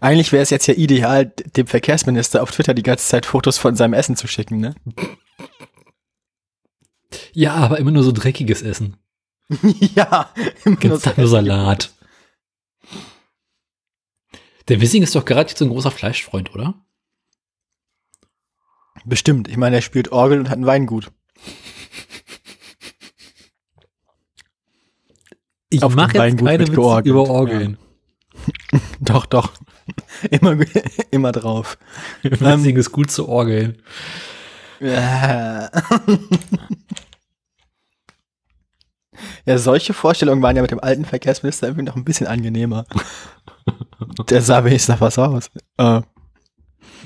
Eigentlich wäre es jetzt ja ideal, dem Verkehrsminister auf Twitter die ganze Zeit Fotos von seinem Essen zu schicken, ne? Ja, aber immer nur so dreckiges Essen. ja, immer Gibt's nur, nur Salat. Der Wissing ist doch gerade jetzt ein großer Fleischfreund, oder? Bestimmt. Ich meine, er spielt Orgel und hat ein Weingut. Ich mache jetzt keine Witze über Orgeln. Ja. doch, doch. Immer, immer drauf. Wissing ähm, ist gut zu Orgeln. Ja. ja, solche Vorstellungen waren ja mit dem alten Verkehrsminister irgendwie noch ein bisschen angenehmer. Der sah wenigstens nach was aus. Äh.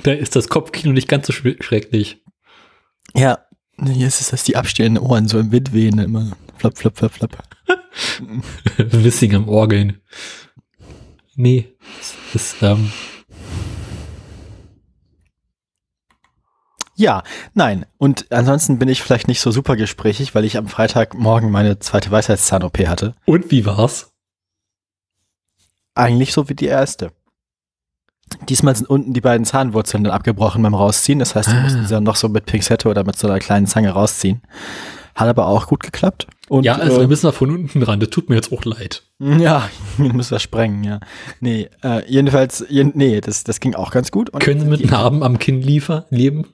Da ist das Kopfkino nicht ganz so schrecklich. Ja, hier ist es, dass die abstehenden Ohren so im Wind wehen immer. Flop, flop, flop, flop. Wissing am Orgeln. Nee, das ist, ähm, Ja, nein. Und ansonsten bin ich vielleicht nicht so super gesprächig, weil ich am Freitagmorgen meine zweite Weisheitszahn-OP hatte. Und wie war's? Eigentlich so wie die erste. Diesmal sind unten die beiden Zahnwurzeln dann abgebrochen beim Rausziehen. Das heißt, wir ah. mussten sie dann noch so mit Pinzette oder mit so einer kleinen Zange rausziehen. Hat aber auch gut geklappt. Und, ja, also äh, wir müssen da von unten ran. Das tut mir jetzt auch leid. Ja, müssen wir sprengen, ja. Nee, äh, jedenfalls, je, nee, das, das ging auch ganz gut. Und Können Sie mit Narben am Kinn liefern, leben?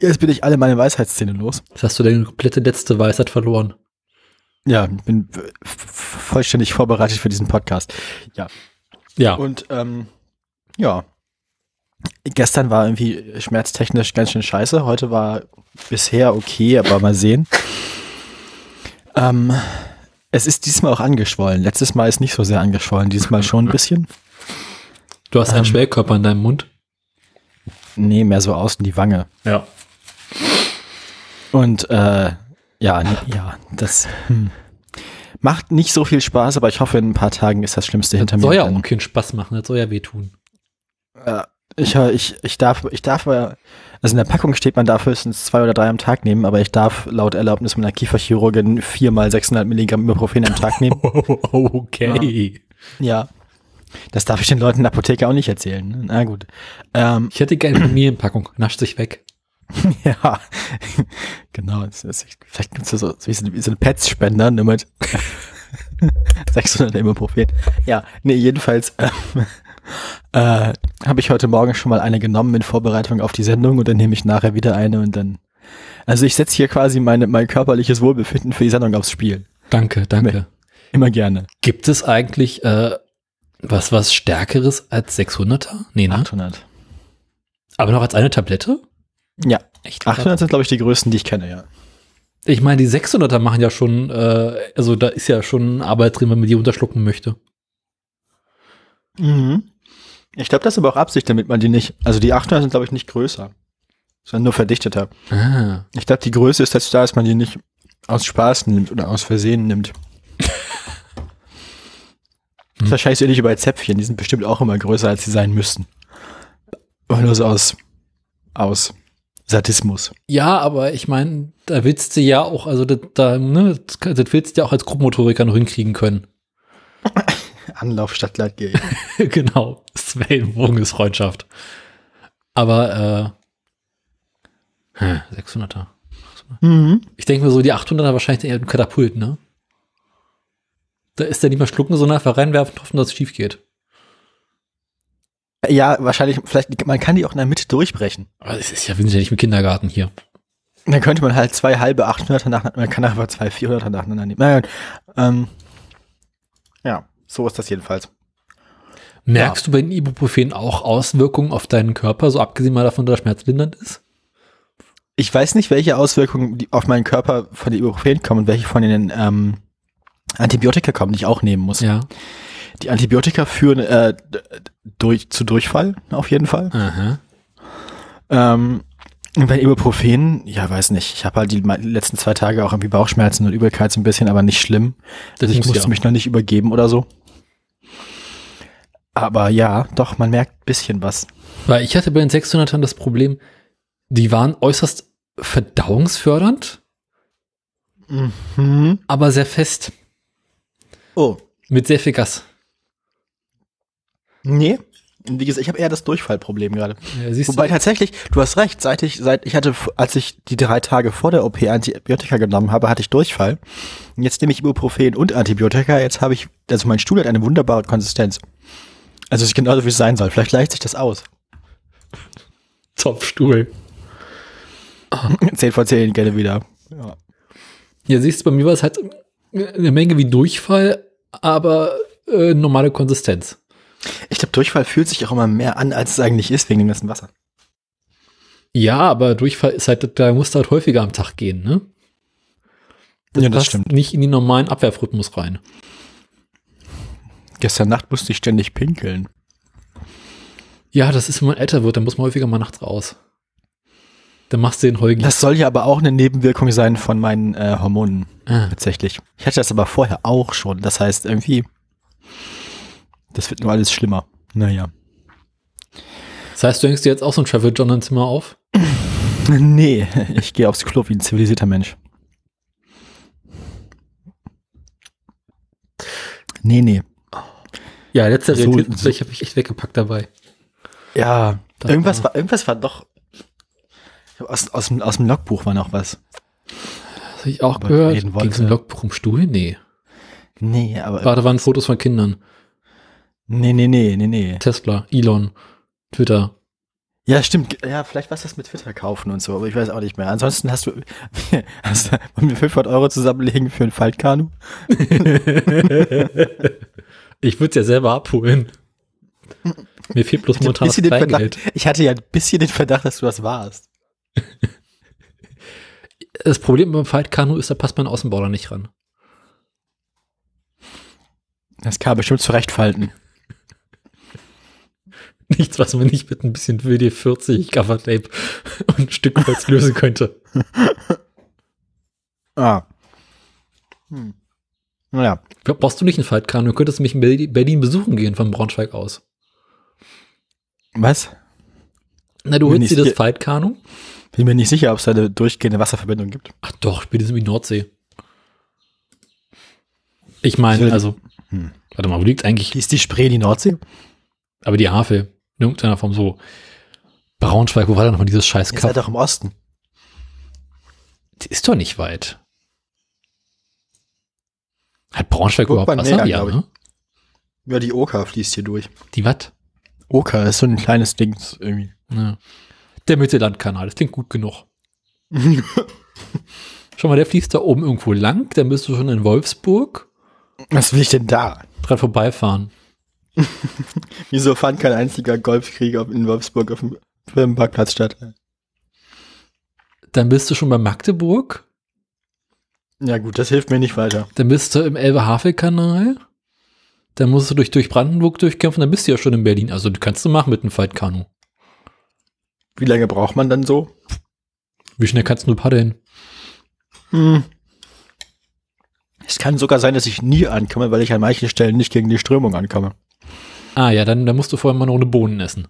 Jetzt bin ich alle meine Weisheitszähne los. Jetzt hast du deine komplette letzte Weisheit verloren. Ja, bin vollständig vorbereitet für diesen Podcast. Ja. Ja. Und ähm, ja. Gestern war irgendwie schmerztechnisch ganz schön scheiße. Heute war bisher okay, aber mal sehen. Ähm, es ist diesmal auch angeschwollen. Letztes Mal ist nicht so sehr angeschwollen, diesmal schon ein bisschen. Du hast einen ähm, Schwellkörper in deinem Mund? Nee, mehr so außen die Wange. Ja. Und äh, ja, ja, das hm, macht nicht so viel Spaß, aber ich hoffe, in ein paar Tagen ist das Schlimmste hinter soll mir. Soll ja auch keinen Spaß machen, das soll ja wehtun. Ja, ich, ich, ich darf, ich darf, also in der Packung steht, man darf höchstens zwei oder drei am Tag nehmen, aber ich darf laut Erlaubnis meiner Kieferchirurgin viermal 600 Milligramm Ibuprofen am Tag nehmen. okay. Ja. ja. Das darf ich den Leuten in der Apotheke auch nicht erzählen. Ne? Na gut. Ähm, ich hätte gerne eine Familienpackung. Nascht sich weg. ja, genau. vielleicht gibt es so, wie so, so ein Pets-Spender nur mit 600 Ibuprofen. Ja, nee, jedenfalls ähm, äh, habe ich heute Morgen schon mal eine genommen in Vorbereitung auf die Sendung und dann nehme ich nachher wieder eine und dann. Also ich setze hier quasi meine, mein körperliches Wohlbefinden für die Sendung aufs Spiel. Danke, danke. Immer, immer gerne. Gibt es eigentlich äh, was, was Stärkeres als 600er? Nee, ne? 800. Aber noch als eine Tablette? Ja. Echt? 800 sind, glaube ich, die größten, die ich kenne, ja. Ich meine, die 600er machen ja schon, äh, also da ist ja schon Arbeit drin, wenn man die unterschlucken möchte. Mhm. Ich glaube, das ist aber auch Absicht, damit man die nicht, also die 800 sind, glaube ich, nicht größer, sondern nur verdichteter. Ah. Ich glaube, die Größe ist jetzt da, dass man die nicht aus Spaß nimmt oder aus Versehen nimmt. Das ist wahrscheinlich so ähnlich wie bei Zäpfchen. Die sind bestimmt auch immer größer, als sie sein müssten. Aber nur so aus, aus Sadismus. Ja, aber ich meine, da willst du ja auch, also da, da ne, das willst du ja auch als Gruppenmotoriker noch hinkriegen können. Anlauf statt Leitgeld. genau. Wellenbogen ist Freundschaft. Aber äh, 600er. Mhm. Ich denke mir so, die 800er wahrscheinlich eher ein Katapult, ne? Da ist der nicht mehr schlucken, sondern einfach reinwerfen, hoffen, dass es schief geht. Ja, wahrscheinlich, vielleicht, man kann die auch in der Mitte durchbrechen. Aber es ist ja, wir sind ja nicht im Kindergarten hier. Dann könnte man halt zwei halbe 800er nacheinander, man kann einfach zwei 400er nacheinander nehmen. Naja, ähm, ja, so ist das jedenfalls. Merkst ja. du bei den Ibuprofen auch Auswirkungen auf deinen Körper, so abgesehen mal davon, dass er schmerzlindernd ist? Ich weiß nicht, welche Auswirkungen auf meinen Körper von den Ibuprofen kommen und welche von den ähm, Antibiotika kommen, die ich auch nehmen muss. Ja. Die Antibiotika führen äh, durch, zu Durchfall, auf jeden Fall. Aha. Ähm, und bei Ibuprofen, ja, weiß nicht. Ich habe halt die letzten zwei Tage auch irgendwie Bauchschmerzen und Übelkeit so ein bisschen, aber nicht schlimm. Das ich musste mich noch nicht übergeben oder so. Aber ja, doch, man merkt ein bisschen was. Weil ich hatte bei den 600ern das Problem, die waren äußerst verdauungsfördernd, mhm. aber sehr fest. Oh. Mit sehr viel Gas. Nee, Wie gesagt, ich habe eher das Durchfallproblem gerade. Ja, Wobei du? tatsächlich, du hast recht, seit ich, seit ich hatte, als ich die drei Tage vor der OP Antibiotika genommen habe, hatte ich Durchfall. Und jetzt nehme ich Ibuprofen und Antibiotika. Jetzt habe ich, also mein Stuhl hat eine wunderbare Konsistenz. Also es ist genauso, wie es sein soll. Vielleicht gleicht sich das aus. Zopfstuhl. 10 von 10 gerne wieder. Ja. ja, siehst du, bei mir war es halt eine Menge wie Durchfall, aber äh, normale Konsistenz. Ich glaube, Durchfall fühlt sich auch immer mehr an, als es eigentlich ist, wegen dem ganzen Wasser. Ja, aber Durchfall ist halt, da musst du halt häufiger am Tag gehen, ne? Das ja, das passt stimmt. nicht in den normalen Abwehrrhythmus rein. Gestern Nacht musste ich ständig pinkeln. Ja, das ist, wenn man älter wird, dann muss man häufiger mal nachts raus. Dann machst du den Heugi. Das soll ja aber auch eine Nebenwirkung sein von meinen äh, Hormonen. Ah. Tatsächlich. Ich hatte das aber vorher auch schon. Das heißt, irgendwie das wird nur alles schlimmer. Naja. Das heißt, du hängst dir jetzt auch so ein Travel John Zimmer auf? nee, ich gehe aufs Klo wie ein zivilisierter Mensch. Nee, nee. Ja, letzter so, so. ich habe mich echt weggepackt dabei. Ja, das irgendwas war, irgendwas war doch. Aus, aus, dem, aus dem Logbuch war noch was. Das habe ich auch aber gehört. Ging es im Logbuch um Stuhl? Nee. Nee, aber. Warte, waren Fotos von Kindern. Nee, nee, nee, nee, nee. Tesla, Elon, Twitter. Ja, stimmt. Ja, vielleicht was das mit Twitter kaufen und so, aber ich weiß auch nicht mehr. Ansonsten hast du, hast du wollen wir 500 Euro zusammenlegen für ein Faltkanu? ich würde es ja selber abholen. Mir fehlt bloß momentan das Geld. Ich hatte ja ein bisschen den Verdacht, dass du das warst. Das Problem beim Faltkanu ist, da passt mein Außenbau da nicht ran. Das kann bestimmt zurechtfalten. Nichts, was man nicht mit ein bisschen WD-40 Covertape und ein Stück Holz lösen könnte. ah. Hm. Naja. Brauchst du nicht einen Faltkanu? Du könntest mich in Berlin besuchen gehen von Braunschweig aus. Was? Na, du holst dir das Faltkanu? Bin mir nicht sicher, ob es da eine durchgehende Wasserverbindung gibt. Ach doch, spätestens wie Nordsee. Ich meine, also, hm. warte mal, wo liegt eigentlich? Ist die Spree die Nordsee? Aber die Havel in irgendeiner Form so. Braunschweig, wo war da nochmal dieses scheiß? Ihr seid doch im Osten. Die ist doch nicht weit. Hat Braunschweig Guck überhaupt Wasser? Ja, ne? ja, die Oka fließt hier durch. Die was? Oka ist so ein kleines Ding irgendwie. Ja. Der Mittellandkanal, das klingt gut genug. Schau mal, der fließt da oben irgendwo lang, dann bist du schon in Wolfsburg. Was will ich denn da? Dran vorbeifahren. Wieso fand kein einziger Golfkrieg in Wolfsburg auf dem Firmenparkplatz statt? Dann bist du schon bei Magdeburg. Ja gut, das hilft mir nicht weiter. Dann bist du im Elbe-Havel-Kanal. Dann musst du durch, durch Brandenburg durchkämpfen, dann bist du ja schon in Berlin. Also du kannst du machen mit einem Fight-Kanu. Wie lange braucht man dann so? Wie schnell kannst du paddeln? Hm. Es kann sogar sein, dass ich nie ankomme, weil ich an manchen Stellen nicht gegen die Strömung ankomme. Ah ja, dann, dann musst du vorher mal noch eine Bohnen essen.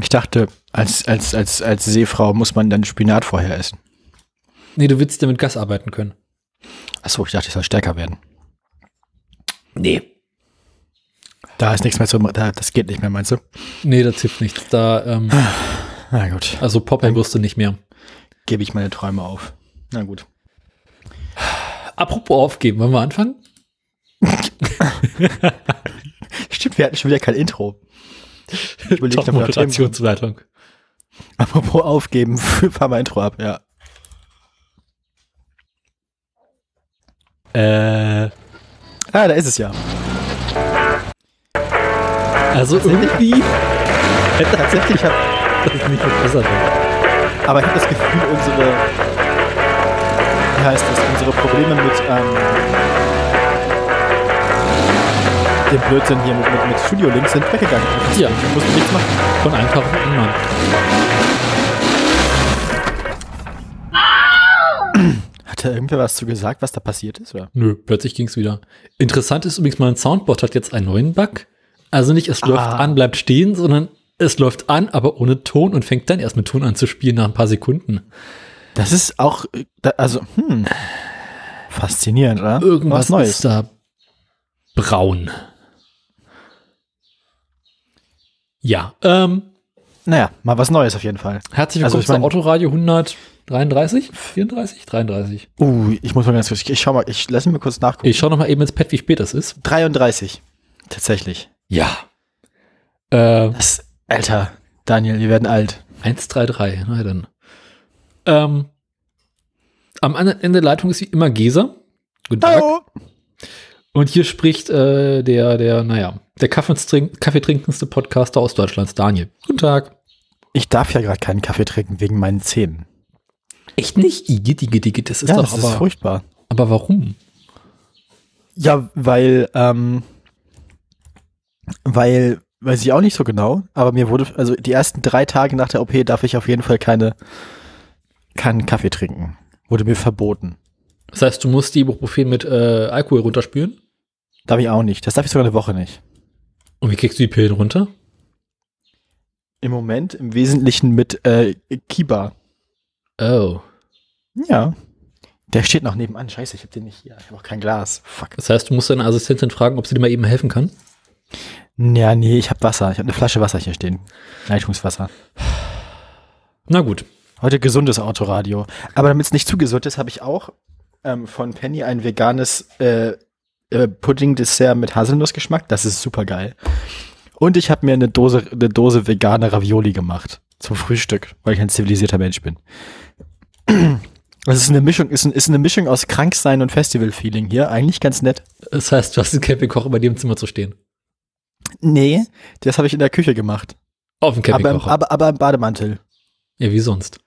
Ich dachte, als, als, als, als Seefrau muss man dann Spinat vorher essen. Nee, du willst ja mit Gas arbeiten können. Achso, ich dachte, ich soll stärker werden. Nee. Da ist nichts mehr zu, da, das geht nicht mehr, meinst du? Nee, das hilft nichts. Da, ähm, Na gut. Also Popeye du nicht mehr. Gebe ich meine Träume auf. Na gut. Apropos aufgeben, wollen wir anfangen? Stimmt, wir hatten schon wieder kein Intro. Ich überlege noch Moderationsleitung. Apropos aufgeben, fahr mal Intro ab, ja. Äh. Ah, da ist es ja. Also irgendwie. Tatsächlich hat. Das nicht besser. Aber ich habe das Gefühl, unsere. Wie heißt das? Unsere Probleme mit. Ähm, dem Blödsinn hier mit, mit, mit Studio Links sind weggegangen. Ja. Ich musste nichts machen. Von einem Tag auf den anderen. Hat da irgendwer was zu gesagt, was da passiert ist? Oder? Nö, plötzlich ging es wieder. Interessant ist übrigens, mein Soundboard hat jetzt einen neuen Bug. Also nicht, es ah. läuft an, bleibt stehen, sondern es läuft an, aber ohne Ton und fängt dann erst mit Ton an zu spielen nach ein paar Sekunden. Das ist auch, also, hm, faszinierend, oder? Irgendwas Was Neues. ist da braun. Ja, ähm. Naja, mal was Neues auf jeden Fall. Herzlich willkommen also, ich mein, zu Autoradio 133, 34, 33. Uh, ich muss mal ganz kurz, ich schau mal, ich lass mich mal kurz nachgucken. Ich schau noch mal eben ins Pad, wie spät das ist. 33. Tatsächlich. Ja. Äh, das, Alter, Daniel, wir werden alt. 133, na dann. Ähm, am Ende der Leitung ist wie immer Gesa. Guten Tag. Hallo. Und hier spricht äh, der, der, naja, der Kaffeetrinkendste Podcaster aus Deutschlands, Daniel. Guten Tag. Ich darf ja gerade keinen Kaffee trinken wegen meinen Zähnen. Echt nicht? Igitt, igitt, igitt. Das ist ja, doch das aber, ist furchtbar. Aber warum? Ja, weil, ähm, weil, weiß ich auch nicht so genau, aber mir wurde, also die ersten drei Tage nach der OP darf ich auf jeden Fall keine, keinen Kaffee trinken. Wurde mir verboten. Das heißt, du musst die Ibuprofen mit äh, Alkohol runterspülen? Darf ich auch nicht. Das darf ich sogar eine Woche nicht. Und wie kriegst du die Pillen runter? Im Moment im Wesentlichen mit äh, Kiba. Oh. Ja. Der steht noch nebenan. Scheiße, ich hab den nicht hier. Ich habe auch kein Glas. Fuck. Das heißt, du musst deine Assistentin fragen, ob sie dir mal eben helfen kann? Ja, nee, ich habe Wasser. Ich habe eine Flasche Wasser hier stehen. Leitungswasser. Na gut. Heute gesundes Autoradio. Aber damit es nicht zu gesund ist, habe ich auch ähm, von Penny ein veganes äh, äh, Pudding-Dessert mit Haselnussgeschmack. Das ist super geil. Und ich habe mir eine Dose, eine Dose vegane Ravioli gemacht zum Frühstück, weil ich ein zivilisierter Mensch bin. Das ist eine Mischung, ist, ist eine Mischung aus Kranksein und Festival-Feeling hier. Eigentlich ganz nett. Das heißt, du hast einen Campingkocher bei dir im Zimmer zu stehen? Nee, das habe ich in der Küche gemacht. Auf dem Campingkocher? Aber, aber, aber im Bademantel. Ja, wie sonst.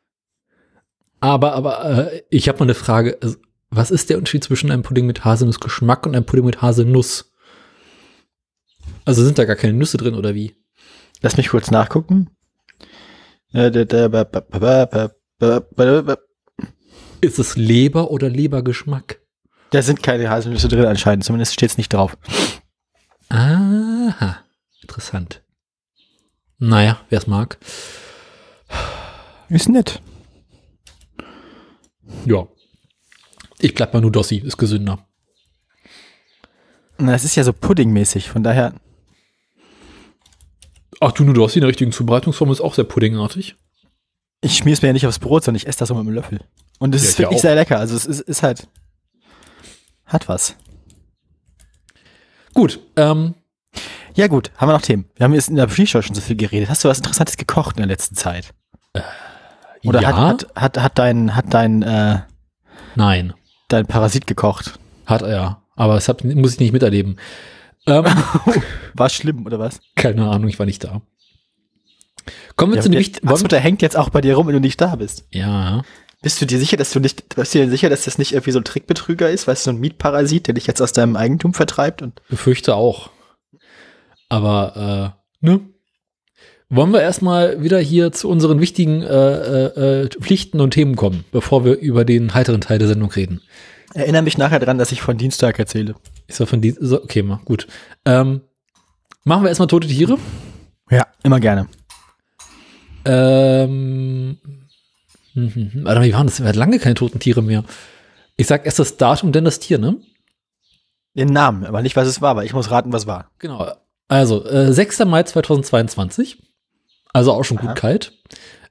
Aber, aber äh, ich habe mal eine Frage. Also, was ist der Unterschied zwischen einem Pudding mit Haselnussgeschmack und einem Pudding mit Haselnuss? Also sind da gar keine Nüsse drin oder wie? Lass mich kurz nachgucken. Ist es Leber oder Lebergeschmack? Da sind keine Haselnüsse drin anscheinend, zumindest steht es nicht drauf. Aha, interessant. Naja, wer es mag. Ist nett. Ja. Ich bleib mal nur Dossi, ist gesünder. Na, es ist ja so puddingmäßig, von daher. Ach du, nur Dossi in der richtigen Zubereitungsform ist auch sehr puddingartig. Ich schmier es mir ja nicht aufs Brot, sondern ich esse das so mit einem Löffel. Und es ja, ist wirklich sehr lecker. Also es ist, ist halt. Hat was. Gut. Ähm, ja, gut. Haben wir noch Themen? Wir haben jetzt in der Pre-Show schon so viel geredet. Hast du was Interessantes gekocht in der letzten Zeit? Äh, Oder ja. hat, hat, hat, hat dein, hat dein, äh, Nein dein Parasit gekocht. Hat er, aber das hab, muss ich nicht miterleben. Ähm, war schlimm, oder was? Keine Ahnung, ich war nicht da. Kommen wir ja, zu dem wichtigen. Der hängt jetzt auch bei dir rum, wenn du nicht da bist. Ja. Bist du dir sicher, dass du nicht, bist du dir sicher, dass das nicht irgendwie so ein Trickbetrüger ist, weißt du, so ein Mietparasit, der dich jetzt aus deinem Eigentum vertreibt? Und Befürchte auch. Aber, äh, ne? Wollen wir erstmal wieder hier zu unseren wichtigen äh, äh, äh, Pflichten und Themen kommen, bevor wir über den heiteren Teil der Sendung reden? Erinnere mich nachher dran, dass ich von Dienstag erzähle. Ist ja von Dienstag? Okay, mal gut. Ähm, machen wir erstmal tote Tiere? Ja, immer gerne. Ähm, hm, hm, hm. Warte mal, wie waren das? Wir hatten lange keine toten Tiere mehr. Ich sag erst das Datum, dann das Tier, ne? Den Namen, aber nicht, was es war, weil ich muss raten, was war. Genau. Also, äh, 6. Mai 2022. Also auch schon Aha. gut kalt.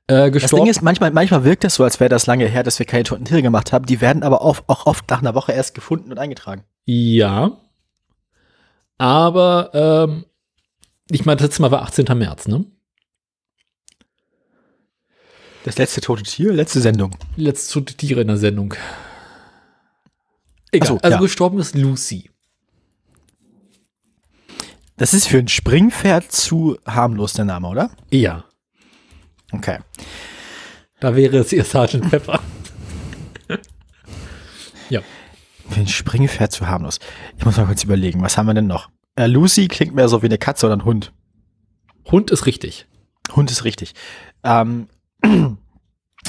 Äh, das Ding ist, manchmal, manchmal wirkt es so, als wäre das lange her, dass wir keine toten Tiere gemacht haben. Die werden aber auch, auch oft nach einer Woche erst gefunden und eingetragen. Ja. Aber, ähm, ich meine, das letzte Mal war 18. März, ne? Das letzte tote Tier, letzte Sendung. Letzte tote Tiere in der Sendung. Egal. So, also ja. gestorben ist Lucy. Das ist für ein Springpferd zu harmlos der Name, oder? Ja. Okay. Da wäre es ihr Sergeant Pepper. ja. Für ein Springpferd zu harmlos. Ich muss mal kurz überlegen, was haben wir denn noch? Äh, Lucy klingt mehr so wie eine Katze oder ein Hund. Hund ist richtig. Hund ist richtig. Ähm, dann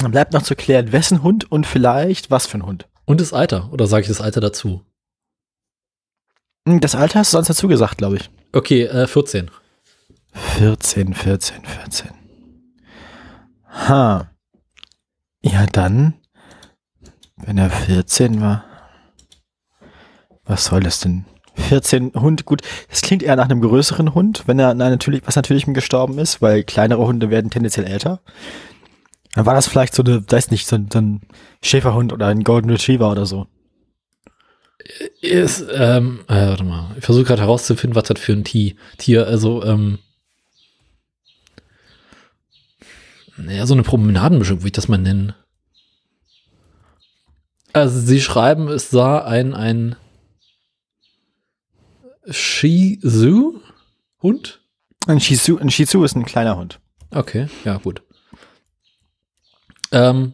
bleibt noch zu klären, wessen Hund und vielleicht was für ein Hund. Und das Alter. Oder sage ich das Alter dazu? Hm, das Alter hast du sonst dazu gesagt, glaube ich. Okay, äh, 14. 14, 14, 14. Ha. Ja, dann, wenn er 14 war, was soll das denn 14 Hund, gut, das klingt eher nach einem größeren Hund, wenn er natürlich, was natürlich gestorben ist, weil kleinere Hunde werden tendenziell älter. Dann war das vielleicht so eine, weiß nicht, so ein, so ein Schäferhund oder ein Golden Retriever oder so. Ist, ähm, äh, warte mal, ich versuche gerade herauszufinden, was das für ein Tier, also, ähm, naja, so eine Promenadenmischung, würde ich das mal nennen. Also, sie schreiben, es sah ein, ein Shih Tzu Hund? Ein Shih Tzu, ein Shih Tzu ist ein kleiner Hund. Okay, ja, gut. Ähm,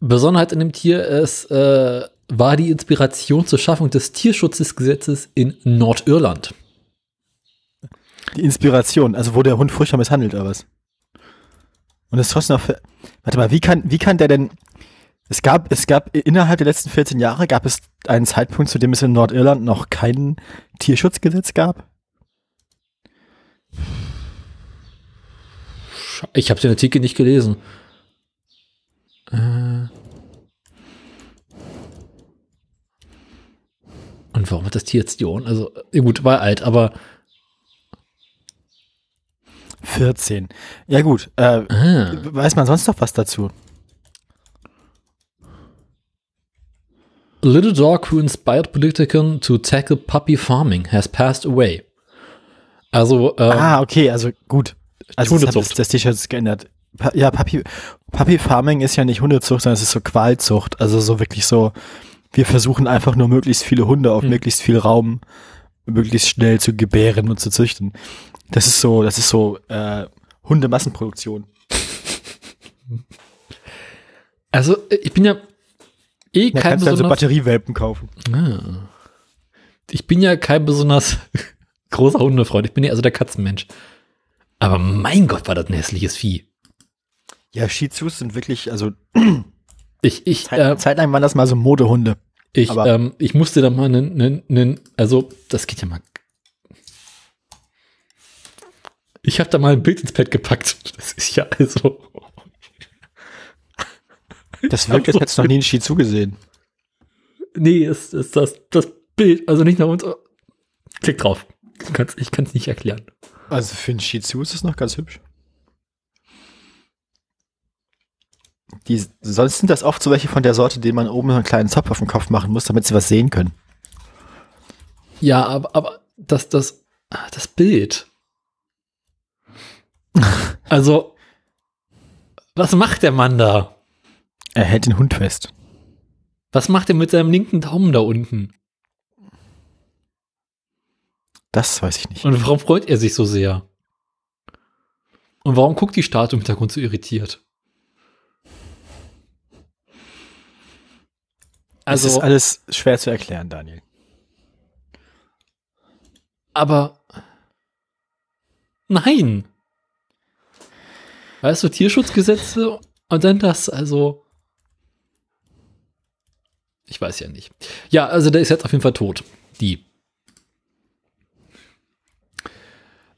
Besonderheit in dem Tier ist, äh, war die Inspiration zur Schaffung des Tierschutzgesetzes in Nordirland. Die Inspiration, also wo der Hund furchtbar misshandelt oder was? Und das ist trotzdem noch, warte mal, wie kann, wie kann der denn, es gab, es gab innerhalb der letzten 14 Jahre gab es einen Zeitpunkt, zu dem es in Nordirland noch kein Tierschutzgesetz gab? Ich habe den Artikel nicht gelesen. Äh. Und warum hat das Tier jetzt die Ohren? Also, gut, war alt, aber 14. Ja gut, äh, ah. weiß man sonst noch was dazu? A little dog who inspired politicians to tackle puppy farming has passed away. Also, ähm, ah, okay, also gut. Also das, das, das T-Shirt ist geändert. Pa ja, Puppy, Puppy Farming ist ja nicht Hundezucht, sondern es ist so Qualzucht. Also so wirklich so, wir versuchen einfach nur möglichst viele Hunde auf hm. möglichst viel Raum möglichst schnell zu gebären und zu züchten. Das ist so, das ist so äh, Hundemassenproduktion. Also ich bin ja eh kein kannst besonders, also Batteriewelpen kaufen. Ah. Ich bin ja kein besonders großer Hundefreund. Ich bin ja also der Katzenmensch. Aber mein Gott, war das ein hässliches Vieh. Ja, Shih Tzus sind wirklich, also ich, ich, Zeit, äh, zeitlang waren das mal so Modehunde. Ich, ähm, ich musste da mal einen, einen, einen, also das geht ja mal. Ich habe da mal ein Bild ins Pad gepackt. Das ist ja also. Das wirkt, als hättest du noch nie einen Shih Tzu gesehen. Nee, ist, ist das, das Bild, also nicht nach uns. Klick drauf. Ich kann es nicht erklären. Also für einen Shih Tzu ist es noch ganz hübsch. Die, sonst sind das oft so welche von der Sorte, denen man oben so einen kleinen Zopf auf den Kopf machen muss, damit sie was sehen können. Ja, aber, aber das, das, das Bild. also, was macht der Mann da? Er hält den Hund fest. Was macht er mit seinem linken Daumen da unten? Das weiß ich nicht. Und warum freut er sich so sehr? Und warum guckt die Statue im Hintergrund so irritiert? Also, das ist alles schwer zu erklären, Daniel. Aber nein. Weißt du, Tierschutzgesetze und dann das, also. Ich weiß ja nicht. Ja, also der ist jetzt auf jeden Fall tot. Die.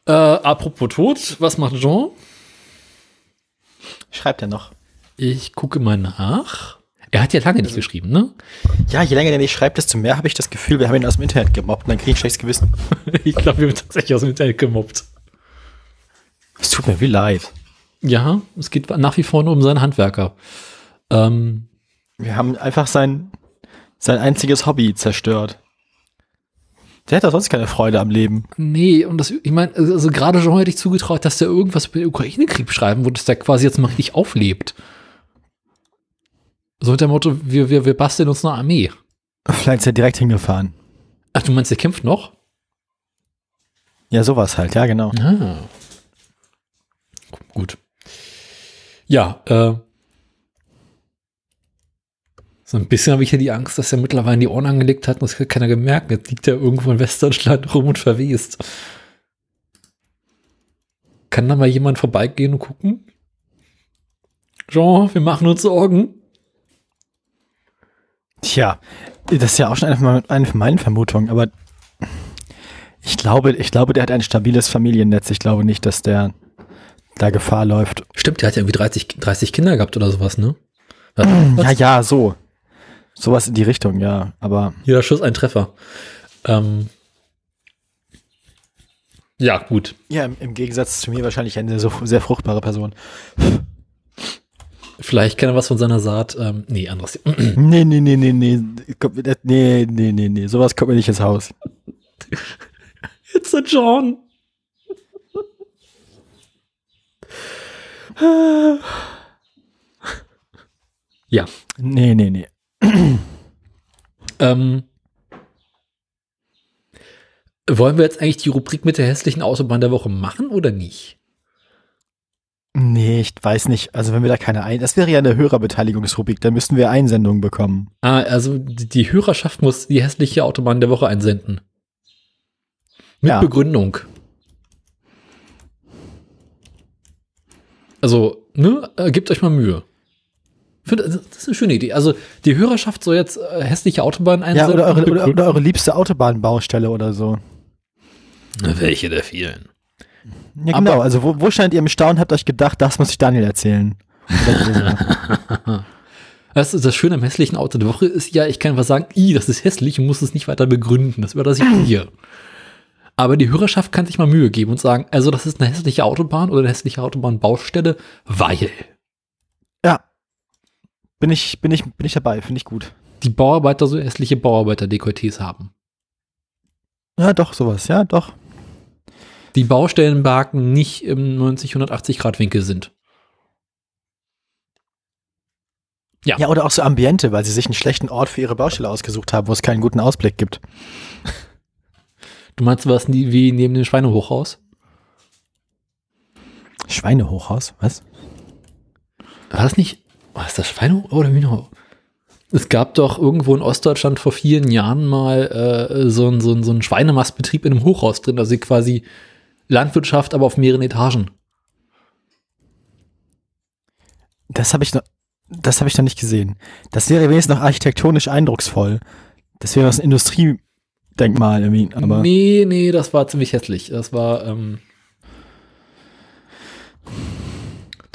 Äh, apropos tot, was macht Jean? Schreibt er noch? Ich gucke mal nach. Er hat ja lange nicht geschrieben, ne? Ja, je länger der nicht schreibt, desto mehr habe ich das Gefühl, wir haben ihn aus dem Internet gemobbt und dann kriege ich ein schlechtes Gewissen. ich glaube, wir haben tatsächlich aus dem Internet gemobbt. Es tut mir wie leid. Ja, es geht nach wie vor nur um seinen Handwerker. Ähm, wir haben einfach sein, sein einziges Hobby zerstört. Der hat doch sonst keine Freude am Leben. Nee, und das, ich meine, also gerade schon hätte ich zugetraut, dass der irgendwas über den Ukraine-Krieg schreiben würde, dass der quasi jetzt mal richtig auflebt. So mit dem Motto, wir, wir, wir basteln uns eine Armee. Vielleicht ist er direkt hingefahren. Ach, du meinst, der kämpft noch? Ja, sowas halt, ja, genau. Ah. Gut. Ja, äh, so ein bisschen habe ich ja die Angst, dass er mittlerweile die Ohren angelegt hat und das hat keiner gemerkt. Jetzt liegt er irgendwo in Westdeutschland rum und verwest. Kann da mal jemand vorbeigehen und gucken? Jean, wir machen uns Sorgen. Tja, das ist ja auch schon eine, eine von meinen Vermutungen, aber ich glaube, ich glaube, der hat ein stabiles Familiennetz. Ich glaube nicht, dass der da Gefahr läuft. Stimmt, der hat ja irgendwie 30, 30 Kinder gehabt oder sowas, ne? Was? Ja, ja, so. Sowas in die Richtung, ja, aber. Jeder Schuss ein Treffer. Ähm, ja, gut. Ja, im, im, Gegensatz zu mir wahrscheinlich eine sehr, sehr fruchtbare Person. Vielleicht kann er was von seiner Saat. Ähm, nee, anderes. nee, nee, nee, nee, nee. Nee, nee, nee, nee. Sowas kommt mir nicht ins Haus. It's a John. ja. Nee, nee, nee. Ähm, wollen wir jetzt eigentlich die Rubrik mit der hässlichen Autobahn der Woche machen oder nicht? Nee, ich weiß nicht. Also wenn wir da keine ein, das wäre ja eine Hörerbeteiligungsrubrik, da müssten wir Einsendungen bekommen. Ah, also die Hörerschaft muss die hässliche Autobahn der Woche einsenden. Mit ja. Begründung. Also, ne, äh, gebt euch mal Mühe. Finde, das ist eine schöne Idee. Also die Hörerschaft soll jetzt äh, hässliche Autobahnen einsenden. Ja, oder eure, oder, oder eure liebste Autobahnbaustelle oder so. Welche der vielen? Ja, genau. Aber, also wo, wo stand ihr im Staunen, habt euch gedacht, das muss ich Daniel erzählen? Das, ist das Schöne am hässlichen Auto der Woche ist ja, ich kann einfach sagen, i, das ist hässlich und muss es nicht weiter begründen. Das überlasse ich dir. Aber die Hörerschaft kann sich mal Mühe geben und sagen, also das ist eine hässliche Autobahn oder eine hässliche Autobahnbaustelle, weil. Bin ich, bin ich, bin ich dabei, finde ich gut. Die Bauarbeiter so hässliche Bauarbeiter-Dekolletés haben. Ja, doch, sowas, ja, doch. Die Baustellenbarken nicht im 90, 180 Grad Winkel sind. Ja. ja, oder auch so Ambiente, weil sie sich einen schlechten Ort für ihre Baustelle ausgesucht haben, wo es keinen guten Ausblick gibt. Du meinst was wie neben dem Schweinehochhaus? Schweinehochhaus? Was? War das nicht, war das das Schweinehochhaus oder Hühnerhaus? Es gab doch irgendwo in Ostdeutschland vor vielen Jahren mal äh, so, ein, so, ein, so einen Schweinemastbetrieb in einem Hochhaus drin, also quasi Landwirtschaft, aber auf mehreren Etagen. Das habe ich noch, das habe ich noch nicht gesehen. Das wäre wenigstens noch architektonisch eindrucksvoll. Das wäre was ein Industriedenkmal irgendwie, aber. Nee, nee, das war ziemlich hässlich. Das war, ähm,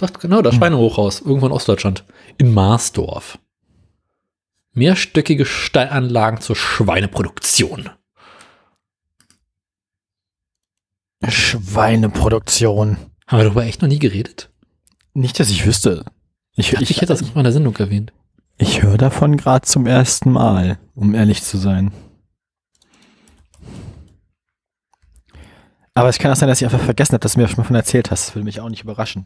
doch, genau, das hm. Schweinehochhaus, irgendwo in Ostdeutschland. In Marsdorf. Mehrstöckige Steilanlagen zur Schweineproduktion. Schweineproduktion. Haben wir darüber echt noch nie geredet? Nicht, dass ich wüsste. Ich, ich, ich hätte das nicht mal in der Sendung erwähnt. Ich höre davon gerade zum ersten Mal, um ehrlich zu sein. Aber es kann auch sein, dass ich einfach vergessen habe, dass du mir schon mal von erzählt hast. Das würde mich auch nicht überraschen.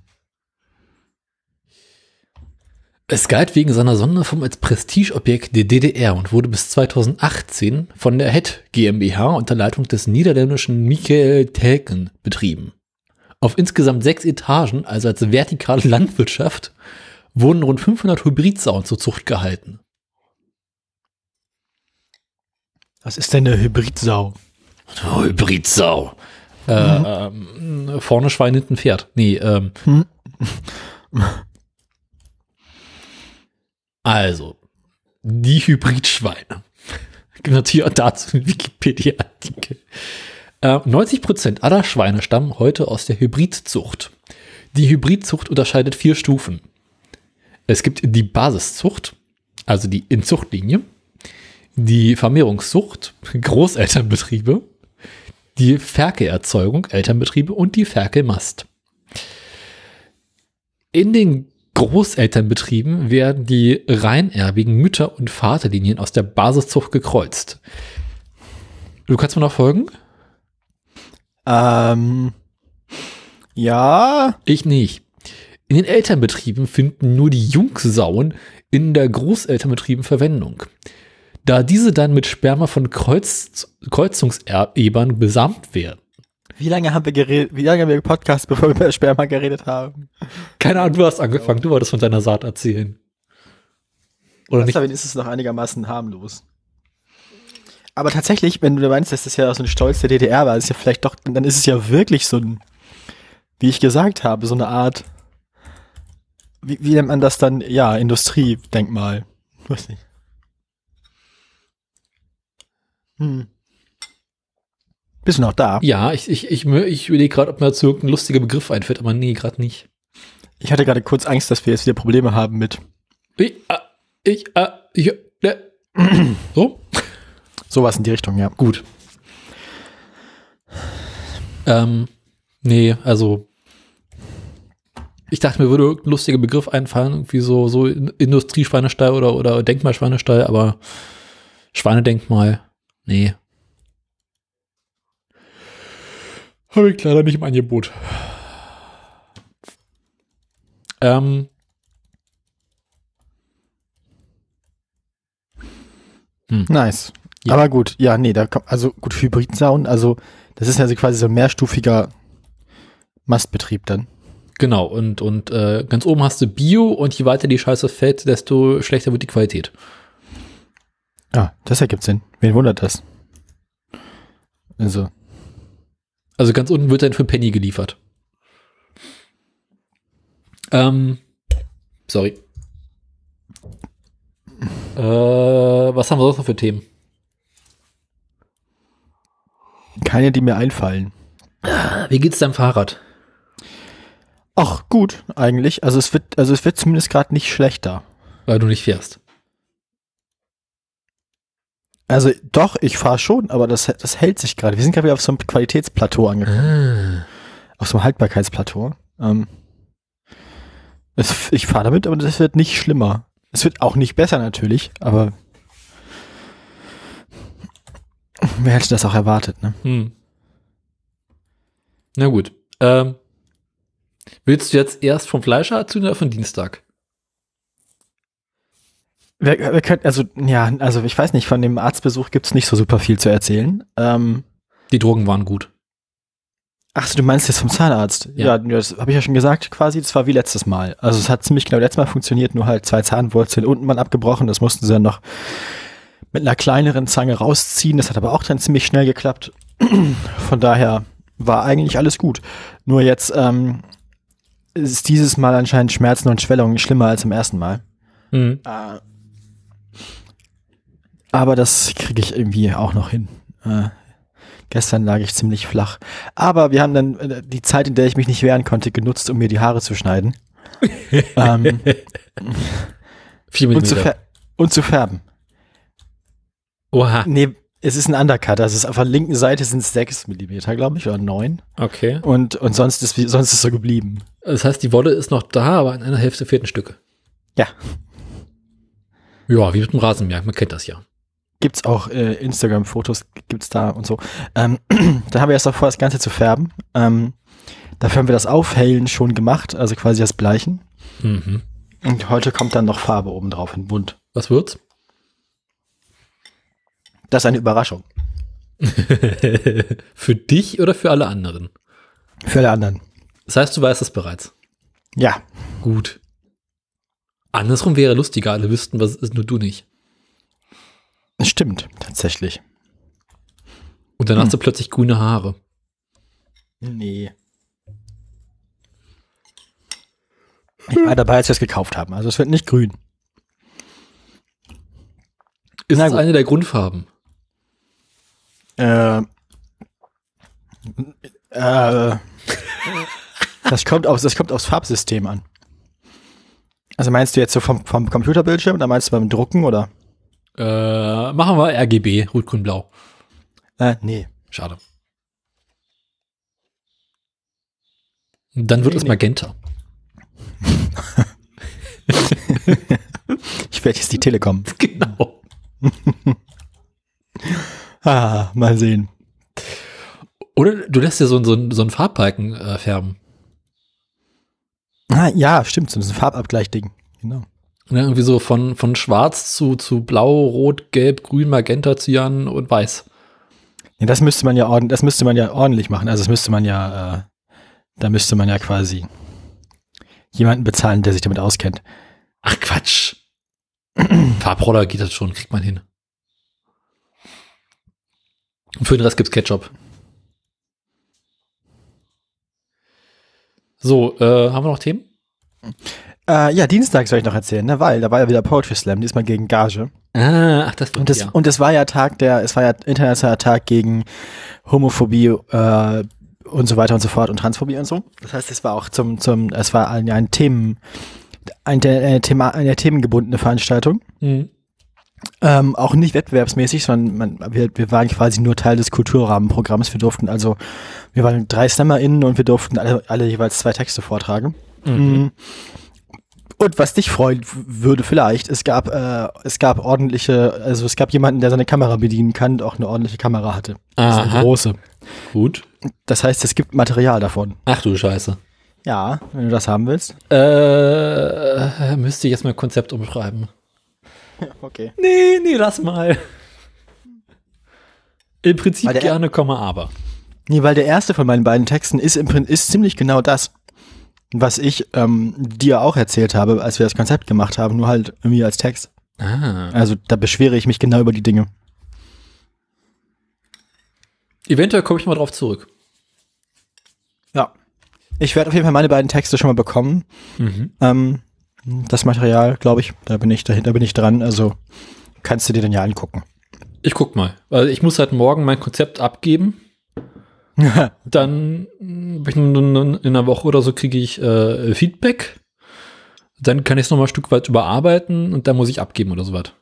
Es galt wegen seiner Sonderform als Prestigeobjekt der DDR und wurde bis 2018 von der HET GmbH unter Leitung des niederländischen Michael Telken betrieben. Auf insgesamt sechs Etagen, also als vertikale Landwirtschaft, wurden rund 500 Hybridsauen zur Zucht gehalten. Was ist denn eine Hybridsau? Hybridsau. Äh, mhm. ähm, vorne Schwein, hinten Pferd. Nee, ähm. Hm. Also, die Hybridschweine. Natürlich auch dazu einen Wikipedia-Artikel. Äh, 90% aller Schweine stammen heute aus der Hybridzucht. Die Hybridzucht unterscheidet vier Stufen. Es gibt die Basiszucht, also die Inzuchtlinie, die Vermehrungszucht, Großelternbetriebe, die Ferkelerzeugung, Elternbetriebe und die Ferkelmast. In den Großelternbetrieben werden die reinerbigen Mütter- und Vaterlinien aus der Basiszucht gekreuzt. Du kannst mir noch folgen? Ähm, ja. Ich nicht. In den Elternbetrieben finden nur die Jungsauen in der Großelternbetrieben Verwendung. Da diese dann mit Sperma von Kreuz Kreuzungserbern besamt werden. Wie lange haben wir geredet, wie lange haben wir Podcast, bevor wir über Sperma geredet haben? Keine Ahnung, du hast angefangen, du wolltest von deiner Saat erzählen. Oder nicht? ist es noch einigermaßen harmlos. Aber tatsächlich, wenn du meinst, dass das ja so ein Stolz der DDR war, ist ja vielleicht doch, dann ist es ja wirklich so ein, wie ich gesagt habe, so eine Art wie, wie nennt man das dann? Ja, Industriedenkmal. Weiß nicht. Hm. Bist du noch da? Ja, ich, ich, ich, ich überlege gerade, ob mir dazu irgendein lustiger Begriff einfällt, aber nee, gerade nicht. Ich hatte gerade kurz Angst, dass wir jetzt wieder Probleme haben mit. Ich, äh, ich, äh, ich, Ja. So? Sowas in die Richtung, ja. Gut. Ähm, nee, also ich dachte mir würde ein lustiger Begriff einfallen, irgendwie so, so Industrieschweinestall oder, oder Denkmalschweinestall, aber Schweinedenkmal, nee. Habe ich leider nicht im Angebot. Ähm, hm. Nice. Ja. Aber gut, ja, nee, da kommt, also gut, Hybrid-Sound, also das ist ja also quasi so ein mehrstufiger Mastbetrieb dann. Genau, und, und äh, ganz oben hast du Bio und je weiter die Scheiße fällt, desto schlechter wird die Qualität. Ah, das ergibt Sinn. Wen wundert das? Also. Also ganz unten wird dann für Penny geliefert. Ähm, sorry. Äh, was haben wir sonst noch für Themen? Keine, die mir einfallen. Wie geht's deinem Fahrrad? Ach, gut, eigentlich. Also es wird, also es wird zumindest gerade nicht schlechter. Weil du nicht fährst. Also doch, ich fahre schon, aber das, das hält sich gerade. Wir sind gerade wieder auf so einem Qualitätsplateau angekommen. Ah. Auf so einem Haltbarkeitsplateau. Ähm, es, ich fahre damit, aber das wird nicht schlimmer. Es wird auch nicht besser natürlich, aber wer hätte das auch erwartet, ne? Hm. Na gut. Ähm, willst du jetzt erst vom Fleischer erzählen oder von Dienstag? Wir, wir können, also, ja, also ich weiß nicht, von dem Arztbesuch gibt es nicht so super viel zu erzählen. Ähm, Die Drogen waren gut. Ach so, du meinst jetzt vom Zahnarzt? Ja, ja das habe ich ja schon gesagt, quasi. Das war wie letztes Mal. Also es hat ziemlich genau letztes Mal funktioniert, nur halt zwei Zahnwurzeln unten mal abgebrochen. Das mussten sie dann noch mit einer kleineren Zange rausziehen. Das hat aber auch dann ziemlich schnell geklappt. Von daher war eigentlich alles gut. Nur jetzt ähm, ist dieses Mal anscheinend Schmerzen und Schwellungen schlimmer als im ersten Mal. Mhm. Äh, aber das kriege ich irgendwie auch noch hin. Äh, gestern lag ich ziemlich flach. Aber wir haben dann äh, die Zeit, in der ich mich nicht wehren konnte, genutzt, um mir die Haare zu schneiden. ähm, und, zu und zu färben. Oha. Nee, es ist ein Undercut. Also es auf der linken Seite sind es 6 mm, glaube ich, oder 9. Okay. Und, und sonst ist sonst ist es so geblieben. Das heißt, die Wolle ist noch da, aber in einer Hälfte fehlt ein Stück. Ja. Ja, wie mit dem Rasenmäher, man kennt das ja. Gibt's auch äh, Instagram-Fotos, gibt's da und so. Ähm, da haben wir erst davor, das Ganze zu färben. Ähm, dafür haben wir das Aufhellen schon gemacht, also quasi das Bleichen. Mhm. Und heute kommt dann noch Farbe oben drauf in bunt. Was wird's? Das ist eine Überraschung. für dich oder für alle anderen? Für alle anderen. Das heißt, du weißt es bereits. Ja. Gut. Andersrum wäre lustiger, alle wüssten, was es ist, nur du nicht. Stimmt, tatsächlich. Und dann hm. hast du plötzlich grüne Haare. Nee. Ich war dabei, als wir es gekauft haben. Also es wird nicht grün. Ist es eine der Grundfarben? Äh, äh, das, kommt aus, das kommt aufs Farbsystem an. Also meinst du jetzt so vom, vom Computerbildschirm oder meinst du beim Drucken oder? Äh, machen wir RGB, Rot, Grün, Blau. Äh, nee. Schade. Dann wird nee, es Magenta. ich werde jetzt die Telekom. Genau. Ah, mal sehen. Oder du lässt ja so, so, so einen Farbbalken äh, färben. Ah, ja, stimmt, so ein Farbabgleich-Ding. Genau. Ja, irgendwie so von, von schwarz zu, zu blau, rot, gelb, grün, magenta, cyan und weiß. Ja, das müsste man ja ordentlich, das müsste man ja ordentlich machen. Also das müsste man ja, äh, da müsste man ja quasi jemanden bezahlen, der sich damit auskennt. Ach Quatsch. Farbroller geht das schon, kriegt man hin. Und für den Rest gibt's Ketchup. So, äh, haben wir noch Themen? Äh, ja, Dienstag soll ich noch erzählen, ne? weil da war ja wieder Poetry Slam, diesmal gegen Gage. Ah, ach, das und das, ja. und es war ja Tag der, es war ja internationaler Tag gegen Homophobie äh, und so weiter und so fort und Transphobie und so. Das heißt, es war auch zum, zum, es war ein, ein Themen, ein, eine, Thema, eine themengebundene Veranstaltung. Mhm. Ähm, auch nicht wettbewerbsmäßig, sondern man, wir, wir waren quasi nur Teil des Kulturrahmenprogramms. Wir durften also, wir waren drei SlammerInnen und wir durften alle, alle jeweils zwei Texte vortragen. Mhm. mhm. Und was dich freuen würde vielleicht, es gab, äh, es gab ordentliche, also es gab jemanden, der seine Kamera bedienen kann und auch eine ordentliche Kamera hatte. Aha. eine große. Gut. Das heißt, es gibt Material davon. Ach du Scheiße. Ja, wenn du das haben willst. Äh, müsste ich jetzt mal Konzept umschreiben. Okay. Nee, nee, lass mal. Im Prinzip gerne, Komma, aber. Nee, weil der erste von meinen beiden Texten ist, im, ist ziemlich genau das was ich ähm, dir auch erzählt habe, als wir das Konzept gemacht haben, nur halt irgendwie als Text. Ah. Also da beschwere ich mich genau über die Dinge. Eventuell komme ich mal drauf zurück. Ja. Ich werde auf jeden Fall meine beiden Texte schon mal bekommen. Mhm. Ähm, das Material, glaube ich, da bin ich dahinter, bin ich dran. Also kannst du dir dann ja angucken. Ich guck mal. Weil ich muss halt morgen mein Konzept abgeben. dann in einer Woche oder so kriege ich äh, Feedback. Dann kann ich es nochmal ein Stück weit überarbeiten und dann muss ich abgeben oder so was.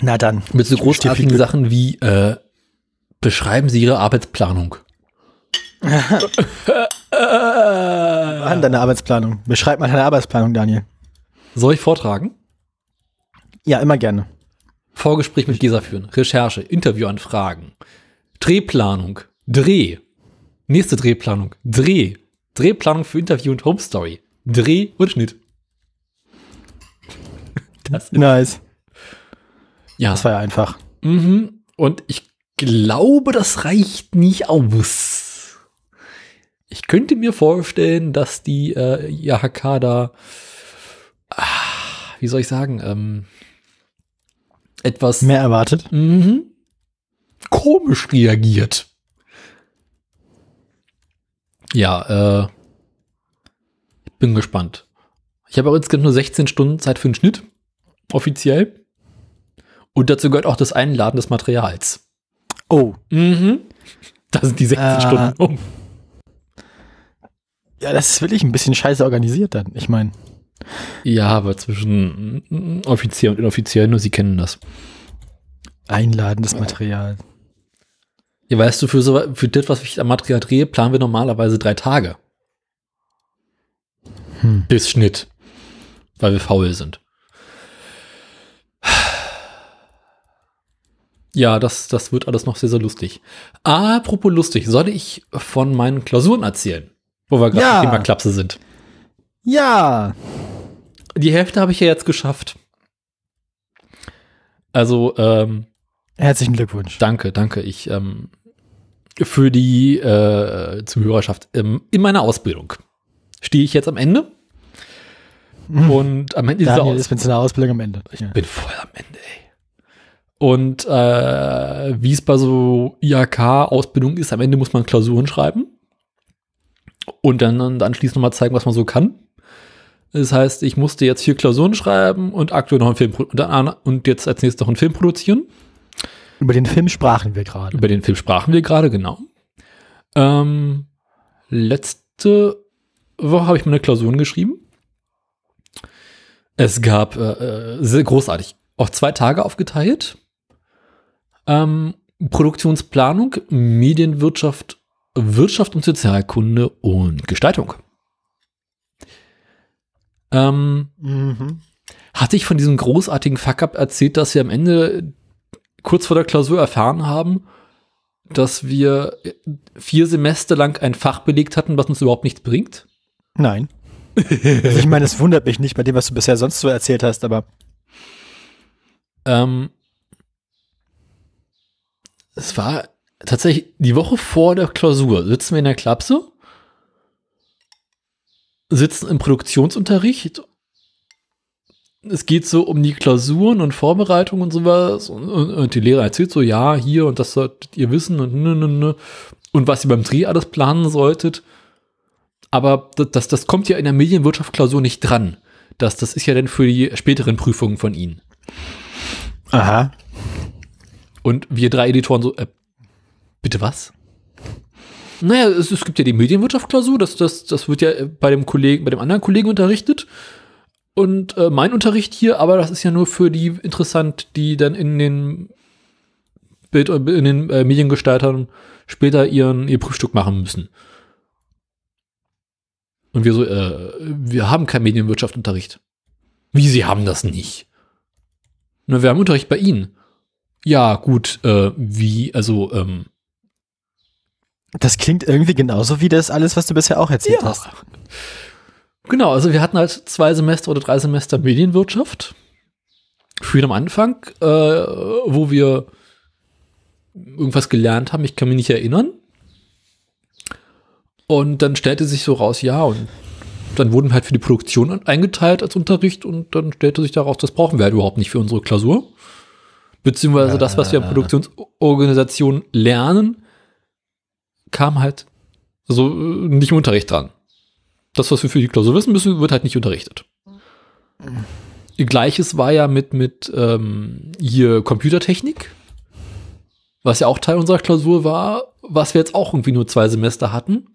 Na dann. Mit so großartigen Sachen wie äh, beschreiben Sie Ihre Arbeitsplanung. An deine Arbeitsplanung. Beschreib mal deine Arbeitsplanung, Daniel. Soll ich vortragen? Ja, immer gerne. Vorgespräch mit Gesa führen, Recherche, Interviewanfragen, Drehplanung, Dreh, nächste Drehplanung, Dreh, Drehplanung für Interview und Home Story, Dreh und Schnitt. Das nice. Ja. Das war ja einfach. Mhm. Und ich glaube, das reicht nicht aus. Ich könnte mir vorstellen, dass die äh, IHK da, ah, wie soll ich sagen, ähm, etwas mehr erwartet. Mhm. Komisch reagiert. Ja, äh, ich bin gespannt. Ich habe auch insgesamt nur 16 Stunden Zeit für den Schnitt, offiziell. Und dazu gehört auch das Einladen des Materials. Oh. Mhm. Da sind die 16 äh, Stunden um. Ja, das ist wirklich ein bisschen scheiße organisiert dann. Ich meine. Ja, aber zwischen Offizier und Inoffizier, nur sie kennen das. Einladendes Material. Ja, weißt du, für, so, für das, was ich am Material drehe, planen wir normalerweise drei Tage. Hm. Bis Schnitt. Weil wir faul sind. Ja, das, das wird alles noch sehr, sehr lustig. Apropos lustig, soll ich von meinen Klausuren erzählen? Wo wir gerade ja. Thema Klapse sind. Ja. Die Hälfte habe ich ja jetzt geschafft. Also, ähm, Herzlichen Glückwunsch. Danke, danke. Ich, ähm, für die äh, Zuhörerschaft. Ähm, in meiner Ausbildung stehe ich jetzt am Ende. Mhm. Und am Ende Daniel ist mit seiner Ausbildung am Ende. Ich ja. bin voll am Ende, ey. Und äh, wie es bei so IHK-Ausbildung ist, am Ende muss man Klausuren schreiben. Und dann, dann anschließend nochmal zeigen, was man so kann. Das heißt, ich musste jetzt vier Klausuren schreiben und aktuell noch einen Film und jetzt als nächstes noch einen Film produzieren. Über den Film sprachen wir gerade. Über den Film sprachen wir gerade, genau. Ähm, letzte Woche habe ich meine Klausuren geschrieben. Es gab äh, äh, sehr großartig auch zwei Tage aufgeteilt. Ähm, Produktionsplanung, Medienwirtschaft, Wirtschaft und Sozialkunde und Gestaltung. Ähm, mhm. Hatte ich von diesem großartigen Fuck-up erzählt, dass wir am Ende kurz vor der Klausur erfahren haben, dass wir vier Semester lang ein Fach belegt hatten, was uns überhaupt nichts bringt? Nein. also ich meine, es wundert mich nicht bei dem, was du bisher sonst so erzählt hast, aber. Ähm, es war tatsächlich die Woche vor der Klausur. Sitzen wir in der Klapse sitzen im Produktionsunterricht. Es geht so um die Klausuren und Vorbereitungen und sowas. Und, und, und, die Lehrer erzählt so, ja, hier und das solltet ihr wissen und ne, ne, ne. Und was ihr beim Dreh alles planen solltet. Aber das, das, kommt ja in der Medienwirtschaft-Klausur nicht dran. Das, das ist ja dann für die späteren Prüfungen von Ihnen. Aha. Und wir drei Editoren so, äh, bitte was? Naja, es, es gibt ja die Medienwirtschaft-Klausur, das, das, das wird ja bei dem Kollegen, bei dem anderen Kollegen unterrichtet. und äh, mein Unterricht hier, aber das ist ja nur für die interessant, die dann in den Bild, in den äh, Mediengestaltern später ihren ihr Prüfstück machen müssen. Und wir so, äh, wir haben keinen Medienwirtschaftsunterricht. Wie, Sie haben das nicht? Na, wir haben Unterricht bei Ihnen. Ja, gut, äh, wie, also, ähm. Das klingt irgendwie genauso wie das alles, was du bisher auch erzählt ja. hast. Genau, also wir hatten halt zwei Semester oder drei Semester Medienwirtschaft. Für am Anfang, äh, wo wir irgendwas gelernt haben, ich kann mich nicht erinnern. Und dann stellte sich so raus, ja, und dann wurden wir halt für die Produktion eingeteilt als Unterricht und dann stellte sich daraus, das brauchen wir halt überhaupt nicht für unsere Klausur. Beziehungsweise das, was wir in Produktionsorganisation lernen, kam halt so äh, nicht im Unterricht dran. Das, was wir für die Klausur wissen müssen, wird halt nicht unterrichtet. Gleiches war ja mit, mit ähm, hier Computertechnik was ja auch Teil unserer Klausur war, was wir jetzt auch irgendwie nur zwei Semester hatten.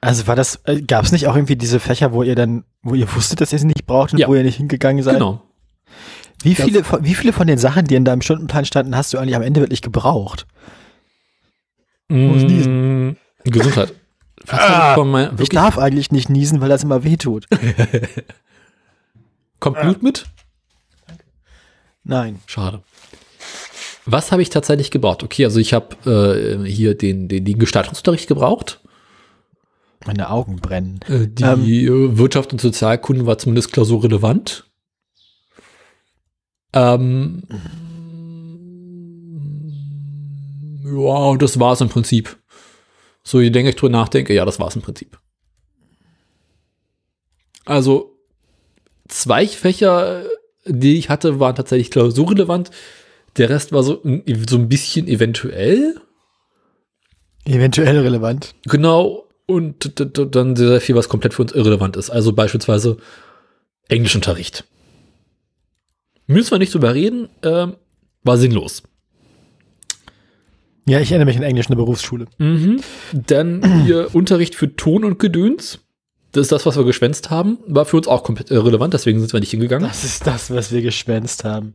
Also war das, äh, gab es nicht auch irgendwie diese Fächer, wo ihr dann, wo ihr wusstet, dass ihr sie nicht braucht und ja. wo ihr nicht hingegangen seid? Genau. Wie viele, von, wie viele von den Sachen, die in deinem Stundenplan standen, hast du eigentlich am Ende wirklich gebraucht? Mmh, Gesundheit. Ah, mein, ich darf eigentlich nicht niesen, weil das immer wehtut. Kommt Blut mit? Nein. Schade. Was habe ich tatsächlich gebraucht? Okay, also ich habe äh, hier den, den, den Gestaltungsunterricht gebraucht. Meine Augen brennen. Äh, die ähm, Wirtschaft und Sozialkunde war zumindest klausurrelevant. Ähm, ja, und das war es im Prinzip. So, je länger ich drüber nachdenke, ja, das war es im Prinzip. Also, zwei Fächer, die ich hatte, waren tatsächlich klausurrelevant. Der Rest war so, so ein bisschen eventuell. Eventuell relevant. Genau. Und dann sehr viel, was komplett für uns irrelevant ist. Also beispielsweise Englischunterricht. Müssen wir nicht drüber reden, ähm, war sinnlos. Ja, ich erinnere mich an Englisch in der Berufsschule. Mhm. Dann hier Unterricht für Ton und Gedöns. Das ist das, was wir geschwänzt haben. War für uns auch komplett irrelevant, deswegen sind wir nicht hingegangen. Das ist das, was wir geschwänzt haben.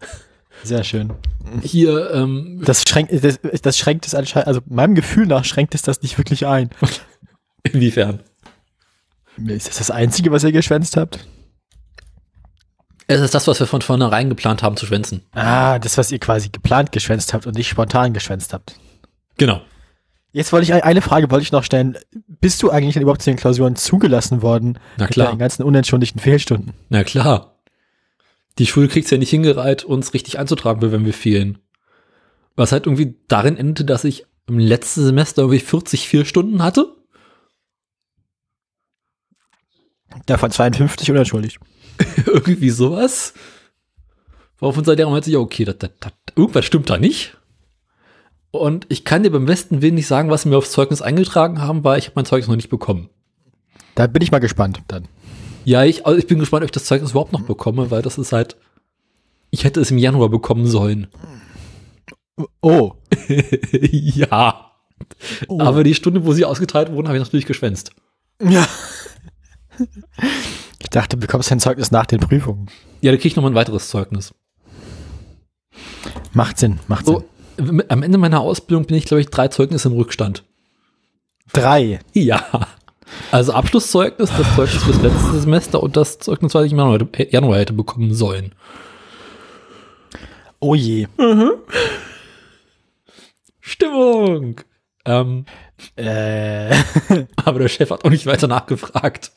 Sehr schön. Hier, ähm, das schränkt, das, das schränkt es anscheinend, also meinem Gefühl nach schränkt es das nicht wirklich ein. Inwiefern? Ist das das Einzige, was ihr geschwänzt habt? Es ist das, was wir von vornherein geplant haben zu schwänzen. Ah, das, was ihr quasi geplant geschwänzt habt und nicht spontan geschwänzt habt. Genau. Jetzt wollte ich eine Frage wollte ich noch stellen. Bist du eigentlich überhaupt zu den Klausuren zugelassen worden? Na klar. Mit den ganzen unentschuldigten Fehlstunden. Na klar. Die Schule kriegt's ja nicht hingereiht, uns richtig einzutragen, wenn wir fehlen. Was halt irgendwie darin endete, dass ich im letzten Semester irgendwie 40 vier Stunden hatte. Davon 52 unentschuldigt. irgendwie sowas. Worauf unser Lehrer meinte, ja, okay, das, das, das, irgendwas stimmt da nicht. Und ich kann dir beim besten Willen nicht sagen, was sie mir aufs Zeugnis eingetragen haben, weil ich habe mein Zeugnis noch nicht bekommen. Da bin ich mal gespannt dann. Ja, ich, also ich bin gespannt, ob ich das Zeugnis überhaupt noch bekomme, weil das ist halt. Ich hätte es im Januar bekommen sollen. Oh. ja. Oh. Aber die Stunde, wo sie ausgeteilt wurden, habe ich natürlich geschwänzt. Ja. Ich dachte, du bekommst dein Zeugnis nach den Prüfungen. Ja, da kriege ich noch mal ein weiteres Zeugnis. Macht Sinn, macht Sinn. So, am Ende meiner Ausbildung bin ich, glaube ich, drei Zeugnisse im Rückstand. Drei? Ja. Also Abschlusszeugnis, das Zeugnis fürs letzte Semester und das Zeugnis, was ich im Januar, Januar hätte bekommen sollen. Oh je. Mhm. Stimmung. Ähm, äh. aber der Chef hat auch nicht weiter nachgefragt.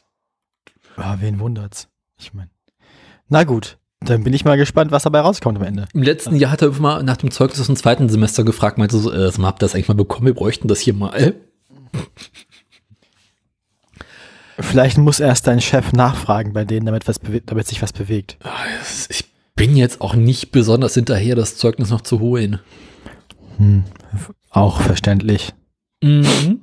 Ah, wen wundert's? Ich meine. Na gut, dann bin ich mal gespannt, was dabei rauskommt am Ende. Im letzten Jahr hat er mal nach dem Zeugnis aus dem zweiten Semester gefragt, meinte so, äh, habt ihr das eigentlich mal bekommen? Wir bräuchten das hier mal. Vielleicht muss erst dein Chef nachfragen bei denen, damit, was damit sich was bewegt. Ah, ich bin jetzt auch nicht besonders hinterher, das Zeugnis noch zu holen. Hm, auch verständlich. Mhm.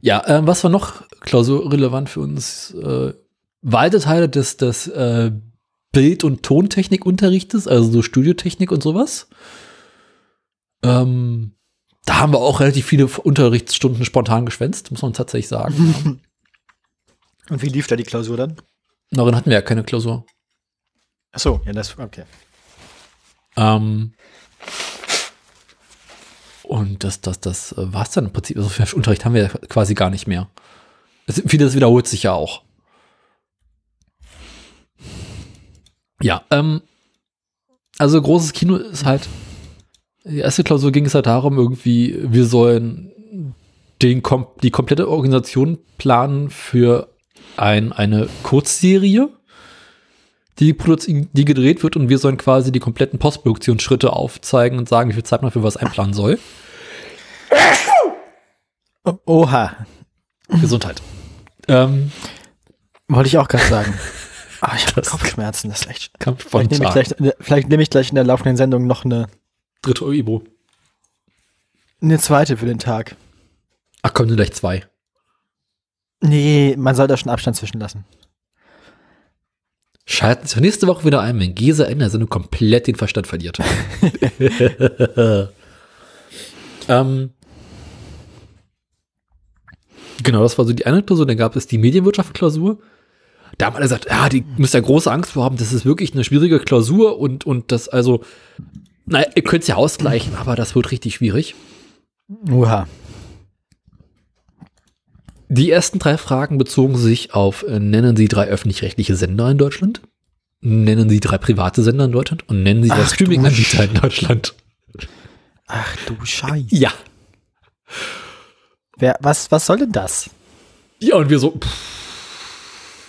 Ja, äh, was war noch klausurrelevant für uns? Äh, weite Teile des, des äh, Bild- und Tontechnikunterrichtes, also so Studiotechnik und sowas. Ähm, da haben wir auch relativ viele Unterrichtsstunden spontan geschwänzt, muss man tatsächlich sagen. Und wie lief da die Klausur dann? Darin hatten wir ja keine Klausur. Ach so, ja, das, okay. Ähm, und das, das, das war es dann im Prinzip. Also für Unterricht haben wir ja quasi gar nicht mehr. Es, vieles wiederholt sich ja auch. Ja, ähm, also großes Kino ist halt, die erste Klausur ging es halt darum, irgendwie, wir sollen den, die komplette Organisation planen für ein, eine Kurzserie, die, die gedreht wird und wir sollen quasi die kompletten Postproduktionsschritte aufzeigen und sagen, wie viel Zeit man für was einplanen soll. Oha. Gesundheit. Ähm, Wollte ich auch gerade sagen. Ah, ich habe Kopfschmerzen, das ist echt. Vielleicht nehme, ich gleich, vielleicht nehme ich gleich in der laufenden Sendung noch eine dritte Ibo. Eine zweite für den Tag. Ach, kommen gleich zwei. Nee, man soll da schon Abstand zwischen lassen. Schalten Sie nächste Woche wieder ein, wenn Gese in der Sendung komplett den Verstand verliert. ähm, genau, das war so die eine Klausur. Dann gab es die Medienwirtschaft-Klausur. Da haben alle gesagt, ja, die müsst ja große Angst vor haben. Das ist wirklich eine schwierige Klausur und, und das, also, naja, ihr könnt es ja ausgleichen, aber das wird richtig schwierig. Uha. Die ersten drei Fragen bezogen sich auf, äh, nennen Sie drei öffentlich-rechtliche Sender in Deutschland, nennen Sie drei private Sender in Deutschland und nennen Sie drei Streaming-Anbieter in Deutschland. Ach du Scheiße. Ja. Wer, was, was soll denn das? Ja, und wir so, pff,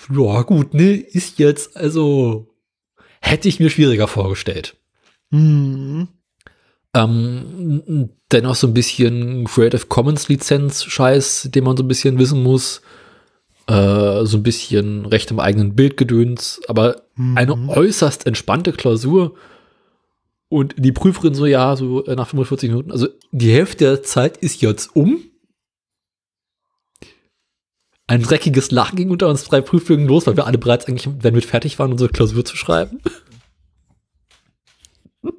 ja gut, ne, ist jetzt, also, hätte ich mir schwieriger vorgestellt. Mhm. Ähm, dennoch so ein bisschen Creative Commons Lizenz Scheiß, den man so ein bisschen wissen muss. Äh, so ein bisschen Recht im eigenen Bildgedöns, aber mhm. eine äußerst entspannte Klausur. Und die Prüferin so, ja, so äh, nach 45 Minuten, also die Hälfte der Zeit ist jetzt um. Ein dreckiges Lachen ging unter uns drei Prüfungen los, weil wir alle bereits eigentlich, wenn wir fertig waren, unsere Klausur zu schreiben.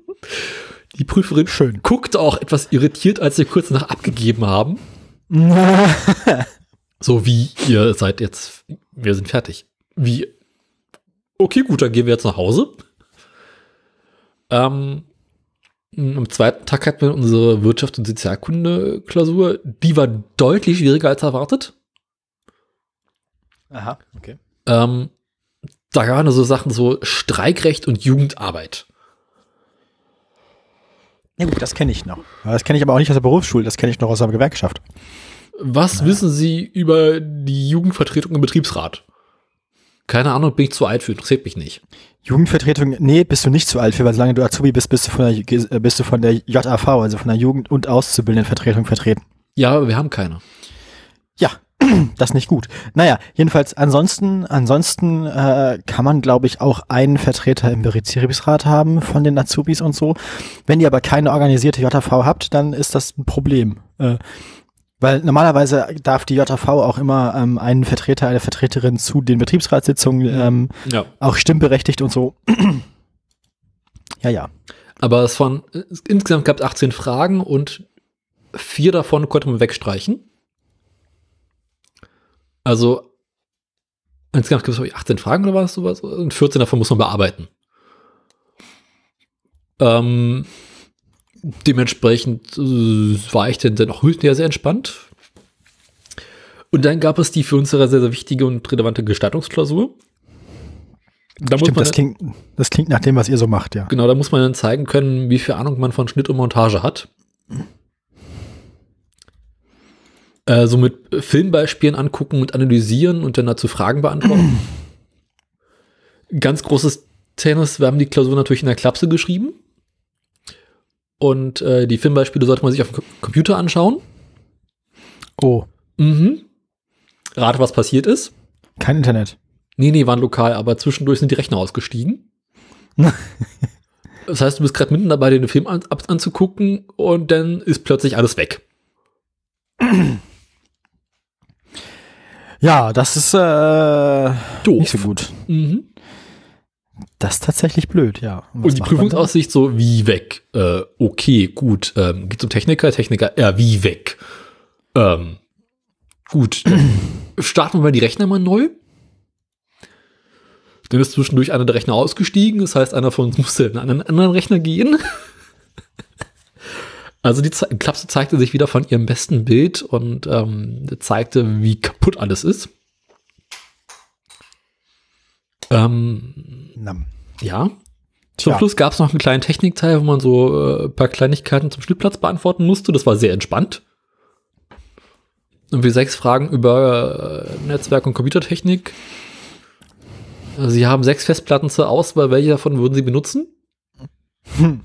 Die Prüferin Schön. guckte auch etwas irritiert, als wir kurz nach abgegeben haben. so wie, ihr seid jetzt, wir sind fertig. Wie, okay, gut, dann gehen wir jetzt nach Hause. Ähm, am zweiten Tag hatten wir unsere Wirtschaft- und Sozialkunde-Klausur. Die war deutlich schwieriger als erwartet. Aha, okay. Ähm, da waren so Sachen so Streikrecht und Jugendarbeit. Ja gut, das kenne ich noch. Das kenne ich aber auch nicht aus der Berufsschule, das kenne ich noch aus der Gewerkschaft. Was naja. wissen Sie über die Jugendvertretung im Betriebsrat? Keine Ahnung, bin ich zu alt für, interessiert mich nicht. Jugendvertretung, nee, bist du nicht zu alt für, weil solange du Azubi bist, bist du von der, äh, bist du von der JAV, also von der Jugend- und Auszubildendenvertretung vertreten. Ja, aber wir haben keine. Das nicht gut. Naja, jedenfalls ansonsten, ansonsten äh, kann man, glaube ich, auch einen Vertreter im Betriebsrat haben von den Azubis und so. Wenn ihr aber keine organisierte JV habt, dann ist das ein Problem. Äh, weil normalerweise darf die JV auch immer ähm, einen Vertreter, eine Vertreterin zu den Betriebsratssitzungen ähm, ja. auch stimmberechtigt und so. ja, ja. Aber es von insgesamt gab es 18 Fragen und vier davon konnte man wegstreichen. Also insgesamt gibt es 18 Fragen oder was sowas und 14 davon muss man bearbeiten. Ähm, dementsprechend äh, war ich denn dann auch ja sehr entspannt. Und dann gab es die für uns sehr, sehr wichtige und relevante Gestaltungsklausur. Da Stimmt, das, klingt, das klingt nach dem, was ihr so macht, ja. Genau, da muss man dann zeigen können, wie viel Ahnung man von Schnitt und Montage hat. Äh, so mit Filmbeispielen angucken und analysieren und dann dazu Fragen beantworten. Ganz großes Tennis, wir haben die Klausur natürlich in der Klapse geschrieben. Und äh, die Filmbeispiele sollte man sich auf dem Computer anschauen. Oh. Mhm. Rate, was passiert ist. Kein Internet. Nee, nee, waren lokal, aber zwischendurch sind die Rechner ausgestiegen. das heißt, du bist gerade mitten dabei, den Film an, anzugucken und dann ist plötzlich alles weg. Ja, das ist äh, nicht so gut. Mhm. Das ist tatsächlich blöd, ja. Und, und die Prüfungsaussicht so, wie weg? Äh, okay, gut. Ähm, geht zum Techniker, Techniker, ja, wie weg? Ähm, gut. starten wir mal die Rechner mal neu. Dann ist zwischendurch einer der Rechner ausgestiegen. Das heißt, einer von uns musste in einen anderen Rechner gehen. Also die Klapse zeigte sich wieder von ihrem besten Bild und ähm, zeigte, wie kaputt alles ist. Ähm, ja. Zum Schluss gab es noch einen kleinen Technikteil, wo man so äh, ein paar Kleinigkeiten zum Schnittplatz beantworten musste. Das war sehr entspannt. Und wir sechs Fragen über äh, Netzwerk und Computertechnik. Sie haben sechs Festplatten zur Auswahl. Welche davon würden Sie benutzen? Hm.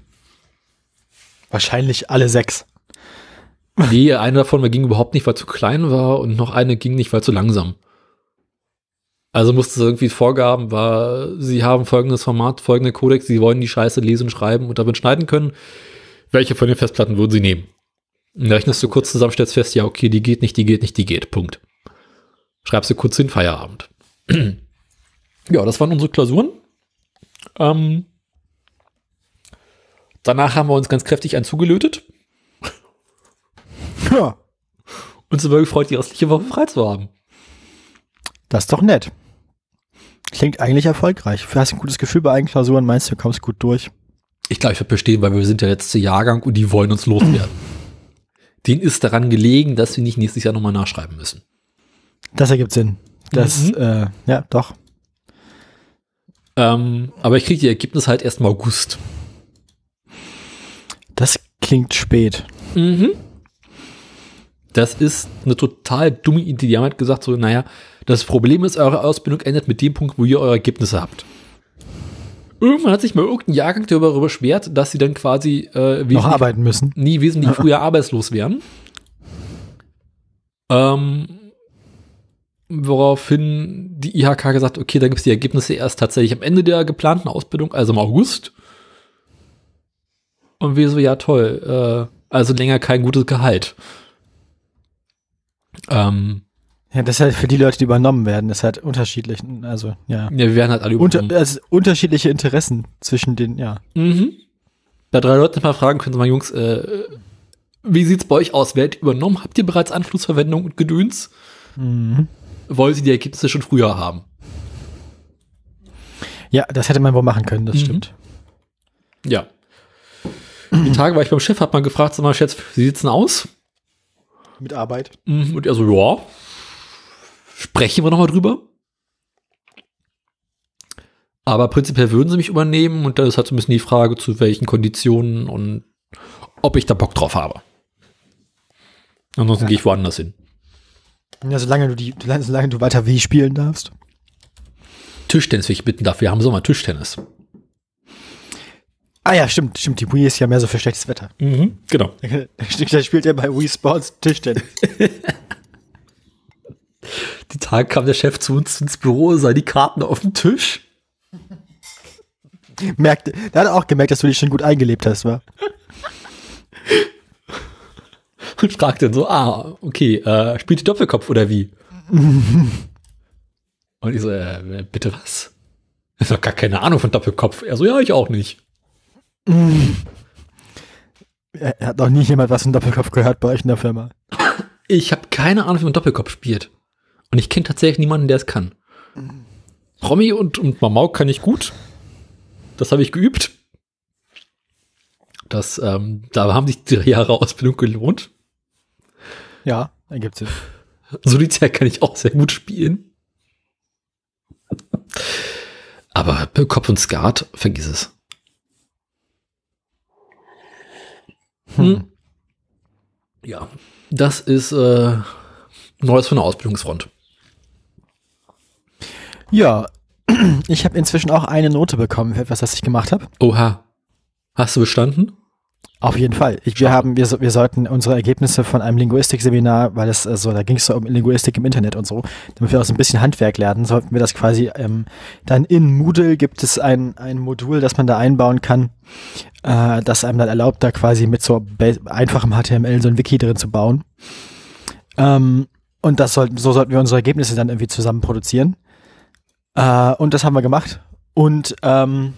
Wahrscheinlich alle sechs. Nee, eine davon ging überhaupt nicht, weil zu klein war und noch eine ging nicht, weil zu langsam. Also musste es irgendwie Vorgaben war, sie haben folgendes Format, folgende Codex, sie wollen die Scheiße lesen, schreiben und damit schneiden können. Welche von den Festplatten würden sie nehmen? Und rechnest du kurz zusammen, stellst fest, ja, okay, die geht nicht, die geht nicht, die geht. Punkt. Schreibst du kurz hin, Feierabend. ja, das waren unsere Klausuren. Ähm, danach haben wir uns ganz kräftig einen zugelötet. Ja. Und sind wir gefreut, die restliche Woche frei zu haben. Das ist doch nett. Klingt eigentlich erfolgreich. Du hast ein gutes Gefühl bei eigenen Klausuren, meinst du, kommst gut durch? Ich glaube, ich werde bestehen, weil wir sind der letzte Jahrgang und die wollen uns loswerden. Denen ist daran gelegen, dass sie nicht nächstes Jahr nochmal nachschreiben müssen. Das ergibt Sinn. Das, mhm. äh, ja, doch. Ähm, aber ich kriege die Ergebnisse halt erst im August. Das klingt spät. Mhm. Das ist eine total dumme Idee. Die haben halt gesagt so, naja, das Problem ist, eure Ausbildung endet mit dem Punkt, wo ihr eure Ergebnisse habt. Irgendwann hat sich mal irgendein Jahrgang darüber beschwert, dass sie dann quasi äh, noch arbeiten müssen. Nie wesentlich früher arbeitslos werden. Ähm, woraufhin die IHK gesagt, okay, da gibt es die Ergebnisse erst tatsächlich am Ende der geplanten Ausbildung, also im August. Und wir so, ja toll, äh, also länger kein gutes Gehalt. Ähm, ja, das ist halt für die Leute, die übernommen werden, das ist halt unterschiedlich. Also, ja. Ja, wir werden halt alle übernommen. Unter, also unterschiedliche Interessen zwischen den, ja. Mhm. Da drei Leute mal fragen können, mal, Jungs, äh, wie sieht's bei euch aus? Werdet ihr übernommen? Habt ihr bereits Anschlussverwendung und Gedöns? Mhm. Wollen Sie die Ergebnisse schon früher haben? Ja, das hätte man wohl machen können, das mhm. stimmt. Ja. Die Tage war ich beim Chef, hab mal gefragt, sag mal, Schätz, wie sieht's denn aus? Mit Arbeit. Mhm. Und er so, ja, sprechen wir nochmal drüber. Aber prinzipiell würden sie mich übernehmen und das ist halt so ein bisschen die Frage, zu welchen Konditionen und ob ich da Bock drauf habe. Ansonsten ja. gehe ich woanders hin. Ja, solange du die, solange du weiter Wii spielen darfst. Tischtennis will ich bitten darf. Wir haben Sommer Tischtennis. Ah ja, stimmt, stimmt. Die Wii ist ja mehr so für schlechtes Wetter. Mhm, genau. Da spielt er bei Wii Sports Tischtennis. die Tage kam der Chef zu uns ins Büro, sah die Karten auf dem Tisch. Merkte, der hat auch gemerkt, dass du dich schon gut eingelebt hast, wa? Und fragte dann so, ah, okay, äh, spielt die Doppelkopf oder wie? Und ich so, äh, bitte was? Ich habe gar keine Ahnung von Doppelkopf. Er so, ja, ich auch nicht. Er hat noch nie jemand was von Doppelkopf gehört bei euch in der Firma. Ich habe keine Ahnung, wie man Doppelkopf spielt. Und ich kenne tatsächlich niemanden, der es kann. Romy und, und Mamau kann ich gut. Das habe ich geübt. Das, ähm, da haben sich drei Jahre Ausbildung gelohnt. Ja, ergibt Sinn. Solitär kann ich auch sehr gut spielen. Aber Kopf und Skat, vergiss es. Hm. hm. Ja, das ist äh, Neues von der Ausbildungsfront. Ja, ich habe inzwischen auch eine Note bekommen für etwas, was ich gemacht habe. Oha. Hast du bestanden? Auf jeden Fall. Ich, wir haben, wir, wir sollten unsere Ergebnisse von einem Linguistikseminar, weil es also, da ging es so um Linguistik im Internet und so, damit wir auch so ein bisschen Handwerk lernen, sollten wir das quasi ähm, dann in Moodle gibt es ein, ein Modul, das man da einbauen kann, äh, das einem dann erlaubt, da quasi mit so einfachem HTML so ein Wiki drin zu bauen. Ähm, und das sollten, so sollten wir unsere Ergebnisse dann irgendwie zusammen produzieren. Äh, und das haben wir gemacht. Und ähm,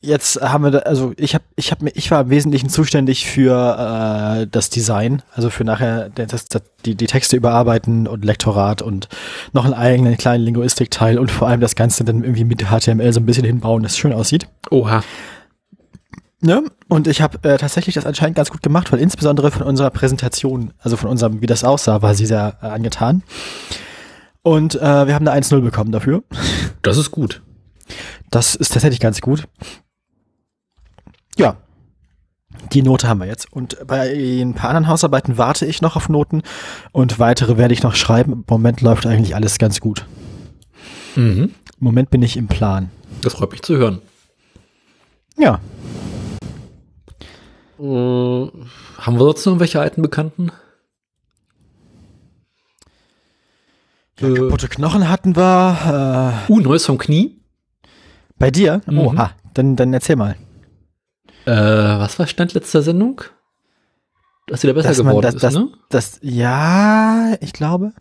jetzt haben wir, da, also ich habe, ich habe, ich war im Wesentlichen zuständig für äh, das Design, also für nachher das, das, die, die Texte überarbeiten und Lektorat und noch einen eigenen kleinen Linguistikteil und vor allem das Ganze dann irgendwie mit HTML so ein bisschen hinbauen, dass es schön aussieht. Oha. Ne? Und ich habe äh, tatsächlich das anscheinend ganz gut gemacht, weil insbesondere von unserer Präsentation, also von unserem, wie das aussah, war sie sehr äh, angetan. Und äh, wir haben eine 1-0 bekommen dafür. Das ist gut. Das ist tatsächlich ganz gut. Ja. Die Note haben wir jetzt. Und bei ein paar anderen Hausarbeiten warte ich noch auf Noten und weitere werde ich noch schreiben. Im Moment läuft eigentlich alles ganz gut. Mhm. Im Moment bin ich im Plan. Das freut mich zu hören. Ja. Äh, haben wir sonst noch irgendwelche alten Bekannten? Ja, kaputte Knochen hatten wir. Äh, uh, Neues vom Knie? Bei dir? Mhm. Oha, dann, dann erzähl mal. Äh, was war Stand letzter Sendung? Dass wieder besser Dass geworden das, ist, das, ne? Das, ja, ich glaube.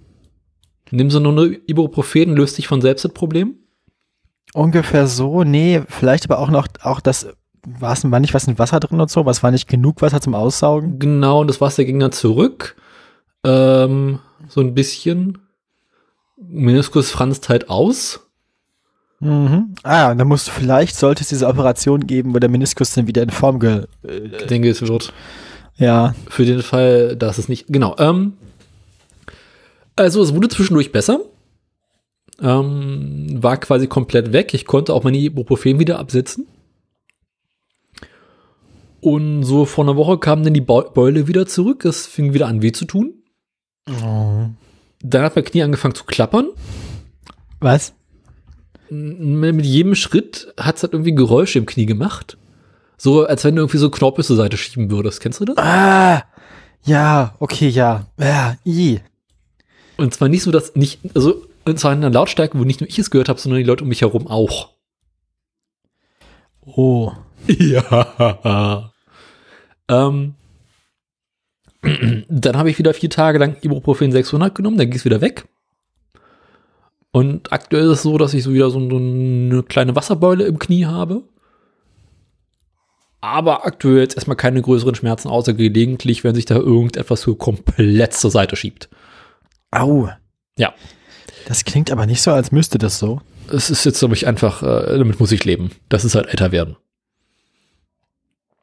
Nimm so nur eine Ibuprofen, löst sich von selbst das Problem? Ungefähr so, nee, vielleicht aber auch noch, auch das, war es war nicht was in Wasser drin und so, was war nicht genug Wasser zum Aussaugen? Genau, und das Wasser ging dann zurück. Ähm, so ein bisschen. Meniskus franzt halt aus. Mhm. Ah, und dann musst du vielleicht, sollte es diese Operation geben, wo der Meniskus dann wieder in Form ge... Äh, ich denke, es wird. Ja. Für den Fall, dass es nicht... Genau. Ähm, also es wurde zwischendurch besser. Ähm, war quasi komplett weg. Ich konnte auch meine Ibuprofen wieder absetzen. Und so vor einer Woche kam dann die Beule wieder zurück. Es fing wieder an weh zu tun. Oh. Dann hat mein Knie angefangen zu klappern. Was? Mit jedem Schritt hat es halt irgendwie Geräusche im Knie gemacht. So, als wenn du irgendwie so Knorpel zur Seite schieben würdest. Kennst du das? Ah, ja, okay, ja. Ja, i. Und zwar nicht so, dass nicht, also, und zwar in einer Lautstärke, wo nicht nur ich es gehört habe, sondern die Leute um mich herum auch. Oh. Ja. ähm, dann habe ich wieder vier Tage lang Ibuprofen 600 genommen, dann ging es wieder weg. Und aktuell ist es so, dass ich so wieder so, eine kleine Wasserbeule im Knie habe. Aber aktuell jetzt erstmal keine größeren Schmerzen, außer gelegentlich, wenn sich da irgendetwas so komplett zur Seite schiebt. Au. Ja. Das klingt aber nicht so, als müsste das so. Es ist jetzt, glaube ich, einfach, äh, damit muss ich leben. Das ist halt älter werden.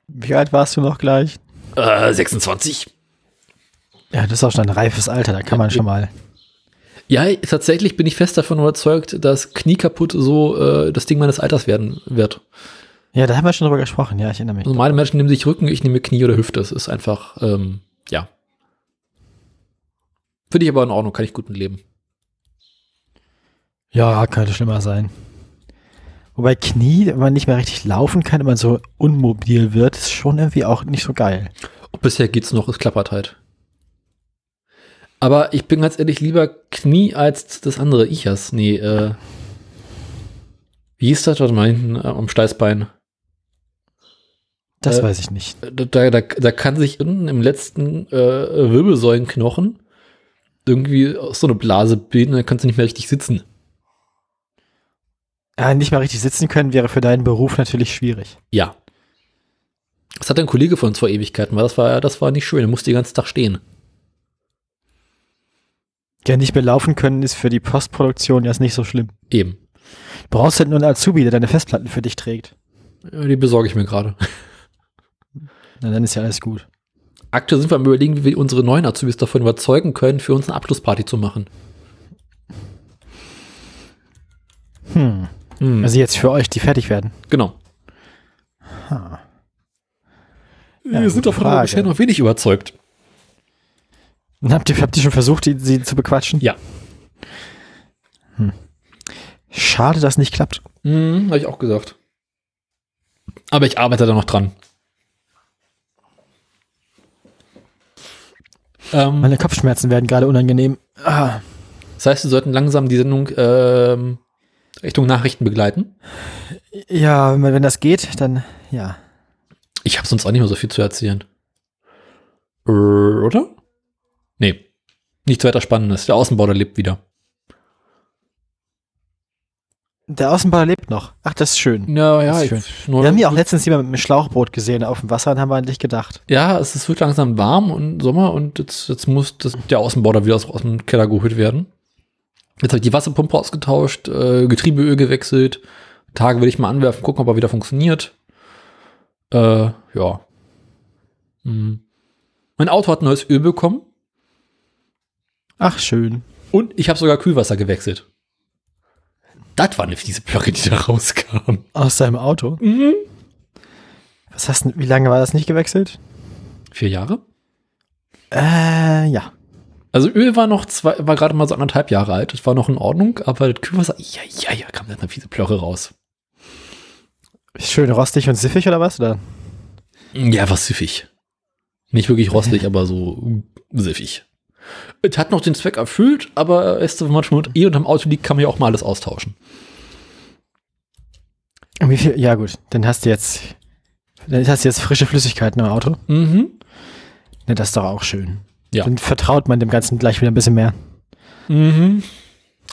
Wie alt warst du noch gleich? Äh, 26. Ja, das ist auch schon ein reifes Alter, da kann man schon mal. Ja, tatsächlich bin ich fest davon überzeugt, dass Knie kaputt so äh, das Ding meines Alters werden wird. Ja, da haben wir schon drüber gesprochen, ja, ich erinnere mich. Normale Menschen nehmen sich Rücken, ich nehme Knie oder Hüfte. Es ist einfach, ähm, ja. Finde ich aber in Ordnung, kann ich gut mit leben. Ja, könnte schlimmer sein. Wobei Knie, wenn man nicht mehr richtig laufen kann, wenn man so unmobil wird, ist schon irgendwie auch nicht so geil. Und bisher geht's noch, es klappert halt. Aber ich bin ganz ehrlich lieber Knie als das andere Ichas. Nee, äh. Wie hieß das? Warte mal hinten äh, am Steißbein. Das äh, weiß ich nicht. Da, da, da kann sich unten im letzten äh, Wirbelsäulenknochen irgendwie so eine Blase bilden, dann kannst du nicht mehr richtig sitzen. Ja, nicht mehr richtig sitzen können wäre für deinen Beruf natürlich schwierig. Ja. Das hat ein Kollege von uns vor Ewigkeiten, weil das war, das war nicht schön. Er musste den ganzen Tag stehen. Ja, nicht mehr laufen können ist für die Postproduktion ja nicht so schlimm. Eben. Du brauchst halt nur einen Azubi, der deine Festplatten für dich trägt. Ja, die besorge ich mir gerade. Na, dann ist ja alles gut. Aktuell sind wir am überlegen, wie wir unsere neuen Azubis davon überzeugen können, für uns eine Abschlussparty zu machen. Hm. hm. Also jetzt für euch, die fertig werden. Genau. Ha. Ja, wir sind davon bisher noch wenig überzeugt. Habt ihr, habt ihr schon versucht, die, sie zu bequatschen? Ja. Hm. Schade, dass nicht klappt. Hm, habe ich auch gesagt. Aber ich arbeite da noch dran. Ähm, Meine Kopfschmerzen werden gerade unangenehm. Ah. Das heißt, wir sollten langsam die Sendung ähm, Richtung Nachrichten begleiten. Ja, wenn, wenn das geht, dann ja. Ich habe sonst auch nicht mehr so viel zu erzählen. Äh, oder? Nee. Nichts weiter Spannendes. Der Außenbau, der lebt wieder. Der Außenbauer lebt noch. Ach, das ist schön. Ja, ja. Schön. Wir haben ja auch letztens jemand mit einem Schlauchboot gesehen auf dem Wasser und haben wir eigentlich gedacht. Ja, es ist, wird langsam warm und Sommer und jetzt, jetzt muss das, der Außenbau da wieder aus, aus dem Keller geholt werden. Jetzt habe ich die Wasserpumpe ausgetauscht, äh, Getriebeöl gewechselt. Tage will ich mal anwerfen, gucken, ob er wieder funktioniert. Äh, ja. Hm. Mein Auto hat neues Öl bekommen. Ach, schön. Und ich habe sogar Kühlwasser gewechselt. Das war eine fiese Plocke, die da rauskam. Aus seinem Auto? Mhm. Was hast du, wie lange war das nicht gewechselt? Vier Jahre? Äh, ja. Also Öl war noch zwei, war gerade mal so anderthalb Jahre alt. Das war noch in Ordnung, aber das Kühlwasser, ja, ja, ja, kam dann eine fiese Plöre raus. Schön rostig und siffig oder was? Oder? Ja, was siffig. Nicht wirklich rostig, aber so siffig. Es hat noch den Zweck erfüllt, aber weißt du, wenn man schon mit E unterm Auto liegt, kann man ja auch mal alles austauschen. Wie viel? Ja, gut. Dann hast du jetzt, dann hast du jetzt frische Flüssigkeiten im Auto. Mhm. Ne, das ist doch auch schön. Ja. Dann vertraut man dem Ganzen gleich wieder ein bisschen mehr. Mhm.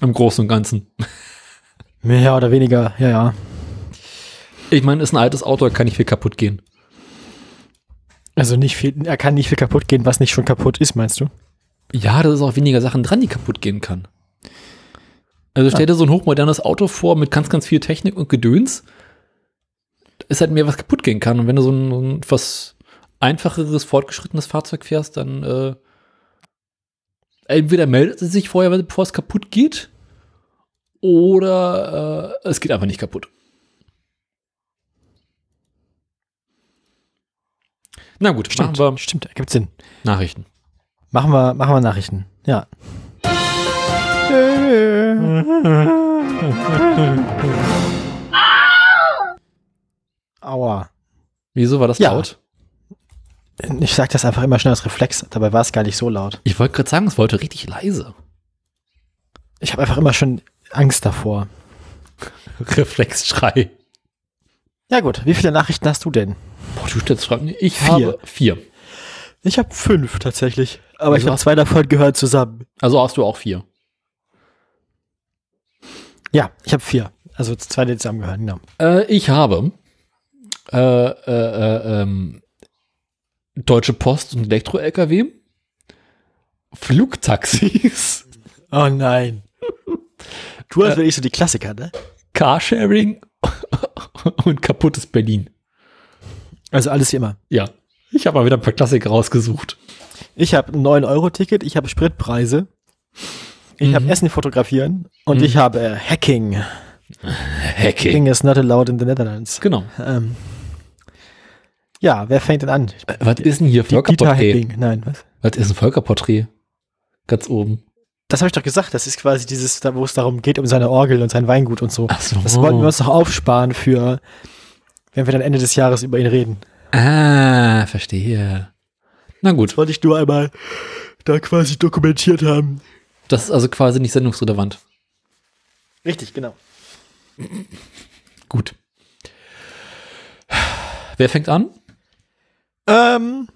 Im Großen und Ganzen. Mehr oder weniger, ja, ja. Ich meine, ist ein altes Auto, da kann nicht viel kaputt gehen. Also nicht viel, er kann nicht viel kaputt gehen, was nicht schon kaputt ist, meinst du? Ja, da ist auch weniger Sachen dran, die kaputt gehen kann. Also stell dir so ein hochmodernes Auto vor mit ganz, ganz viel Technik und Gedöns. Da ist halt mehr, was kaputt gehen kann. Und wenn du so ein, so ein etwas einfacheres, fortgeschrittenes Fahrzeug fährst, dann äh, entweder meldet es sich vorher, bevor es kaputt geht, oder äh, es geht einfach nicht kaputt. Na gut, stimmt, wir stimmt, ergibt Sinn. Nachrichten. Machen wir, machen wir Nachrichten. Ja. Aua. Wieso war das ja. laut? Ich sag das einfach immer schnell als Reflex, dabei war es gar nicht so laut. Ich wollte gerade sagen, es wollte richtig leise. Ich habe einfach immer schon Angst davor. Reflexschrei. Ja gut, wie viele Nachrichten hast du denn? Boah, du stellst Fragen. Ich vier. habe vier. Ich habe fünf tatsächlich. Aber also ich habe zwei davon gehört zusammen. Also hast du auch vier. Ja, ich habe vier. Also zwei, die zusammengehören, genau. Äh, ich habe äh, äh, äh ähm, Deutsche Post und Elektro-LKW, Flugtaxis. Oh nein. Du hast äh, wirklich so die Klassiker, ne? Carsharing und kaputtes Berlin. Also alles wie immer. Ja. Ich habe mal wieder ein paar Klassiker rausgesucht. Ich habe ein 9-Euro-Ticket, ich habe Spritpreise, ich mhm. habe Essen fotografieren und mhm. ich habe Hacking. Hacking. Hacking is not allowed in the Netherlands. Genau. Ähm, ja, wer fängt denn an? Äh, was ist denn hier Völkerporträt? Nein, was? Was ist ein Völkerporträt? Ganz oben. Das habe ich doch gesagt. Das ist quasi dieses, wo es darum geht, um seine Orgel und sein Weingut und so. Ach so. Das wollten wir uns doch aufsparen für, wenn wir dann Ende des Jahres über ihn reden. Ah, verstehe. Na gut. Das wollte ich nur einmal da quasi dokumentiert haben. Das ist also quasi nicht sendungsrelevant. Richtig, genau. Gut. Wer fängt an? Ähm,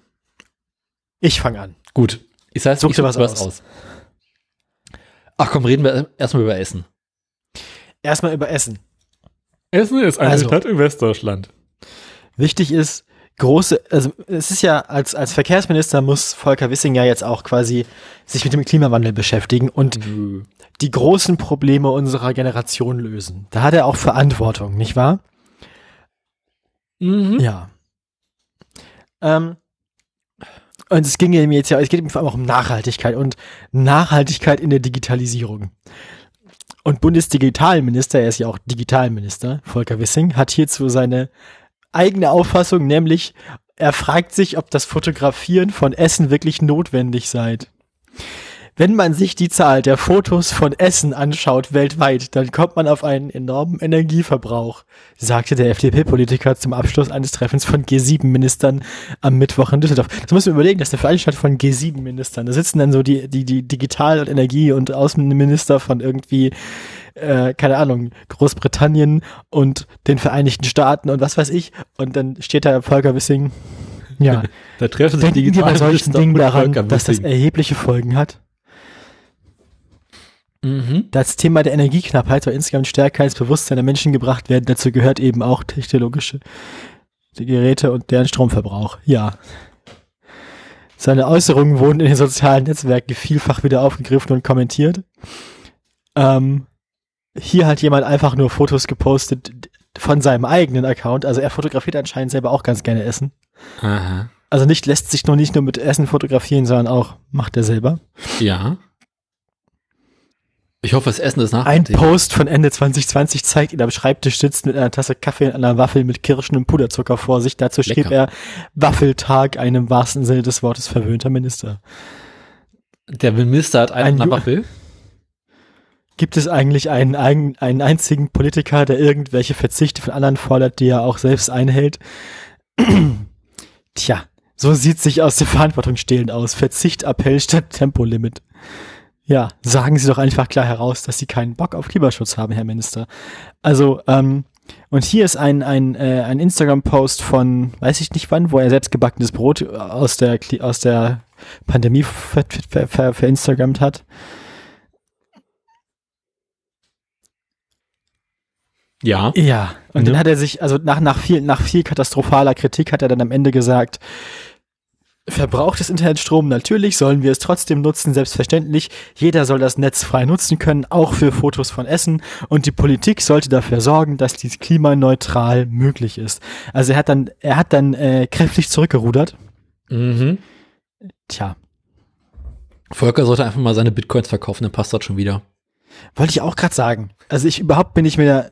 ich fange an. Gut. Ich heißt, Such dir was, was aus. aus. Ach komm, reden wir erstmal über Essen. Erstmal über Essen. Essen ist eine also, Stadt in Westdeutschland. Wichtig ist, große, also es ist ja, als, als Verkehrsminister muss Volker Wissing ja jetzt auch quasi sich mit dem Klimawandel beschäftigen und mhm. die großen Probleme unserer Generation lösen. Da hat er auch Verantwortung, nicht wahr? Mhm. Ja. Ähm, und es ging ihm jetzt ja, es geht ihm vor allem auch um Nachhaltigkeit und Nachhaltigkeit in der Digitalisierung. Und Bundesdigitalminister, er ist ja auch Digitalminister, Volker Wissing, hat hierzu seine eigene Auffassung, nämlich er fragt sich, ob das Fotografieren von Essen wirklich notwendig sei. Wenn man sich die Zahl der Fotos von Essen anschaut weltweit, dann kommt man auf einen enormen Energieverbrauch, sagte der FDP-Politiker zum Abschluss eines Treffens von G7-Ministern am Mittwoch in Düsseldorf. Das muss man überlegen, das ist eine Veranstaltung von G7-Ministern. Da sitzen dann so die, die, die Digital- und Energie- und Außenminister von irgendwie äh, keine Ahnung, Großbritannien und den Vereinigten Staaten und was weiß ich. Und dann steht da Volker Wissing. Ja, da treffen sich die bei solchen Dingen daran, dass das erhebliche Folgen hat. Mhm. Das Thema der Energieknappheit soll insgesamt stärker ins Bewusstsein der Menschen gebracht werden. Dazu gehört eben auch technologische Geräte und deren Stromverbrauch. Ja. Seine Äußerungen wurden in den sozialen Netzwerken vielfach wieder aufgegriffen und kommentiert. Ähm, hier hat jemand einfach nur Fotos gepostet von seinem eigenen Account. Also er fotografiert anscheinend selber auch ganz gerne Essen. Aha. Also nicht lässt sich nur nicht nur mit Essen fotografieren, sondern auch macht er selber. Ja. Ich hoffe, das Essen ist nach. Ein Post von Ende 2020 zeigt ihn am Schreibtisch sitzt mit einer Tasse Kaffee und einer Waffel mit Kirschen und Puderzucker vor sich. Dazu Lecker. schrieb er Waffeltag, einem wahrsten Sinne des Wortes verwöhnter Minister. Der Minister hat einen ein Waffel. Gibt es eigentlich einen, einen, einzigen Politiker, der irgendwelche Verzichte von anderen fordert, die er auch selbst einhält? Tja, so sieht sich aus der Verantwortung stehlen aus. Verzicht-Appell statt Tempolimit. Ja, sagen Sie doch einfach klar heraus, dass Sie keinen Bock auf Klimaschutz haben, Herr Minister. Also, ähm, und hier ist ein, ein, äh, ein Instagram-Post von, weiß ich nicht wann, wo er selbst gebackenes Brot aus der, aus der Pandemie ver, ver, ver, verinstagrammt hat. Ja. Ja. Und ja. dann hat er sich, also nach, nach viel, nach viel katastrophaler Kritik hat er dann am Ende gesagt, Verbraucht des Internetstrom natürlich, sollen wir es trotzdem nutzen, selbstverständlich. Jeder soll das Netz frei nutzen können, auch für Fotos von Essen. Und die Politik sollte dafür sorgen, dass dies klimaneutral möglich ist. Also er hat dann, er hat dann äh, kräftig zurückgerudert. Mhm. Tja. Volker sollte einfach mal seine Bitcoins verkaufen, dann passt das schon wieder. Wollte ich auch gerade sagen. Also ich überhaupt bin ich mir,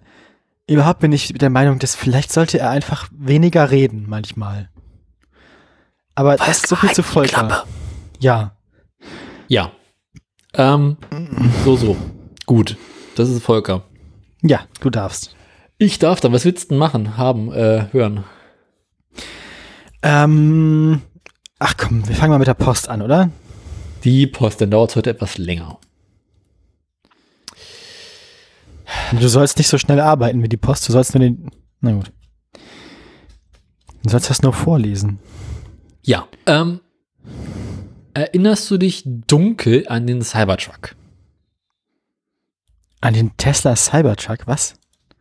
überhaupt bin ich der Meinung, dass vielleicht sollte er einfach weniger reden manchmal. Aber Was das ist so viel zu Volker. Ja. Ja. Ähm, so, so. Gut. Das ist Volker. Ja, du darfst. Ich darf dann. Was willst du denn machen, haben, äh, hören? Ähm, ach komm, wir fangen mal mit der Post an, oder? Die Post, dann dauert es heute etwas länger. Du sollst nicht so schnell arbeiten wie die Post, du sollst nur den. Na gut. Du sollst das nur vorlesen. Ja. Ähm, erinnerst du dich dunkel an den Cybertruck? An den Tesla Cybertruck, was?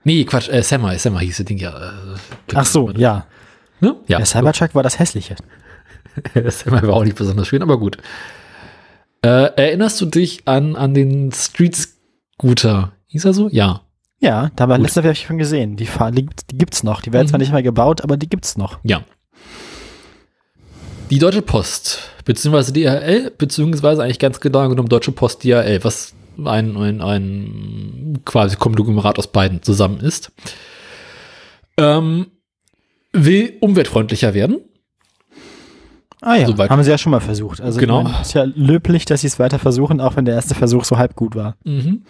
Nee, Quatsch, äh, Semi, Semi hieß das Ding ja. Äh, Ach so, ja. Ne? ja. Der Cybertruck war das hässliche. Semi war auch nicht besonders schön, aber gut. Äh, erinnerst du dich an, an den Street Scooter? Hieß er so? Ja. Ja, da war letzter habe ich schon gesehen. Die, die, die gibt's noch. Die werden mhm. zwar nicht mehr gebaut, aber die gibt's noch. Ja. Die Deutsche Post, beziehungsweise DHL, beziehungsweise eigentlich ganz genau genommen Deutsche Post DHL, was ein, ein, ein quasi Konglomerat aus beiden zusammen ist, ähm, will umweltfreundlicher werden. Ah ja, Soweit. haben sie ja schon mal versucht. Also genau. Meine, ist ja löblich, dass sie es weiter versuchen, auch wenn der erste Versuch so halb gut war. Mhm.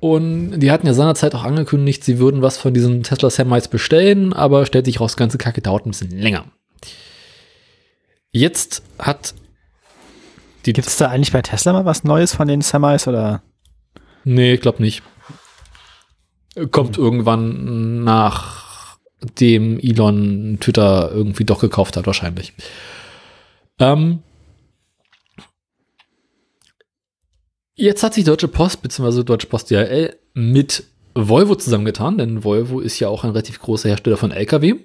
Und die hatten ja seinerzeit auch angekündigt, sie würden was von diesen Tesla Semis bestellen, aber stellt sich raus, ganze Kacke dauert ein bisschen länger. Jetzt hat die. Gibt es da eigentlich bei Tesla mal was Neues von den Semis oder? Nee, ich glaube nicht. Kommt mhm. irgendwann nach dem Elon Twitter irgendwie doch gekauft hat, wahrscheinlich. Ähm, jetzt hat sich Deutsche Post bzw. Deutsche Post DHL mit Volvo zusammengetan, denn Volvo ist ja auch ein relativ großer Hersteller von LKW.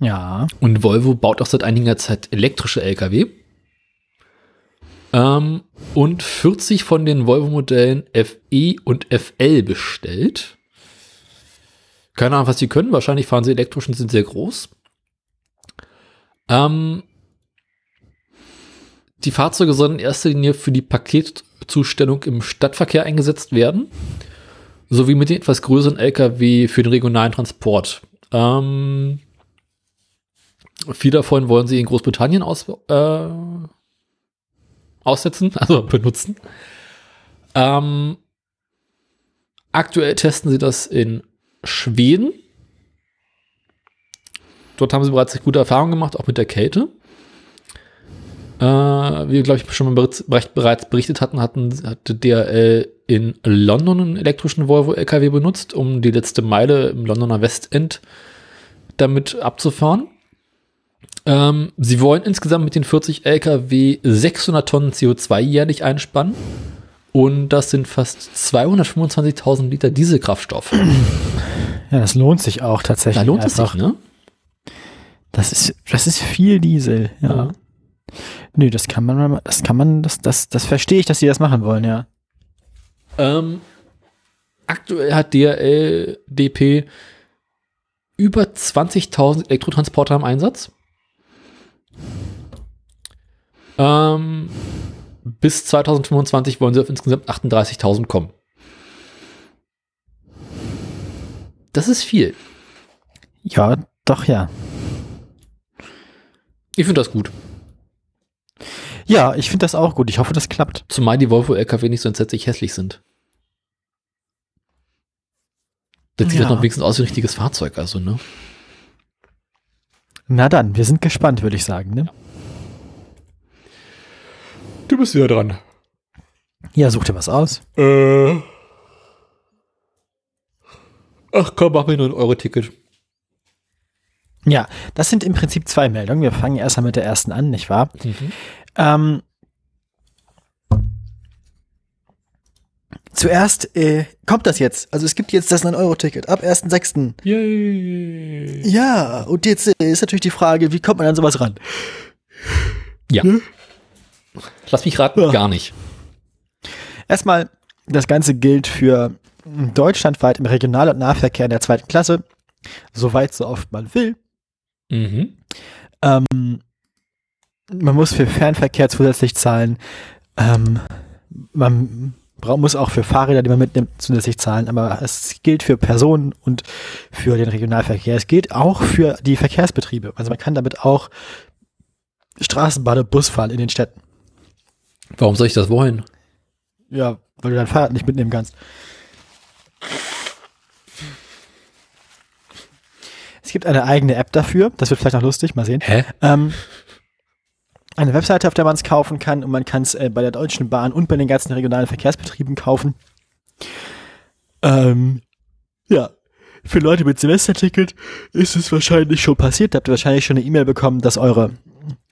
Ja. Und Volvo baut auch seit einiger Zeit elektrische Lkw. Ähm, und 40 von den Volvo-Modellen FE und FL bestellt. Keine Ahnung, was sie können. Wahrscheinlich fahren sie elektrisch und sind sehr groß. Ähm, die Fahrzeuge sollen in erster Linie für die Paketzustellung im Stadtverkehr eingesetzt werden, sowie mit den etwas größeren Lkw für den regionalen Transport. Ähm, Viele davon wollen sie in Großbritannien aus, äh, aussetzen, also benutzen. Ähm, aktuell testen sie das in Schweden. Dort haben sie bereits gute Erfahrungen gemacht, auch mit der Kälte. Äh, wie wir, glaube ich, schon mal bereits berichtet hatten, hatten, hatte DRL in London einen elektrischen Volvo LKW benutzt, um die letzte Meile im Londoner Westend damit abzufahren. Ähm, sie wollen insgesamt mit den 40 Lkw 600 Tonnen CO2 jährlich einspannen. Und das sind fast 225.000 Liter Dieselkraftstoff. Ja, das lohnt sich auch tatsächlich. Da lohnt einfach. es sich, ne? Das ist, das ist viel Diesel, ja. ja. Nö, das kann man, das kann man, das, das, das verstehe ich, dass sie das machen wollen, ja. Ähm, aktuell hat DRL-DP über 20.000 Elektrotransporter im Einsatz. Ähm, bis 2025 wollen sie auf insgesamt 38.000 kommen. Das ist viel. Ja, doch, ja. Ich finde das gut. Ja, ich finde das auch gut. Ich hoffe, das klappt. Zumal die Volvo-LKW nicht so entsetzlich hässlich sind. Das sieht ja. doch noch wenigstens aus wie ein richtiges Fahrzeug, also, ne? Na dann, wir sind gespannt, würde ich sagen, ne? Du bist wieder dran. Ja, such dir was aus. Äh. Ach komm, mach mir nur ein Euro-Ticket. Ja, das sind im Prinzip zwei Meldungen. Wir fangen erstmal mit der ersten an, nicht wahr? Mhm. Ähm, zuerst äh, kommt das jetzt. Also es gibt jetzt das 9-Euro-Ticket ab 1.6. Yay. Ja, und jetzt äh, ist natürlich die Frage, wie kommt man an sowas ran? Ja. Ne? Lass mich raten, ja. gar nicht. Erstmal, das Ganze gilt für deutschlandweit im Regional- und Nahverkehr in der zweiten Klasse, soweit so oft man will. Mhm. Ähm, man muss für Fernverkehr zusätzlich zahlen. Ähm, man muss auch für Fahrräder, die man mitnimmt, zusätzlich zahlen. Aber es gilt für Personen und für den Regionalverkehr. Es gilt auch für die Verkehrsbetriebe. Also man kann damit auch Straßenbahn und Bus fahren in den Städten. Warum soll ich das wollen? Ja, weil du dein Fahrrad nicht mitnehmen kannst. Es gibt eine eigene App dafür. Das wird vielleicht noch lustig, mal sehen. Hä? Ähm, eine Webseite, auf der man es kaufen kann und man kann es äh, bei der Deutschen Bahn und bei den ganzen regionalen Verkehrsbetrieben kaufen. Ähm, ja, für Leute mit Semesterticket ist es wahrscheinlich schon passiert. Da habt ihr wahrscheinlich schon eine E-Mail bekommen, dass eure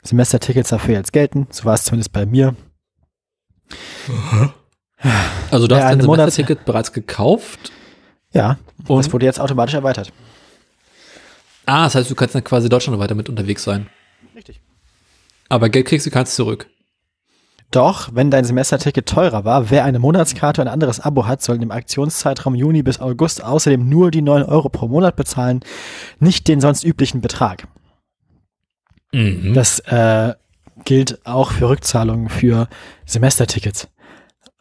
Semestertickets dafür jetzt gelten. So war es zumindest bei mir. Also du hast ja, dein Semesterticket bereits gekauft? Ja, und das wurde jetzt automatisch erweitert. Ah, das heißt, du kannst dann quasi Deutschland weiter mit unterwegs sein. Aber Geld kriegst du kannst zurück. Doch, wenn dein Semesterticket teurer war, wer eine Monatskarte und ein anderes Abo hat, soll im Aktionszeitraum Juni bis August außerdem nur die 9 Euro pro Monat bezahlen, nicht den sonst üblichen Betrag. Mhm. Das äh, gilt auch für Rückzahlungen für Semestertickets.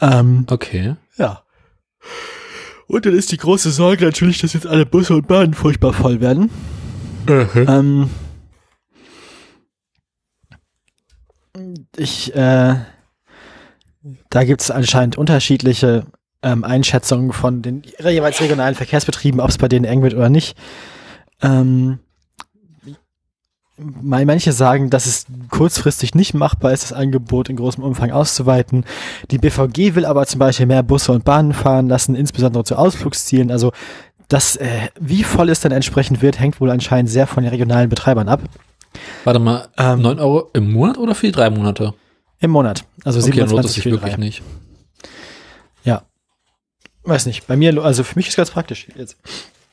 Ähm, okay. Ja. Und dann ist die große Sorge natürlich, dass jetzt alle Busse und Bahnen furchtbar voll werden. Ähm, ich, äh, da gibt es anscheinend unterschiedliche ähm, Einschätzungen von den jeweils regionalen Verkehrsbetrieben, ob es bei denen eng wird oder nicht. Ähm, manche sagen, dass es kurzfristig nicht machbar ist, das Angebot in großem Umfang auszuweiten. Die BVG will aber zum Beispiel mehr Busse und Bahnen fahren lassen, insbesondere zu Ausflugszielen. Also das, äh, wie voll es dann entsprechend wird, hängt wohl anscheinend sehr von den regionalen Betreibern ab. Warte mal, ähm, 9 Euro im Monat oder für die drei Monate? Im Monat. Also okay, 27 lohnt sich wirklich drei. nicht. Ja. Weiß nicht. Bei mir, also für mich ist ganz praktisch jetzt.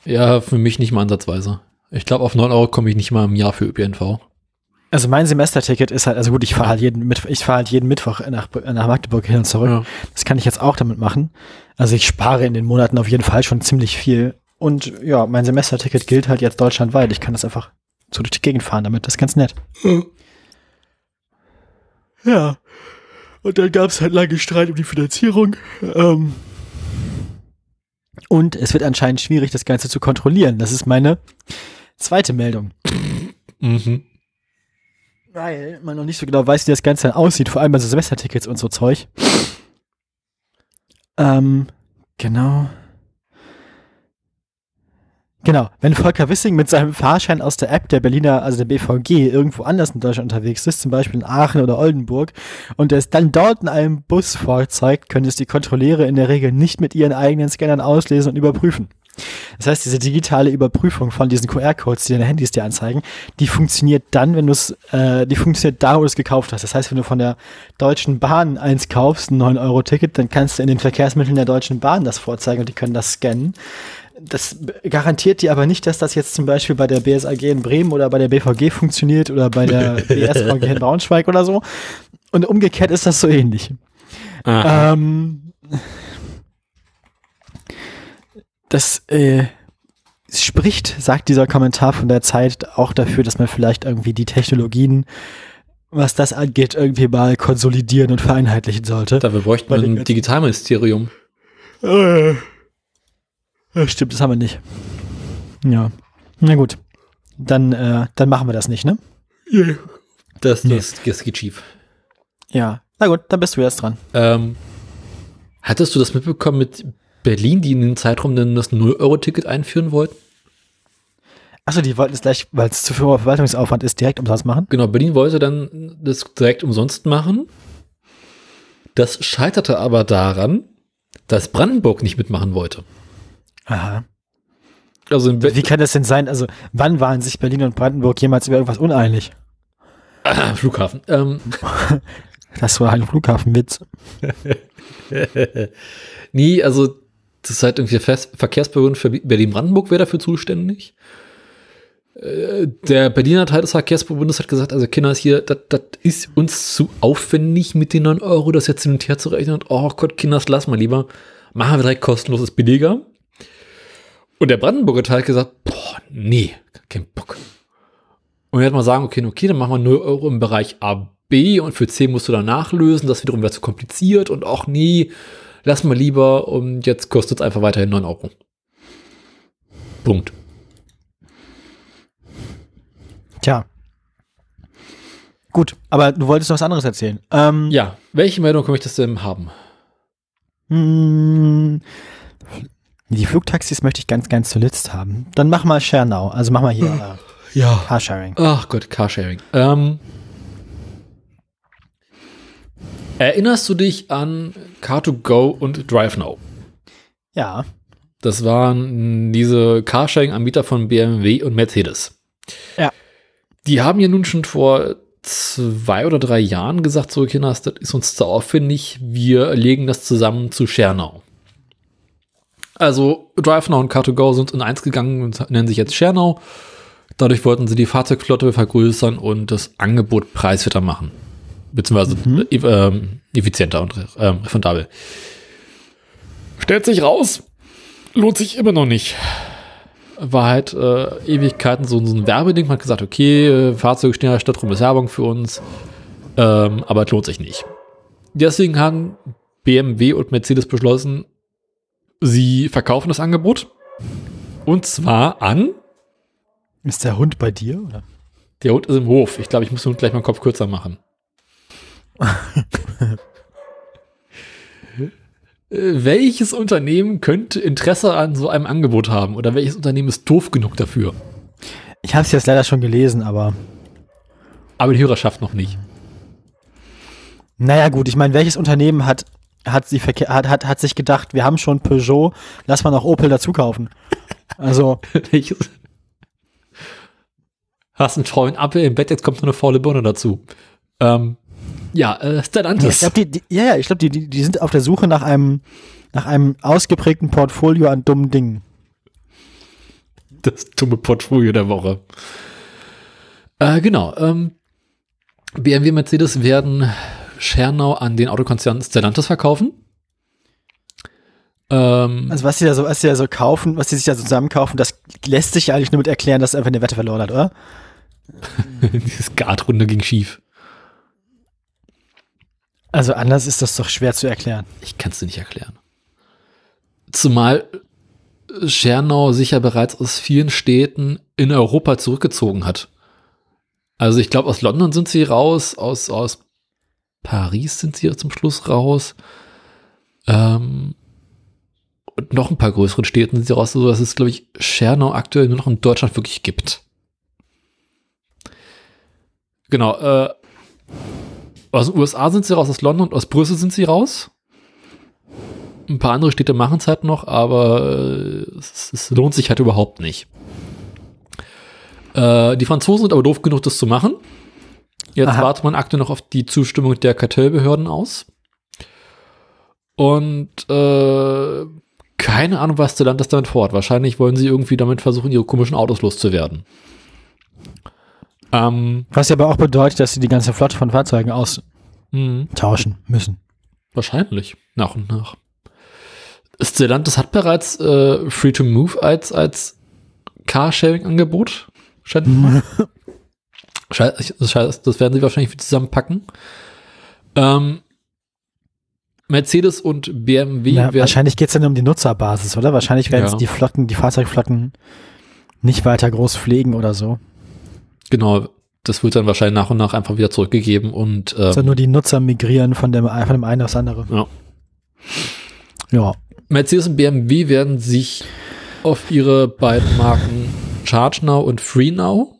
Ja, für mich nicht mal ansatzweise. Ich glaube, auf 9 Euro komme ich nicht mal im Jahr für ÖPNV. Also mein Semesterticket ist halt, also gut, ich fahre halt jeden Mittwoch, ich fahre halt jeden Mittwoch nach, nach Magdeburg hin und zurück. Ja. Das kann ich jetzt auch damit machen. Also ich spare in den Monaten auf jeden Fall schon ziemlich viel. Und ja, mein Semesterticket gilt halt jetzt deutschlandweit. Ich kann das einfach so durch die Gegend fahren damit. Das ist ganz nett. Ja. Und dann gab es halt lange Streit um die Finanzierung. Ähm und es wird anscheinend schwierig, das Ganze zu kontrollieren. Das ist meine zweite Meldung. Mhm. Weil man noch nicht so genau weiß, wie das Ganze dann aussieht, vor allem bei so Semestertickets und so Zeug. Ähm, genau. Genau, wenn Volker Wissing mit seinem Fahrschein aus der App der Berliner, also der BVG, irgendwo anders in Deutschland unterwegs ist, zum Beispiel in Aachen oder Oldenburg, und er es dann dort in einem Bus vorzeigt, können es die Kontrolleure in der Regel nicht mit ihren eigenen Scannern auslesen und überprüfen. Das heißt, diese digitale Überprüfung von diesen QR-Codes, die deine Handys dir anzeigen, die funktioniert dann, wenn du es, äh, die funktioniert da, wo du es gekauft hast. Das heißt, wenn du von der Deutschen Bahn eins kaufst, ein 9-Euro-Ticket, dann kannst du in den Verkehrsmitteln der Deutschen Bahn das vorzeigen und die können das scannen. Das garantiert dir aber nicht, dass das jetzt zum Beispiel bei der BSAG in Bremen oder bei der BVG funktioniert oder bei der BSVG in Braunschweig oder so. Und umgekehrt ist das so ähnlich. Ähm, das äh, spricht, sagt dieser Kommentar von der Zeit, auch dafür, dass man vielleicht irgendwie die Technologien, was das angeht, irgendwie mal konsolidieren und vereinheitlichen sollte. Dafür bräuchten wir ein Digitalministerium. Äh, stimmt, das haben wir nicht. Ja. Na gut. Dann, äh, dann machen wir das nicht, ne? Yeah. Das, das, das geht schief. Ja. Na gut, dann bist du jetzt dran. Ähm, hattest du das mitbekommen mit Berlin, die in den Zeitraum dann das 0-Euro-Ticket einführen wollten? Achso, die wollten es gleich, weil es zu viel Verwaltungsaufwand ist, direkt umsonst machen? Genau, Berlin wollte dann das direkt umsonst machen. Das scheiterte aber daran, dass Brandenburg nicht mitmachen wollte. Aha. Also Wie kann das denn sein? Also, wann waren sich Berlin und Brandenburg jemals über irgendwas uneinig? Flughafen. Ähm. Das war ein Flughafenwitz. nee, also das ist halt irgendwie der Verkehrsbehörden für Berlin-Brandenburg wäre dafür zuständig. Äh, der Berliner Teil des Verkehrsverbundes hat gesagt, also Kinder, hier, das ist uns zu aufwendig mit den 9 Euro, das jetzt hin und her zu rechnen. Und, oh Gott, Kinders, lass mal lieber. Machen wir direkt kostenlos, ist billiger. Und der Brandenburger Teil hat gesagt, boah, nee, kein Bock. Und er hat mal sagen, okay, okay, dann machen wir 0 Euro im Bereich A, B und für C musst du dann nachlösen, das wiederum wäre zu kompliziert und auch nee, lass mal lieber und jetzt kostet es einfach weiterhin 9 Euro. Punkt. Tja. Gut, aber du wolltest noch was anderes erzählen. Ähm, ja, welche Meldung möchtest du denn haben? Hm, die Flugtaxis möchte ich ganz, ganz zuletzt haben. Dann mach mal ShareNow. Also mach mal hier äh, ja. Carsharing. Ach Gott, Carsharing. Ähm, Erinnerst du dich an Car2Go und DriveNow? Ja. Das waren diese Carsharing-Anbieter von BMW und Mercedes. Ja. Die haben ja nun schon vor zwei oder drei Jahren gesagt, so Kinders, das ist uns zu aufwendig, wir legen das zusammen zu ShareNow. Also DriveNow und Car2Go sind in eins gegangen und nennen sich jetzt ShareNow. Dadurch wollten sie die Fahrzeugflotte vergrößern und das Angebot preiswerter machen beziehungsweise mhm. ähm, effizienter und ähm, refundabel. Stellt sich raus, lohnt sich immer noch nicht. War halt äh, Ewigkeiten so, so ein Werbeding. Man hat gesagt, okay, äh, Fahrzeuge stehen ja Stadt rum ist Werbung für uns, ähm, aber es lohnt sich nicht. Deswegen haben BMW und Mercedes beschlossen, sie verkaufen das Angebot. Und zwar an. Ist der Hund bei dir? Oder? Der Hund ist im Hof. Ich glaube, ich muss den Hund gleich meinen Kopf kürzer machen. welches Unternehmen könnte Interesse an so einem Angebot haben? Oder welches Unternehmen ist doof genug dafür? Ich habe es jetzt leider schon gelesen, aber. Aber die Hörerschaft noch nicht. Naja, gut, ich meine, welches Unternehmen hat, hat, sie hat, hat, hat sich gedacht, wir haben schon Peugeot, lass mal noch Opel dazu kaufen? Also. Hast einen faulen Apfel im Bett, jetzt kommt noch eine faule Birne dazu. Ähm, ja, äh, Stellantis. Ich glaube, die, die, ja, ich glaube, die, die, die sind auf der Suche nach einem, nach einem ausgeprägten Portfolio an dummen Dingen. Das dumme Portfolio der Woche. Äh, genau. Ähm, BMW Mercedes werden Schernau an den Autokonzern Stellantis verkaufen. Ähm, also was sie da so, was sie da so kaufen, was sie sich da zusammenkaufen, das lässt sich ja eigentlich nur mit erklären, dass er einfach eine Wette verloren hat, oder? Dieses Guardrunde ging schief. Also anders ist das doch schwer zu erklären. Ich kann es dir nicht erklären. Zumal Schernau sich ja bereits aus vielen Städten in Europa zurückgezogen hat. Also ich glaube, aus London sind sie raus, aus, aus Paris sind sie zum Schluss raus. Ähm, und noch ein paar größeren Städten sind sie raus, so dass es, glaube ich, Schernau aktuell nur noch in Deutschland wirklich gibt. Genau, äh, aus den USA sind sie raus, aus London und aus Brüssel sind sie raus. Ein paar andere Städte machen es halt noch, aber äh, es, es, lohnt sich halt überhaupt nicht. Äh, die Franzosen sind aber doof genug, das zu machen. Jetzt Aha. wartet man aktuell noch auf die Zustimmung der Kartellbehörden aus. Und äh, keine Ahnung, was der Land das damit vorhat. Wahrscheinlich wollen sie irgendwie damit versuchen, ihre komischen Autos loszuwerden. Ähm, was ja aber auch bedeutet, dass sie die ganze Flotte von Fahrzeugen austauschen müssen. Wahrscheinlich, nach und nach. Stellantis hat bereits äh, Free to Move als, als Carsharing-Angebot. das werden sie wahrscheinlich zusammenpacken. Ähm, Mercedes und BMW ja, Wahrscheinlich geht es dann um die Nutzerbasis, oder? Wahrscheinlich werden ja. sie die Flotten, die Fahrzeugflotten nicht weiter groß pflegen oder so. Genau, das wird dann wahrscheinlich nach und nach einfach wieder zurückgegeben und ähm, also nur die Nutzer migrieren von dem, von dem einen aufs andere. Ja. Ja. Mercedes und BMW werden sich auf ihre beiden Marken ChargeNow und FreeNow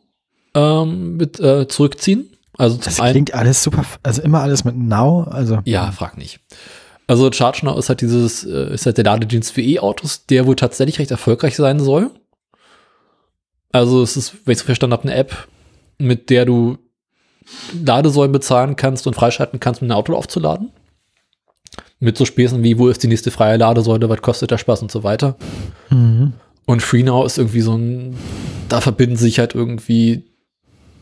ähm, mit, äh, zurückziehen. Also das klingt einen, alles super, also immer alles mit Now, also. Ja, frag nicht. Also ChargeNow ist halt dieses, äh, ist halt der Ladedienst für E-Autos, der wohl tatsächlich recht erfolgreich sein soll. Also es ist, wenn ich so verstanden habe, eine App, mit der du Ladesäulen bezahlen kannst und freischalten kannst, um ein Auto aufzuladen. Mit so Späßen wie, wo ist die nächste freie Ladesäule, was kostet der Spaß und so weiter. Mhm. Und FreeNow ist irgendwie so ein, da verbinden sich halt irgendwie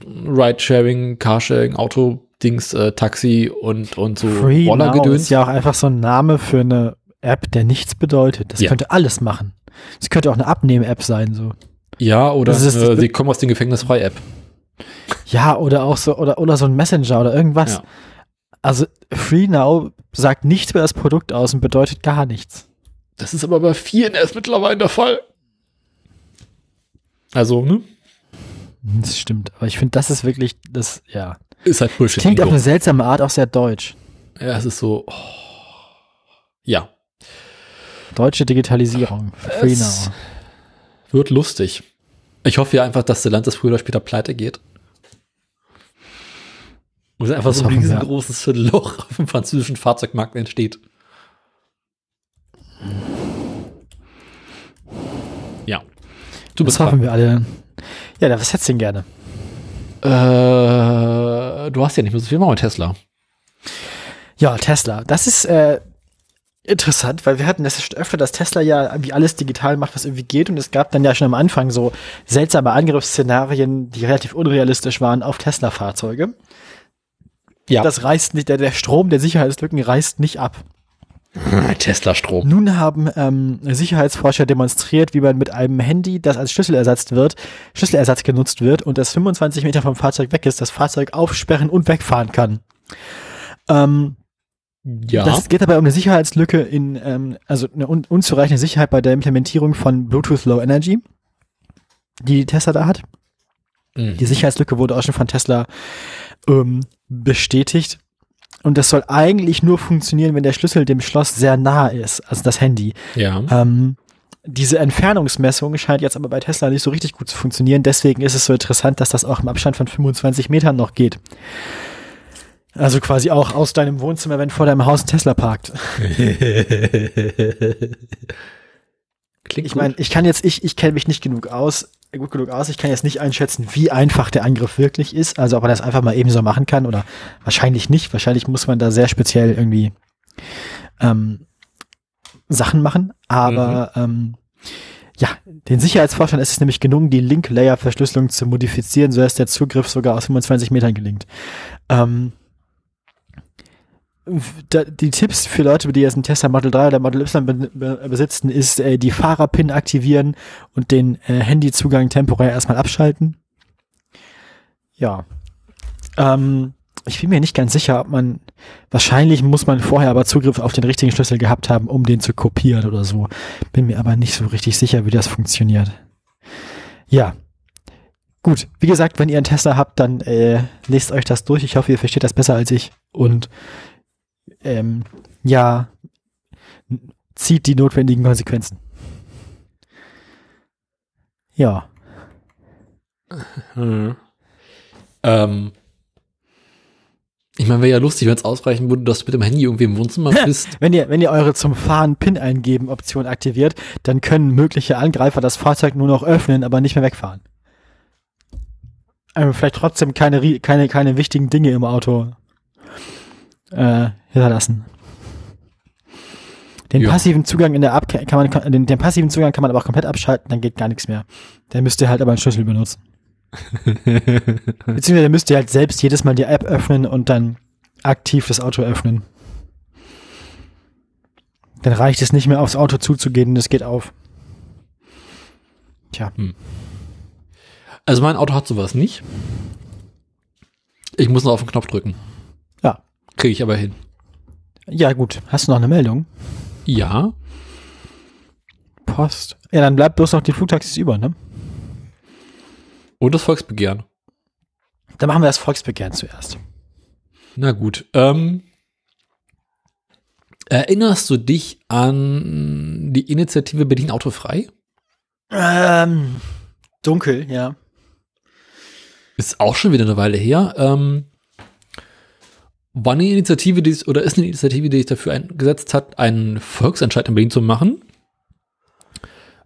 Ridesharing, Carsharing, Auto-Dings, äh, Taxi und, und so Rollergedöns. ist ja auch einfach so ein Name für eine App, der nichts bedeutet. Das ja. könnte alles machen. Es könnte auch eine Abnehm-App sein, so. Ja, oder äh, sie kommen aus dem Gefängnis frei App. Ja, oder auch so, oder, oder so ein Messenger oder irgendwas. Ja. Also FreeNow sagt nichts über das Produkt aus und bedeutet gar nichts. Das ist aber bei vielen erst mittlerweile der Fall. Also, ne? Das stimmt, aber ich finde, das ist wirklich, das, ja. Ist halt Bullshit. Klingt auf eine seltsame Art auch sehr deutsch. Ja, es ist so, oh. ja. Deutsche Digitalisierung. FreeNow. Wird lustig. Ich hoffe ja einfach, dass Stellantis früher oder später pleite geht. Und einfach das so ein riesengroßes wir. Loch auf dem französischen Fahrzeugmarkt entsteht. Ja. Du bist das hoffen wir alle. Ja, was hättest du denn gerne? Äh, du hast ja nicht mehr so viel mit Tesla. Ja, Tesla. Das ist äh, interessant, weil wir hatten das schon öfter, dass Tesla ja wie alles digital macht, was irgendwie geht. Und es gab dann ja schon am Anfang so seltsame Angriffsszenarien, die relativ unrealistisch waren auf Tesla-Fahrzeuge. Ja. Das reißt nicht, der, der Strom der Sicherheitslücken reißt nicht ab. Tesla-Strom. Nun haben ähm, Sicherheitsforscher demonstriert, wie man mit einem Handy, das als Schlüsselersatz wird, Schlüsselersatz genutzt wird und das 25 Meter vom Fahrzeug weg ist, das Fahrzeug aufsperren und wegfahren kann. Ähm, ja. Das geht dabei um eine Sicherheitslücke in, ähm, also eine un unzureichende Sicherheit bei der Implementierung von Bluetooth Low Energy, die Tesla da hat. Mhm. Die Sicherheitslücke wurde auch schon von Tesla ähm, bestätigt. Und das soll eigentlich nur funktionieren, wenn der Schlüssel dem Schloss sehr nah ist, also das Handy. Ja. Ähm, diese Entfernungsmessung scheint jetzt aber bei Tesla nicht so richtig gut zu funktionieren. Deswegen ist es so interessant, dass das auch im Abstand von 25 Metern noch geht. Also quasi auch aus deinem Wohnzimmer, wenn vor deinem Haus ein Tesla parkt. Klingt ich meine, ich kann jetzt, ich, ich kenne mich nicht genug aus, gut genug aus. Ich kann jetzt nicht einschätzen, wie einfach der Angriff wirklich ist. Also ob man das einfach mal eben so machen kann oder wahrscheinlich nicht. Wahrscheinlich muss man da sehr speziell irgendwie ähm, Sachen machen. Aber mhm. ähm, ja, den Sicherheitsforschern ist es nämlich gelungen, die Link-Layer-Verschlüsselung zu modifizieren, sodass der Zugriff sogar aus 25 Metern gelingt. Ähm, die Tipps für Leute, die jetzt einen Tesla Model 3 oder Model Y besitzen, ist äh, die Fahrerpin aktivieren und den äh, Handyzugang temporär erstmal abschalten. Ja. Ähm, ich bin mir nicht ganz sicher, ob man, wahrscheinlich muss man vorher aber Zugriff auf den richtigen Schlüssel gehabt haben, um den zu kopieren oder so. Bin mir aber nicht so richtig sicher, wie das funktioniert. Ja. Gut, wie gesagt, wenn ihr einen Tesla habt, dann äh, lest euch das durch. Ich hoffe, ihr versteht das besser als ich. Und ähm, ja, zieht die notwendigen Konsequenzen. Ja. Hm. Ähm, Ich meine, wäre ja lustig, wenn es ausreichen würde, dass du mit dem Handy irgendwie im Wohnzimmer bist. wenn ihr, wenn ihr eure zum Fahren PIN eingeben Option aktiviert, dann können mögliche Angreifer das Fahrzeug nur noch öffnen, aber nicht mehr wegfahren. Also vielleicht trotzdem keine, keine, keine wichtigen Dinge im Auto äh, hinterlassen. Den ja. passiven Zugang in der App kann man, den, den, passiven Zugang kann man aber auch komplett abschalten, dann geht gar nichts mehr. Der müsste halt aber einen Schlüssel benutzen. Beziehungsweise der müsste halt selbst jedes Mal die App öffnen und dann aktiv das Auto öffnen. Dann reicht es nicht mehr aufs Auto zuzugehen und es geht auf. Tja. Hm. Also mein Auto hat sowas nicht. Ich muss nur auf den Knopf drücken. Kriege ich aber hin. Ja, gut. Hast du noch eine Meldung? Ja. Post. Ja, dann bleibt bloß noch die Flugtaxis über, ne? Und das Volksbegehren. Dann machen wir das Volksbegehren zuerst. Na gut. Ähm, erinnerst du dich an die Initiative Berlin Autofrei? Ähm, dunkel, ja. Ist auch schon wieder eine Weile her. Ähm, war eine Initiative, die oder ist eine Initiative, die sich dafür eingesetzt hat, einen Volksentscheid in Berlin zu machen,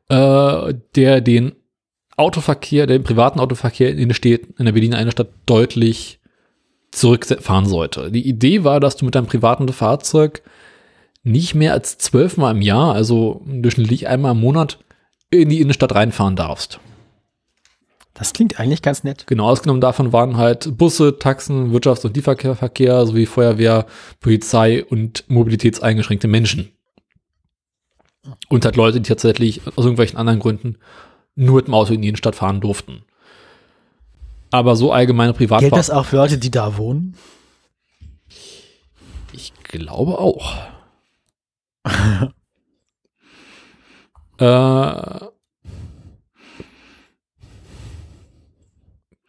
äh, der den Autoverkehr, den privaten Autoverkehr in der, Städten, in der Berliner Innenstadt deutlich zurückfahren sollte. Die Idee war, dass du mit deinem privaten Fahrzeug nicht mehr als zwölfmal im Jahr, also durchschnittlich einmal im Monat, in die Innenstadt reinfahren darfst. Das klingt eigentlich ganz nett. Genau, ausgenommen davon waren halt Busse, Taxen, Wirtschafts- und Lieferverkehr sowie Feuerwehr, Polizei und mobilitätseingeschränkte Menschen. Und halt Leute, die tatsächlich aus irgendwelchen anderen Gründen nur mit dem Auto in die Innenstadt fahren durften. Aber so allgemeine Privatfahrer. Gilt das auch für Leute, die da wohnen? Ich glaube auch. äh,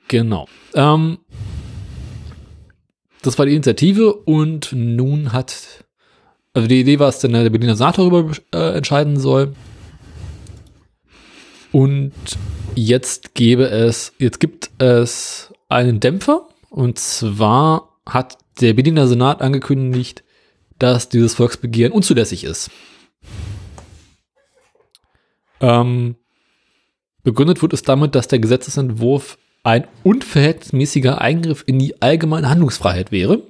Genau. Ähm, das war die Initiative und nun hat, also die Idee war es, dass der Berliner Senat darüber äh, entscheiden soll. Und jetzt gäbe es, jetzt gibt es einen Dämpfer und zwar hat der Berliner Senat angekündigt, dass dieses Volksbegehren unzulässig ist. Ähm, begründet wird es damit, dass der Gesetzesentwurf ein unverhältnismäßiger Eingriff in die allgemeine Handlungsfreiheit wäre.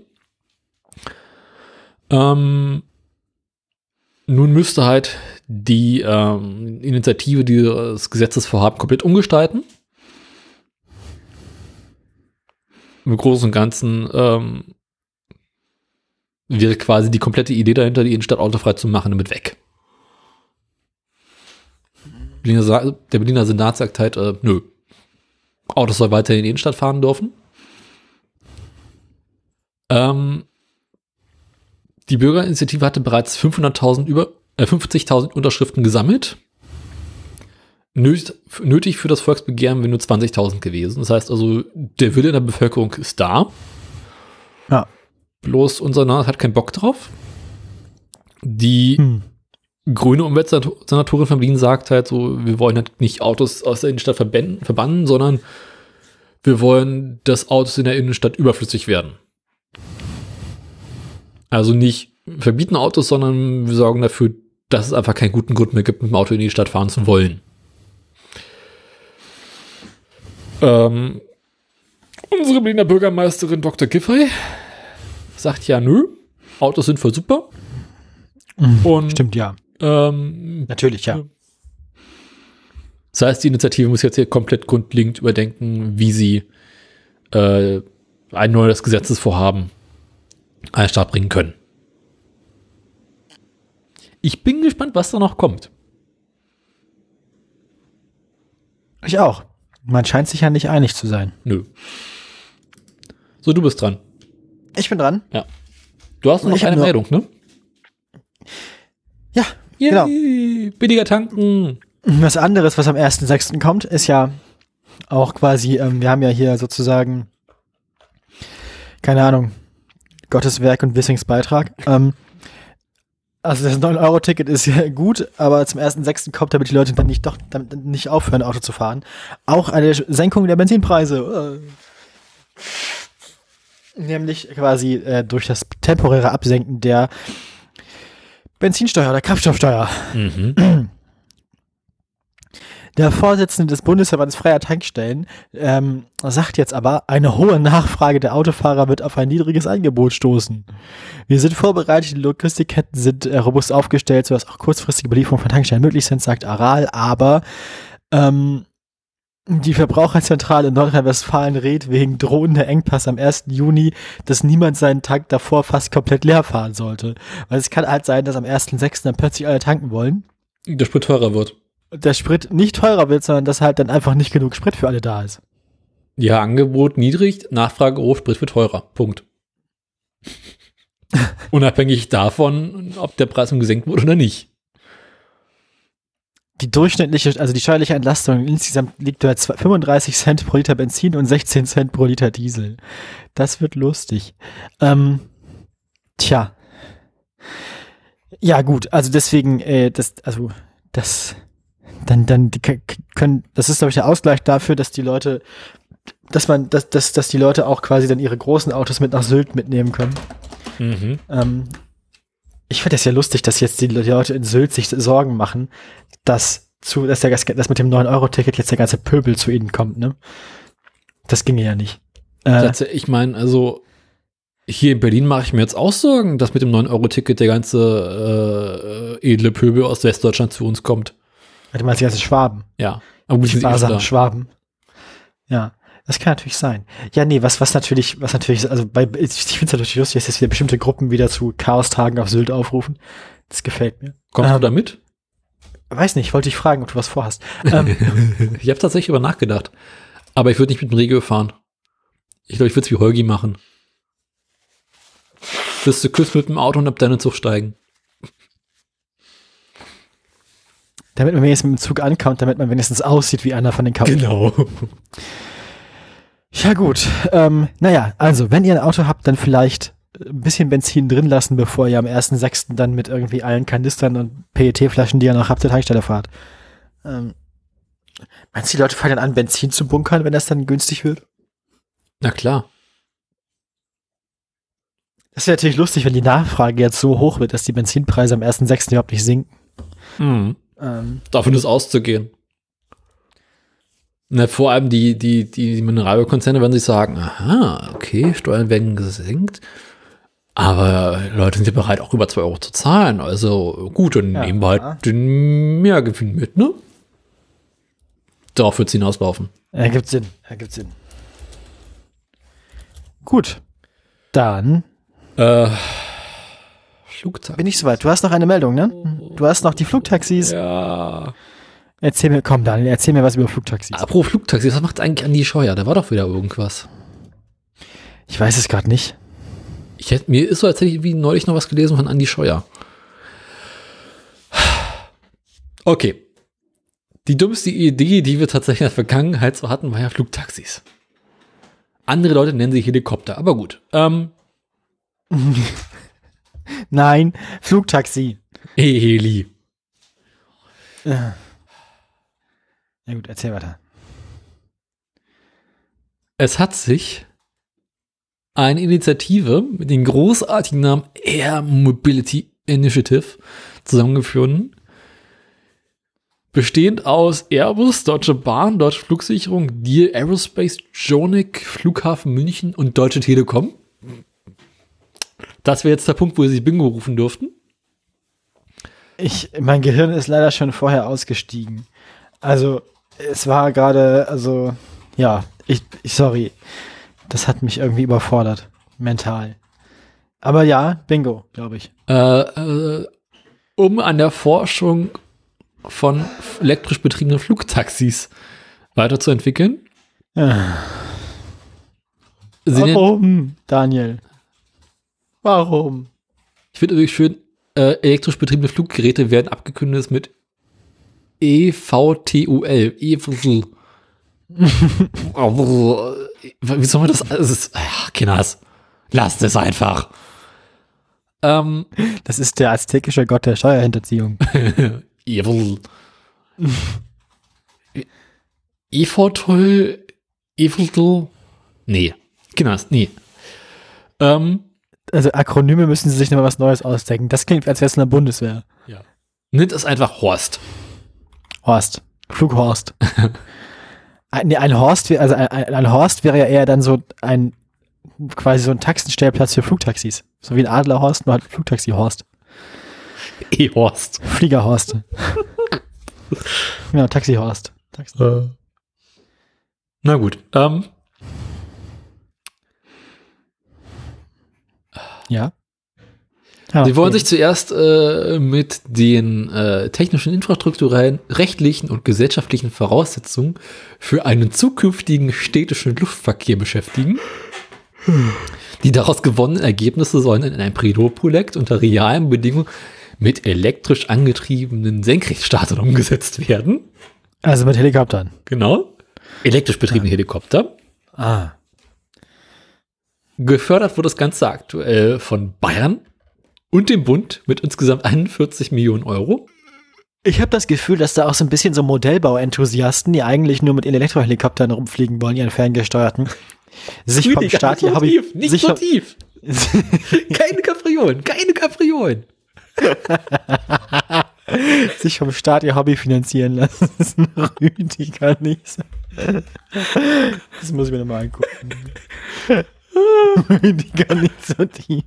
Ähm, nun müsste halt die ähm, Initiative dieses Gesetzesvorhaben komplett umgestalten. Im Großen und Ganzen ähm, wäre quasi die komplette Idee dahinter, die Innenstadt autofrei zu machen, damit weg. Der Berliner Senat sagt halt, äh, nö, Autos soll weiter in die Innenstadt fahren dürfen. Ähm, die Bürgerinitiative hatte bereits 500.000 über äh, 50.000 Unterschriften gesammelt. Nötig, nötig für das Volksbegehren wären nur 20.000 gewesen. Das heißt also, der Wille der Bevölkerung ist da. Ja. Bloß unser Land hat keinen Bock drauf. Die hm. Grüne Umweltsenatorin von Berlin sagt halt so, wir wollen halt nicht Autos aus der Innenstadt verbannen, sondern wir wollen, dass Autos in der Innenstadt überflüssig werden. Also nicht verbieten Autos, sondern wir sorgen dafür, dass es einfach keinen guten Grund mehr gibt, mit dem Auto in die Stadt fahren zu wollen. Ähm, unsere Berliner Bürgermeisterin Dr. Giffey sagt ja, nö, Autos sind voll super. Mhm, Und, stimmt, ja. Ähm, Natürlich, ja. Das heißt, die Initiative muss jetzt hier komplett grundlegend überdenken, wie sie äh, ein neues Gesetzesvorhaben an den Start bringen können. Ich bin gespannt, was da noch kommt. Ich auch. Man scheint sich ja nicht einig zu sein. Nö. So, du bist dran. Ich bin dran. Ja. Du hast noch eine Meldung, ne? Ja, Yay, genau. Billiger tanken. Was anderes, was am 1.6. kommt, ist ja auch quasi, ähm, wir haben ja hier sozusagen, keine Ahnung, Gottes Werk und Wissings Beitrag. Ähm, also das 9-Euro-Ticket ist ja gut, aber zum 1.6. kommt, damit die Leute dann nicht doch damit nicht aufhören, Auto zu fahren. Auch eine Senkung der Benzinpreise. Nämlich quasi äh, durch das temporäre Absenken der Benzinsteuer oder Kraftstoffsteuer. Mhm. Der Vorsitzende des Bundesverbandes freier Tankstellen ähm, sagt jetzt aber, eine hohe Nachfrage der Autofahrer wird auf ein niedriges Angebot stoßen. Wir sind vorbereitet, die Logistikketten sind äh, robust aufgestellt, sodass auch kurzfristige Belieferungen von Tankstellen möglich sind, sagt Aral, aber ähm, die Verbraucherzentrale in Nordrhein-Westfalen rät wegen drohender Engpass am 1. Juni, dass niemand seinen Tank davor fast komplett leer fahren sollte. Weil es kann halt sein, dass am 1.6. dann plötzlich alle tanken wollen. Der Sprit teurer wird der Sprit nicht teurer wird, sondern dass halt dann einfach nicht genug Sprit für alle da ist. Ja, Angebot niedrig, Nachfrage hoch, Sprit wird teurer. Punkt. Unabhängig davon, ob der Preis gesenkt wurde oder nicht. Die durchschnittliche, also die steuerliche Entlastung insgesamt liegt bei 35 Cent pro Liter Benzin und 16 Cent pro Liter Diesel. Das wird lustig. Ähm, tja. Ja, gut, also deswegen, äh, das, also, das, dann, dann die können, das ist, glaube ich, der Ausgleich dafür, dass die Leute, dass man, dass, dass, dass die Leute auch quasi dann ihre großen Autos mit nach Sylt mitnehmen können. Mhm. Ähm, ich finde das ja lustig, dass jetzt die Leute in Sylt sich Sorgen machen, dass zu, dass der dass mit dem 9-Euro-Ticket jetzt der ganze Pöbel zu ihnen kommt, ne? Das ginge ja nicht. Äh, ich meine, also hier in Berlin mache ich mir jetzt auch Sorgen, dass mit dem 9-Euro-Ticket der ganze äh, edle Pöbel aus Westdeutschland zu uns kommt. Du meinst die ganzen Schwaben? Ja. Aber die sparsamen Schwaben. Ja. Das kann natürlich sein. Ja, nee, was, was natürlich, was natürlich, also bei, ich finde es natürlich lustig, dass jetzt wieder bestimmte Gruppen wieder zu Chaostagen auf Sylt aufrufen. Das gefällt mir. Kommst ähm, du da mit? Weiß nicht, wollte ich fragen, ob du was vorhast. Ähm, ich habe tatsächlich über nachgedacht. Aber ich würde nicht mit dem Regio fahren. Ich glaube, ich würde es wie Holgi machen. Bist du küsst mit dem Auto und ab deinen Zug steigen. damit man wenigstens mit dem Zug ankommt, damit man wenigstens aussieht wie einer von den Couch. Genau. Ja gut, ähm, naja, also wenn ihr ein Auto habt, dann vielleicht ein bisschen Benzin drin lassen, bevor ihr am 1.6. dann mit irgendwie allen Kanistern und PET-Flaschen, die ihr noch habt, zur Tankstelle fahrt. Ähm, meinst du, die Leute fangen dann an, Benzin zu bunkern, wenn das dann günstig wird? Na klar. Das ist natürlich lustig, wenn die Nachfrage jetzt so hoch wird, dass die Benzinpreise am 1.6. überhaupt nicht sinken. Mhm. Ähm, Davon ist auszugehen. Na, vor allem die, die, die Mineralölkonzerne werden sich sagen, aha, okay, Steuern werden gesenkt, aber Leute sind ja bereit, auch über 2 Euro zu zahlen. Also gut, dann ja, nehmen wir halt ja. den Mehrgewinn mit, ne? Darauf wird es hinauslaufen. Ergibt Sinn, ergibt Sinn. Gut, dann äh, Flugtaxis. Bin ich soweit. Du hast noch eine Meldung, ne? Du hast noch die Flugtaxis. Ja. Erzähl mir, komm, Daniel, erzähl mir was über Flugtaxis. Apropos Flugtaxis, was macht eigentlich Andi Scheuer? Da war doch wieder irgendwas. Ich weiß es gerade nicht. Ich hätte, mir ist so, als hätte ich irgendwie neulich noch was gelesen von Andi Scheuer. Okay. Die dümmste Idee, die wir tatsächlich in der Vergangenheit so hatten, war ja Flugtaxis. Andere Leute nennen sie Helikopter, aber gut. Ähm, Nein, Flugtaxi. Heli. Ja gut, erzähl weiter. Es hat sich eine Initiative mit dem großartigen Namen Air Mobility Initiative zusammengeführt, bestehend aus Airbus, Deutsche Bahn, Deutsche Flugsicherung, Deal Aerospace, Jonic, Flughafen München und Deutsche Telekom. Das wäre jetzt der Punkt, wo sie Bingo rufen durften. Ich, mein Gehirn ist leider schon vorher ausgestiegen. Also, es war gerade, also, ja, ich, ich, sorry. Das hat mich irgendwie überfordert. Mental. Aber ja, Bingo, glaube ich. Äh, äh, um an der Forschung von elektrisch betriebenen Flugtaxis weiterzuentwickeln. Ja. Warum, Daniel? Warum? Ich finde übrigens schön, äh, elektrisch betriebene Fluggeräte werden abgekündigt mit EVTUL. EVTUL. Wie soll man das? das ist, ach, Kinders, lasst es einfach. Ähm, das ist der aztekische Gott der Steuerhinterziehung. Evil. EVTUL. EVTUL. Nee. Kinders, nee. Ähm, also Akronyme müssen sie sich noch was Neues ausdenken. Das klingt, als wäre es eine Bundeswehr. Ja. Nennt es einfach Horst. Horst. Flughorst. ein, ein Horst, also ein, ein, Horst wäre ja eher dann so ein quasi so ein Taxenstellplatz für Flugtaxis. So wie ein Adlerhorst, nur halt Flugtaxi-Horst. E-Horst. Fliegerhorst. ja, Taxi-Horst. Taxi. Äh. Na gut. Ähm, Ja. Ah, Sie wollen sich zuerst äh, mit den äh, technischen, infrastrukturellen, rechtlichen und gesellschaftlichen Voraussetzungen für einen zukünftigen städtischen Luftverkehr beschäftigen. Die daraus gewonnenen Ergebnisse sollen in ein Pilotprojekt unter realen Bedingungen mit elektrisch angetriebenen Senkrechtstartern umgesetzt werden. Also mit Helikoptern. Genau. Elektrisch betriebene ah. Helikopter. Ah. Gefördert wird das Ganze aktuell von Bayern und dem Bund mit insgesamt 41 Millionen Euro. Ich habe das Gefühl, dass da auch so ein bisschen so Modellbau-Enthusiasten, die eigentlich nur mit Elektrohelikoptern rumfliegen wollen, ihren ferngesteuerten, sich vom Staat ihr Hobby... Tief, nicht sich so tief. keine Kapriolen, keine Kapriolen. sich vom Staat ihr Hobby finanzieren lassen. Das ist ein Rüdiger nicht so. Das muss ich mir nochmal angucken. Gar nicht so tief.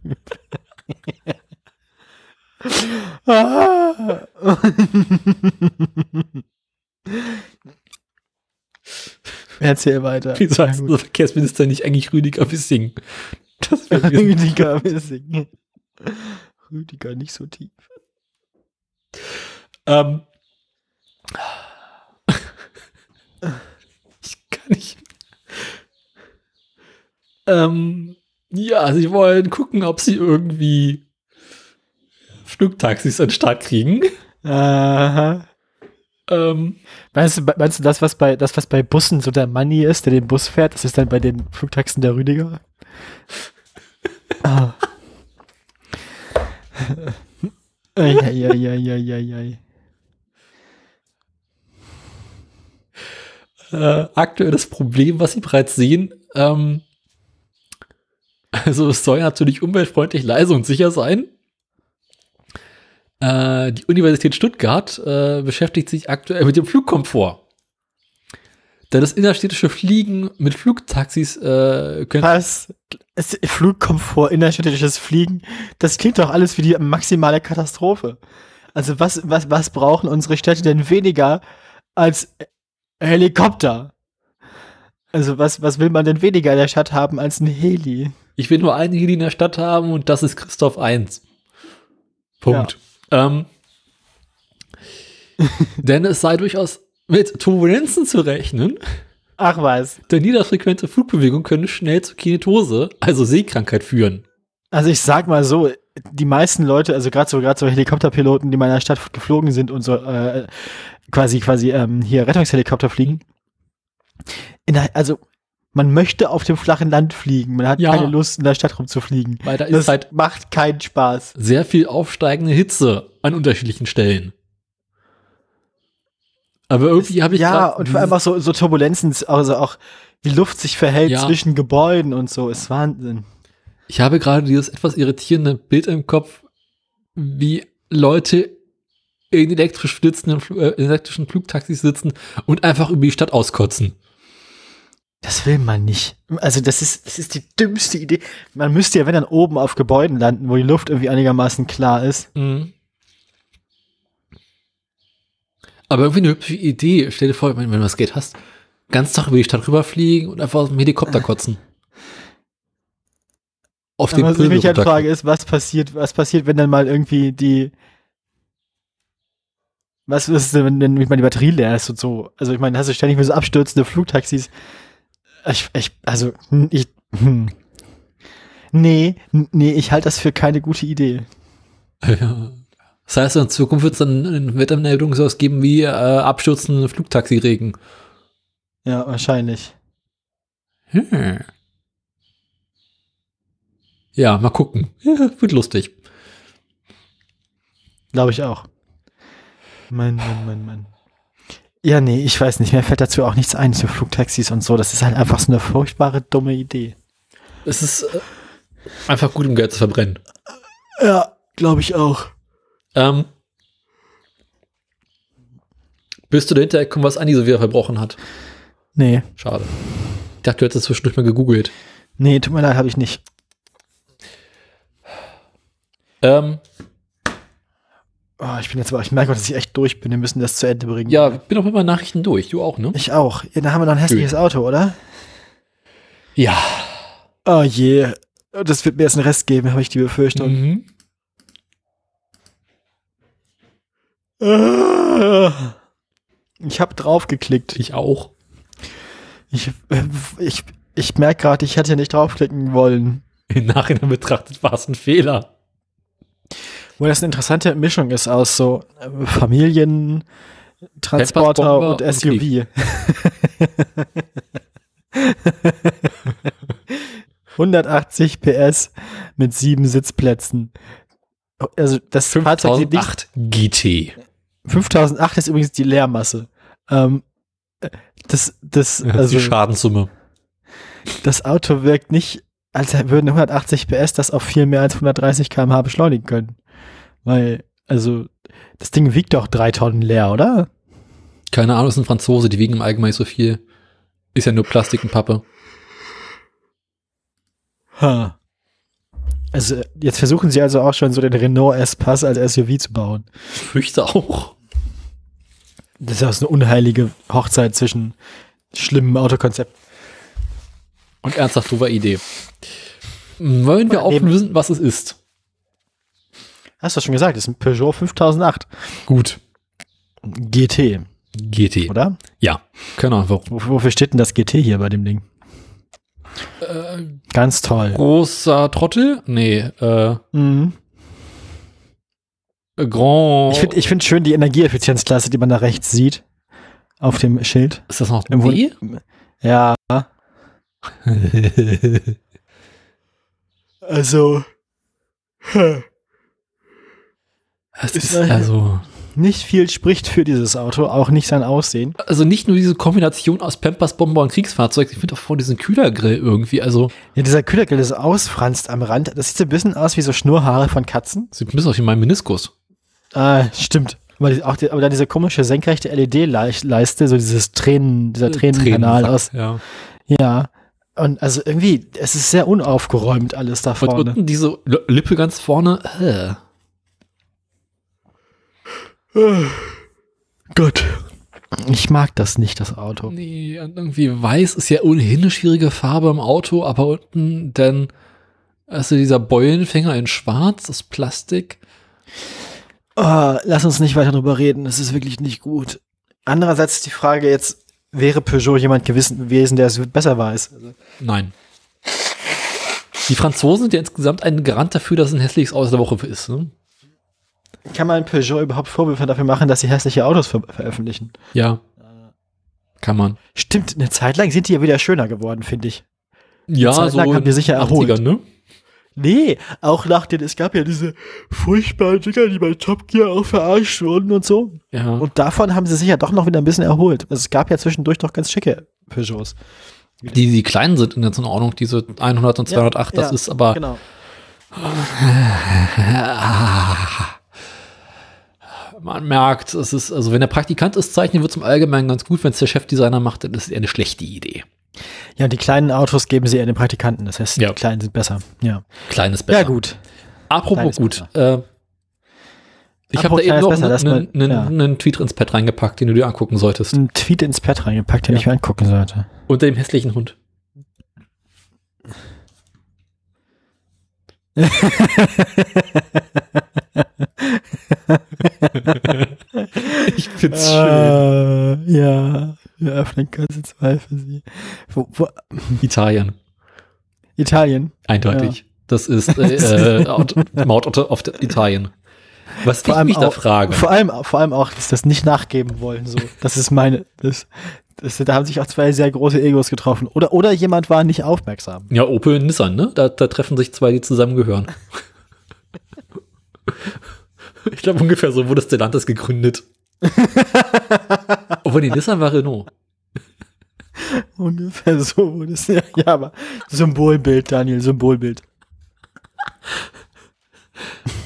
Erzähl weiter. Wieso heißt unser Verkehrsminister nicht eigentlich Rüdiger Wissing? Das Rüdiger Wissing. Rüdiger nicht so tief. Ähm. Ich kann nicht ähm, ja, sie wollen gucken, ob sie irgendwie Flugtaxis an den Start kriegen. Aha. Ähm, meinst, du, meinst du das, was bei das, was bei Bussen so der Money ist, der den Bus fährt, das ist dann bei den Flugtaxen der Rüdiger? ah. Eieieiei. Äh, aktuelles Problem, was Sie bereits sehen, ähm, also es soll natürlich umweltfreundlich, leise und sicher sein. Äh, die Universität Stuttgart äh, beschäftigt sich aktuell mit dem Flugkomfort. Denn das innerstädtische Fliegen mit Flugtaxis äh, könnte. Was? Flugkomfort, innerstädtisches Fliegen, das klingt doch alles wie die maximale Katastrophe. Also was, was, was brauchen unsere Städte denn weniger als Helikopter? Also was, was will man denn weniger in der Stadt haben als ein Heli? Ich will nur einen Heli in der Stadt haben und das ist Christoph 1. Punkt. Ja. Ähm, denn es sei durchaus mit Turbulenzen zu rechnen. Ach was. Denn niederfrequente Flugbewegungen können schnell zu Kinetose, also Seekrankheit, führen. Also ich sag mal so, die meisten Leute, also gerade so, gerade so Helikopterpiloten, die in meiner Stadt geflogen sind und so äh, quasi quasi ähm, hier Rettungshelikopter fliegen. Der, also man möchte auf dem flachen Land fliegen. Man hat ja. keine Lust, in der Stadt rumzufliegen. Weil da ist das halt macht keinen Spaß. Sehr viel aufsteigende Hitze an unterschiedlichen Stellen. Aber irgendwie habe ich Ja, und vor allem auch so, so Turbulenzen, also auch wie Luft sich verhält ja. zwischen Gebäuden und so, ist Wahnsinn. Ich habe gerade dieses etwas irritierende Bild im Kopf, wie Leute in elektrisch flitzenden, äh, elektrischen Flugtaxis sitzen und einfach über die Stadt auskotzen. Das will man nicht. Also das ist, das ist die dümmste Idee. Man müsste ja, wenn dann oben auf Gebäuden landen, wo die Luft irgendwie einigermaßen klar ist. Mhm. Aber irgendwie eine hübsche Idee. Stell dir vor, wenn, wenn du das Geld hast, ganz Tag über die Stadt rüberfliegen und einfach aus dem Helikopter kotzen. Auf den Was ich mich halt frage ist, was passiert, was passiert, wenn dann mal irgendwie die, was ist denn, wenn, wenn ich meine, die Batterie leer ist und so? Also ich meine, hast du ständig mit so abstürzende Flugtaxis. Ich, ich, also, ich, hm. nee, nee, ich halte das für keine gute Idee. Ja. Das heißt, in Zukunft wird es dann eine Wettermeldung so geben wie äh, abstürzende Flugtaxiregen. Ja, wahrscheinlich. Hm. Ja, mal gucken. Ja, wird lustig. Glaube ich auch. Mein, mein, mein, mein. Ja, nee, ich weiß nicht. Mir fällt dazu auch nichts ein zu Flugtaxis und so. Das ist halt einfach so eine furchtbare, dumme Idee. Es ist, äh, Einfach gut, um Geld zu verbrennen. Ja, glaube ich auch. Ähm, bist du dahinter gekommen, was Andi so wieder verbrochen hat? Nee. Schade. Ich dachte, du hättest zwischendurch mal gegoogelt. Nee, tut mir leid, habe ich nicht. Ähm, oh, ich bin jetzt aber, ich merke, dass ich echt durch bin. Wir müssen das zu Ende bringen. Ja, ich bin auch meinen Nachrichten durch. Du auch, ne? Ich auch. Ja, da haben wir noch ein hässliches Auto, oder? Ja. Oh je. Das wird mir jetzt einen Rest geben, habe ich die Befürchtung. Mhm. Ich habe draufgeklickt. Ich auch. Ich, äh, ich, ich merke gerade, ich hätte nicht draufklicken wollen. Im Nachhinein betrachtet war es ein Fehler. Wo das eine interessante Mischung ist aus so äh, Familien, Transporter und SUV. 180 PS mit sieben Sitzplätzen. Also das Fahrzeug sieht nicht. GT. 5008 ist übrigens die Leermasse. Ähm, das, das, ja, also, die Schadenssumme. Das Auto wirkt nicht, als würden 180 PS das auf viel mehr als 130 km/h beschleunigen können. Weil, also, das Ding wiegt doch drei Tonnen leer, oder? Keine Ahnung, das sind Franzose, die wiegen im Allgemeinen nicht so viel. Ist ja nur Plastik und Pappe. Ha. Also, jetzt versuchen sie also auch schon so den Renault S-Pass als SUV zu bauen. Ich fürchte auch. Das ist ja eine unheilige Hochzeit zwischen schlimmem Autokonzept. Und ernsthaft drüber Idee. Wollen wir auflösen, was es ist? Hast du schon gesagt, das ist ein Peugeot 5008. Gut. GT. GT. Oder? Ja. Keine Ahnung. Wofür steht denn das GT hier bei dem Ding? Äh, Ganz toll. Großer Trottel? Nee. Äh, mhm. Grand. Ich finde ich find schön die Energieeffizienzklasse, die man da rechts sieht. Auf dem Schild. Ist das noch Irgendwo, D? Ja. also. Es ist also nicht viel spricht für dieses Auto, auch nicht sein Aussehen. Also nicht nur diese Kombination aus Pampers, Bomber und Kriegsfahrzeug, ich finde auch vor diesem Kühlergrill irgendwie, also. Ja, dieser Kühlergrill ist ausfranst am Rand. Das sieht so ein bisschen aus wie so Schnurrhaare von Katzen. Sieht ein bisschen aus wie mein Meniskus. Ah, stimmt. Aber, auch die, aber dann diese komische senkrechte LED-Leiste, so dieses Tränen, dieser äh, Tränenkanal aus. Ja. Ja. Und also irgendwie, es ist sehr unaufgeräumt alles da vorne. Und unten diese Lippe ganz vorne. Äh. Gott. Ich mag das nicht, das Auto. Nee, irgendwie weiß ist ja ohnehin eine schwierige Farbe im Auto, aber unten dann, also dieser Beulenfänger in schwarz, das Plastik. Oh, lass uns nicht weiter drüber reden, das ist wirklich nicht gut. Andererseits ist die Frage jetzt, wäre Peugeot jemand gewesen, der es besser weiß? Also Nein. Die Franzosen sind ja insgesamt ein Garant dafür, dass es ein hässliches Auto der Woche ist. Ne? Kann man Peugeot überhaupt Vorwürfe dafür machen, dass sie hässliche Autos ver veröffentlichen? Ja. Kann man. Stimmt, eine Zeit lang sind die ja wieder schöner geworden, finde ich. Ja, so lang haben die sicher erholt. ne? Nee, auch nach den, es gab ja diese furchtbaren Dinger, die bei Top Gear auch verarscht wurden und so. Ja. Und davon haben sie sich ja doch noch wieder ein bisschen erholt. Also es gab ja zwischendurch doch ganz schicke Peugeots. Die, die kleinen sind in Ordnung, diese 100 und 208, ja, das ja, ist aber. Genau. man merkt, es ist, also wenn der Praktikant es zeichnet, wird es im Allgemeinen ganz gut. Wenn es der Chefdesigner macht, dann ist es eher eine schlechte Idee. Ja, die kleinen Autos geben sie eher den Praktikanten. Das heißt, ja. die kleinen sind besser. Ja. Klein ist besser. Ja, gut. Apropos gut. Äh, ich habe da eben noch einen, einen, ja. einen, Tweet ins Pad reingepackt, den du dir angucken solltest. Ein Tweet ins Pad reingepackt, den ja. ich mir angucken sollte. Unter dem hässlichen Hund. ich find's schön. Uh, ja, wir öffnen Kasse 2 für sie. Wo, wo? Italien. Italien? Eindeutig. Ja. Das ist äh, äh, Maut auf Italien. Was vor ich mich auch, da frage. Vor allem, vor allem auch, dass das nicht nachgeben wollen. So, das ist meine. Das, das, da haben sich auch zwei sehr große Egos getroffen. Oder, oder jemand war nicht aufmerksam. Ja, Opel und Nissan, ne? Da, da treffen sich zwei, die zusammengehören. Ich glaube ungefähr so wurde Stellantis gegründet. Obwohl, die Nissan war Renault. Ungefähr so wurde es. Ja, aber Symbolbild, Daniel, Symbolbild.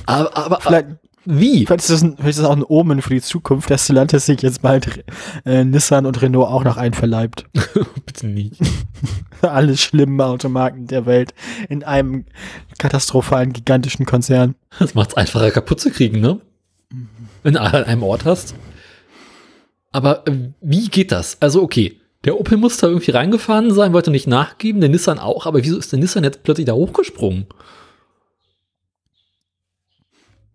aber, aber, vielleicht, wie? Vielleicht ist, das ein, vielleicht ist das auch ein Omen für die Zukunft, dass Stellantis sich jetzt bald äh, Nissan und Renault auch noch einverleibt. Bitte nicht. Alle schlimmen Automarken der Welt in einem katastrophalen, gigantischen Konzern. Das macht es einfacher kaputt zu kriegen, ne? Wenn du alle an einem Ort hast. Aber äh, wie geht das? Also, okay, der Opel muss da irgendwie reingefahren sein, wollte nicht nachgeben, der Nissan auch, aber wieso ist der Nissan jetzt plötzlich da hochgesprungen?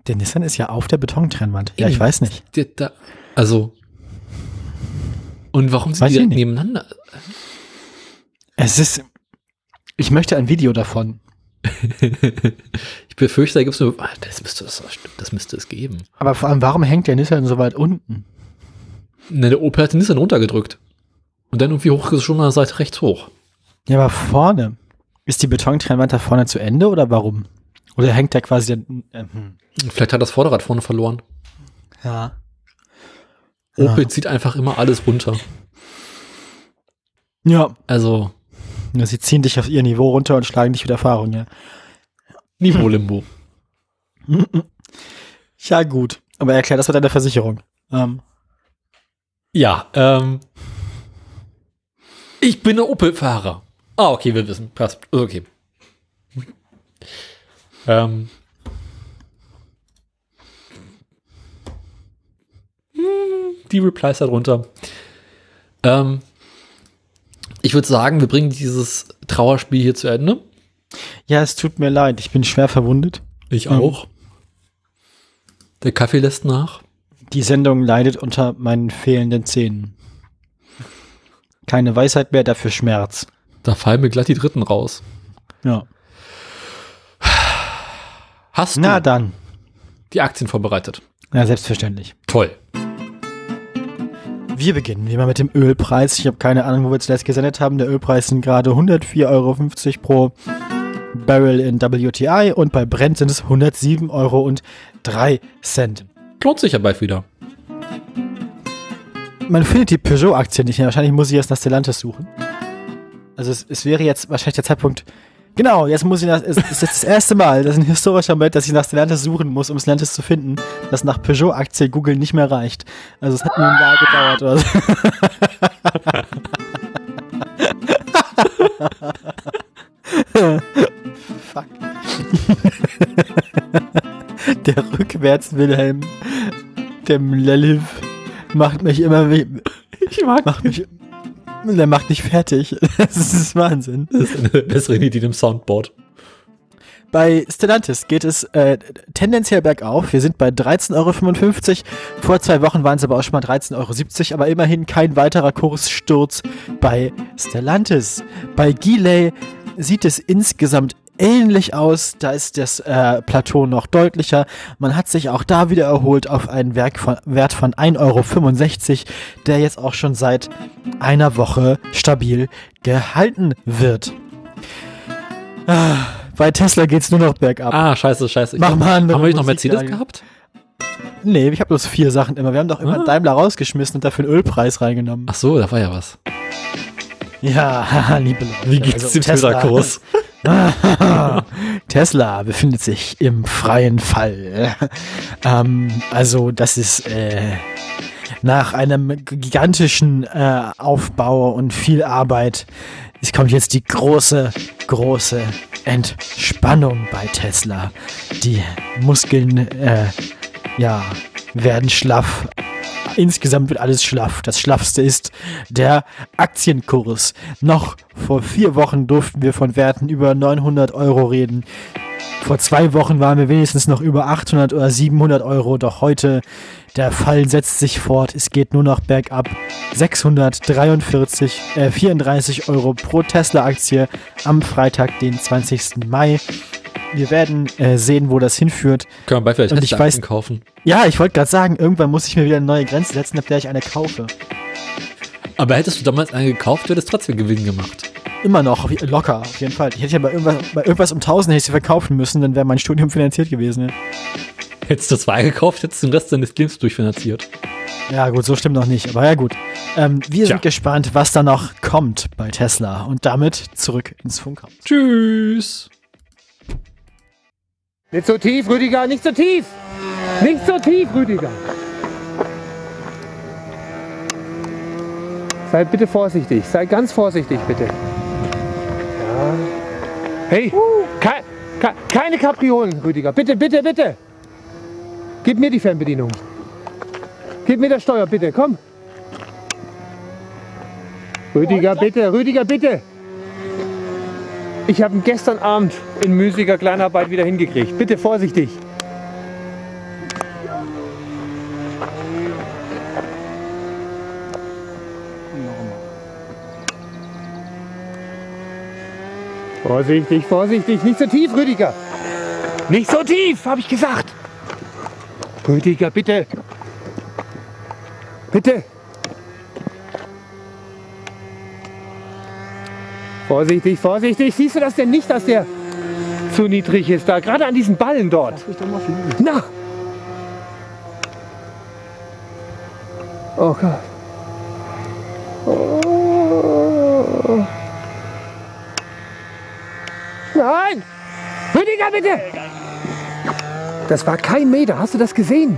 Der Nissan ist ja auf der Betontrennwand. Ja, ich weiß nicht. Da, also. Und warum sind weiß die nebeneinander? Es ist. Ich möchte ein Video davon. ich befürchte, da gibt es nur. Ah, das müsste, das, das müsste es geben. Aber vor allem, warum hängt der Nissan so weit unten? Ne, der Opel hat den Nissan runtergedrückt. Und dann irgendwie hochgeschoben an der Seite rechts hoch. Ja, aber vorne. Ist die Betontrennwand da vorne zu Ende oder warum? Oder hängt der quasi. Äh, hm. Vielleicht hat das Vorderrad vorne verloren. Ja. Opel ja. zieht einfach immer alles runter. Ja. Also. Ja, sie ziehen dich auf ihr Niveau runter und schlagen dich mit Erfahrung, ja. Niveau-Limbo. ja, gut. Aber erklär das mit deiner Versicherung. Ähm. Ja, ähm. Ich bin ein Opel-Fahrer. Ah, okay, wir wissen. Passt. Okay. Ähm. Die Replies darunter. Ähm, ich würde sagen, wir bringen dieses Trauerspiel hier zu Ende. Ja, es tut mir leid. Ich bin schwer verwundet. Ich auch. Ähm, Der Kaffee lässt nach. Die Sendung leidet unter meinen fehlenden Zähnen. Keine Weisheit mehr, dafür Schmerz. Da fallen mir glatt die Dritten raus. Ja. Hast du Na dann. die Aktien vorbereitet? Ja, selbstverständlich. Toll. Wir beginnen wie immer mit dem Ölpreis. Ich habe keine Ahnung, wo wir zuletzt gesendet haben. Der Ölpreis sind gerade 104,50 Euro pro Barrel in WTI und bei Brent sind es 107 Euro und 3 Cent. Lohnt sich ja bald wieder. Man findet die Peugeot-Aktie nicht mehr. Wahrscheinlich muss ich erst nach Stellantis suchen. Also es, es wäre jetzt wahrscheinlich der Zeitpunkt, Genau, jetzt muss ich nach, es ist jetzt das erste Mal, das ist ein historischer Moment, dass ich nach Stellantis suchen muss, um Stellantis zu finden, dass nach Peugeot-Aktie Google nicht mehr reicht. Also es hat nur ein Jahr gedauert oder so. Fuck. Der Rückwärts-Wilhelm, dem Leliv, macht mich immer wie. Ich mag macht mich, der macht nicht fertig. Das ist Wahnsinn. Das ist eine bessere Idee im Soundboard. Bei Stellantis geht es äh, tendenziell bergauf. Wir sind bei 13,55 Euro. Vor zwei Wochen waren es aber auch schon mal 13,70 Euro, aber immerhin kein weiterer Kurssturz bei Stellantis. Bei Gilei sieht es insgesamt ähnlich aus. Da ist das äh, Plateau noch deutlicher. Man hat sich auch da wieder erholt auf einen Werk von, Wert von 1,65 Euro, der jetzt auch schon seit einer Woche stabil gehalten wird. Ah, bei Tesla geht es nur noch bergab. Ah, scheiße, scheiße. Mach mal Haben wir nicht noch Mercedes gehabt? Nee, ich habe bloß vier Sachen immer. Wir haben doch immer ah. Daimler rausgeschmissen und dafür einen Ölpreis reingenommen. Ach so, da war ja was. Ja, liebe Leute. Wie geht's also, dem Tesla-Kurs? Tesla befindet sich im freien Fall. ähm, also das ist äh, nach einem gigantischen äh, Aufbau und viel Arbeit. Es kommt jetzt die große, große Entspannung bei Tesla. Die Muskeln, äh, ja, werden schlaff Insgesamt wird alles schlaff. Das Schlaffste ist der Aktienkurs. Noch vor vier Wochen durften wir von Werten über 900 Euro reden. Vor zwei Wochen waren wir wenigstens noch über 800 oder 700 Euro, doch heute der Fall setzt sich fort. Es geht nur noch bergab. 643, äh, 34 Euro pro Tesla-Aktie am Freitag, den 20. Mai. Wir werden äh, sehen, wo das hinführt. Können wir bei vielleicht Und ich weiß, kaufen? Ja, ich wollte gerade sagen, irgendwann muss ich mir wieder eine neue Grenze setzen, ab der ich eine kaufe. Aber hättest du damals eine gekauft, hättest du trotzdem Gewinn gemacht. Immer noch, locker, auf jeden Fall. Ich hätte ja bei irgendwas, bei irgendwas um 1000 hätte ich sie verkaufen müssen, dann wäre mein Studium finanziert gewesen. Ja. Hättest du zwei gekauft, hättest du den Rest deines Lebens durchfinanziert. Ja, gut, so stimmt noch nicht, aber ja, gut. Ähm, wir Tja. sind gespannt, was da noch kommt bei Tesla und damit zurück ins Funkhaus. Tschüss. Nicht so tief, Rüdiger, nicht so tief. Nicht so tief, Rüdiger. Sei bitte vorsichtig, sei ganz vorsichtig, bitte. Ja. Hey, ke ke keine Kapriolen, Rüdiger. Bitte, bitte, bitte. Gib mir die Fernbedienung. Gib mir das Steuer, bitte, komm. Rüdiger, bitte, Rüdiger, bitte. Ich habe ihn gestern Abend in müßiger Kleinarbeit wieder hingekriegt. Bitte vorsichtig. Vorsichtig, vorsichtig, nicht so tief, Rüdiger. Nicht so tief, habe ich gesagt. Rüdiger, bitte. Bitte. Vorsichtig, vorsichtig. Siehst du das denn nicht, dass der zu niedrig ist? Da, gerade an diesen Ballen dort. Na! Oh Gott. Oh. Nein! Rüdiger, bitte! Das war kein Meter. Hast du das gesehen?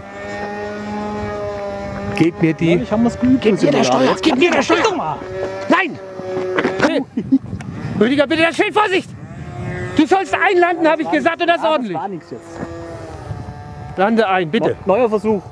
Gib mir die. Ja, ich habe was geübt. Gib mir der Steuer. Gib mir der Steuer. Nein! Rüdiger, bitte das Schild, Vorsicht! Du sollst einlanden, habe ich gesagt, und das ordentlich. Lande ein, bitte. Neuer Versuch.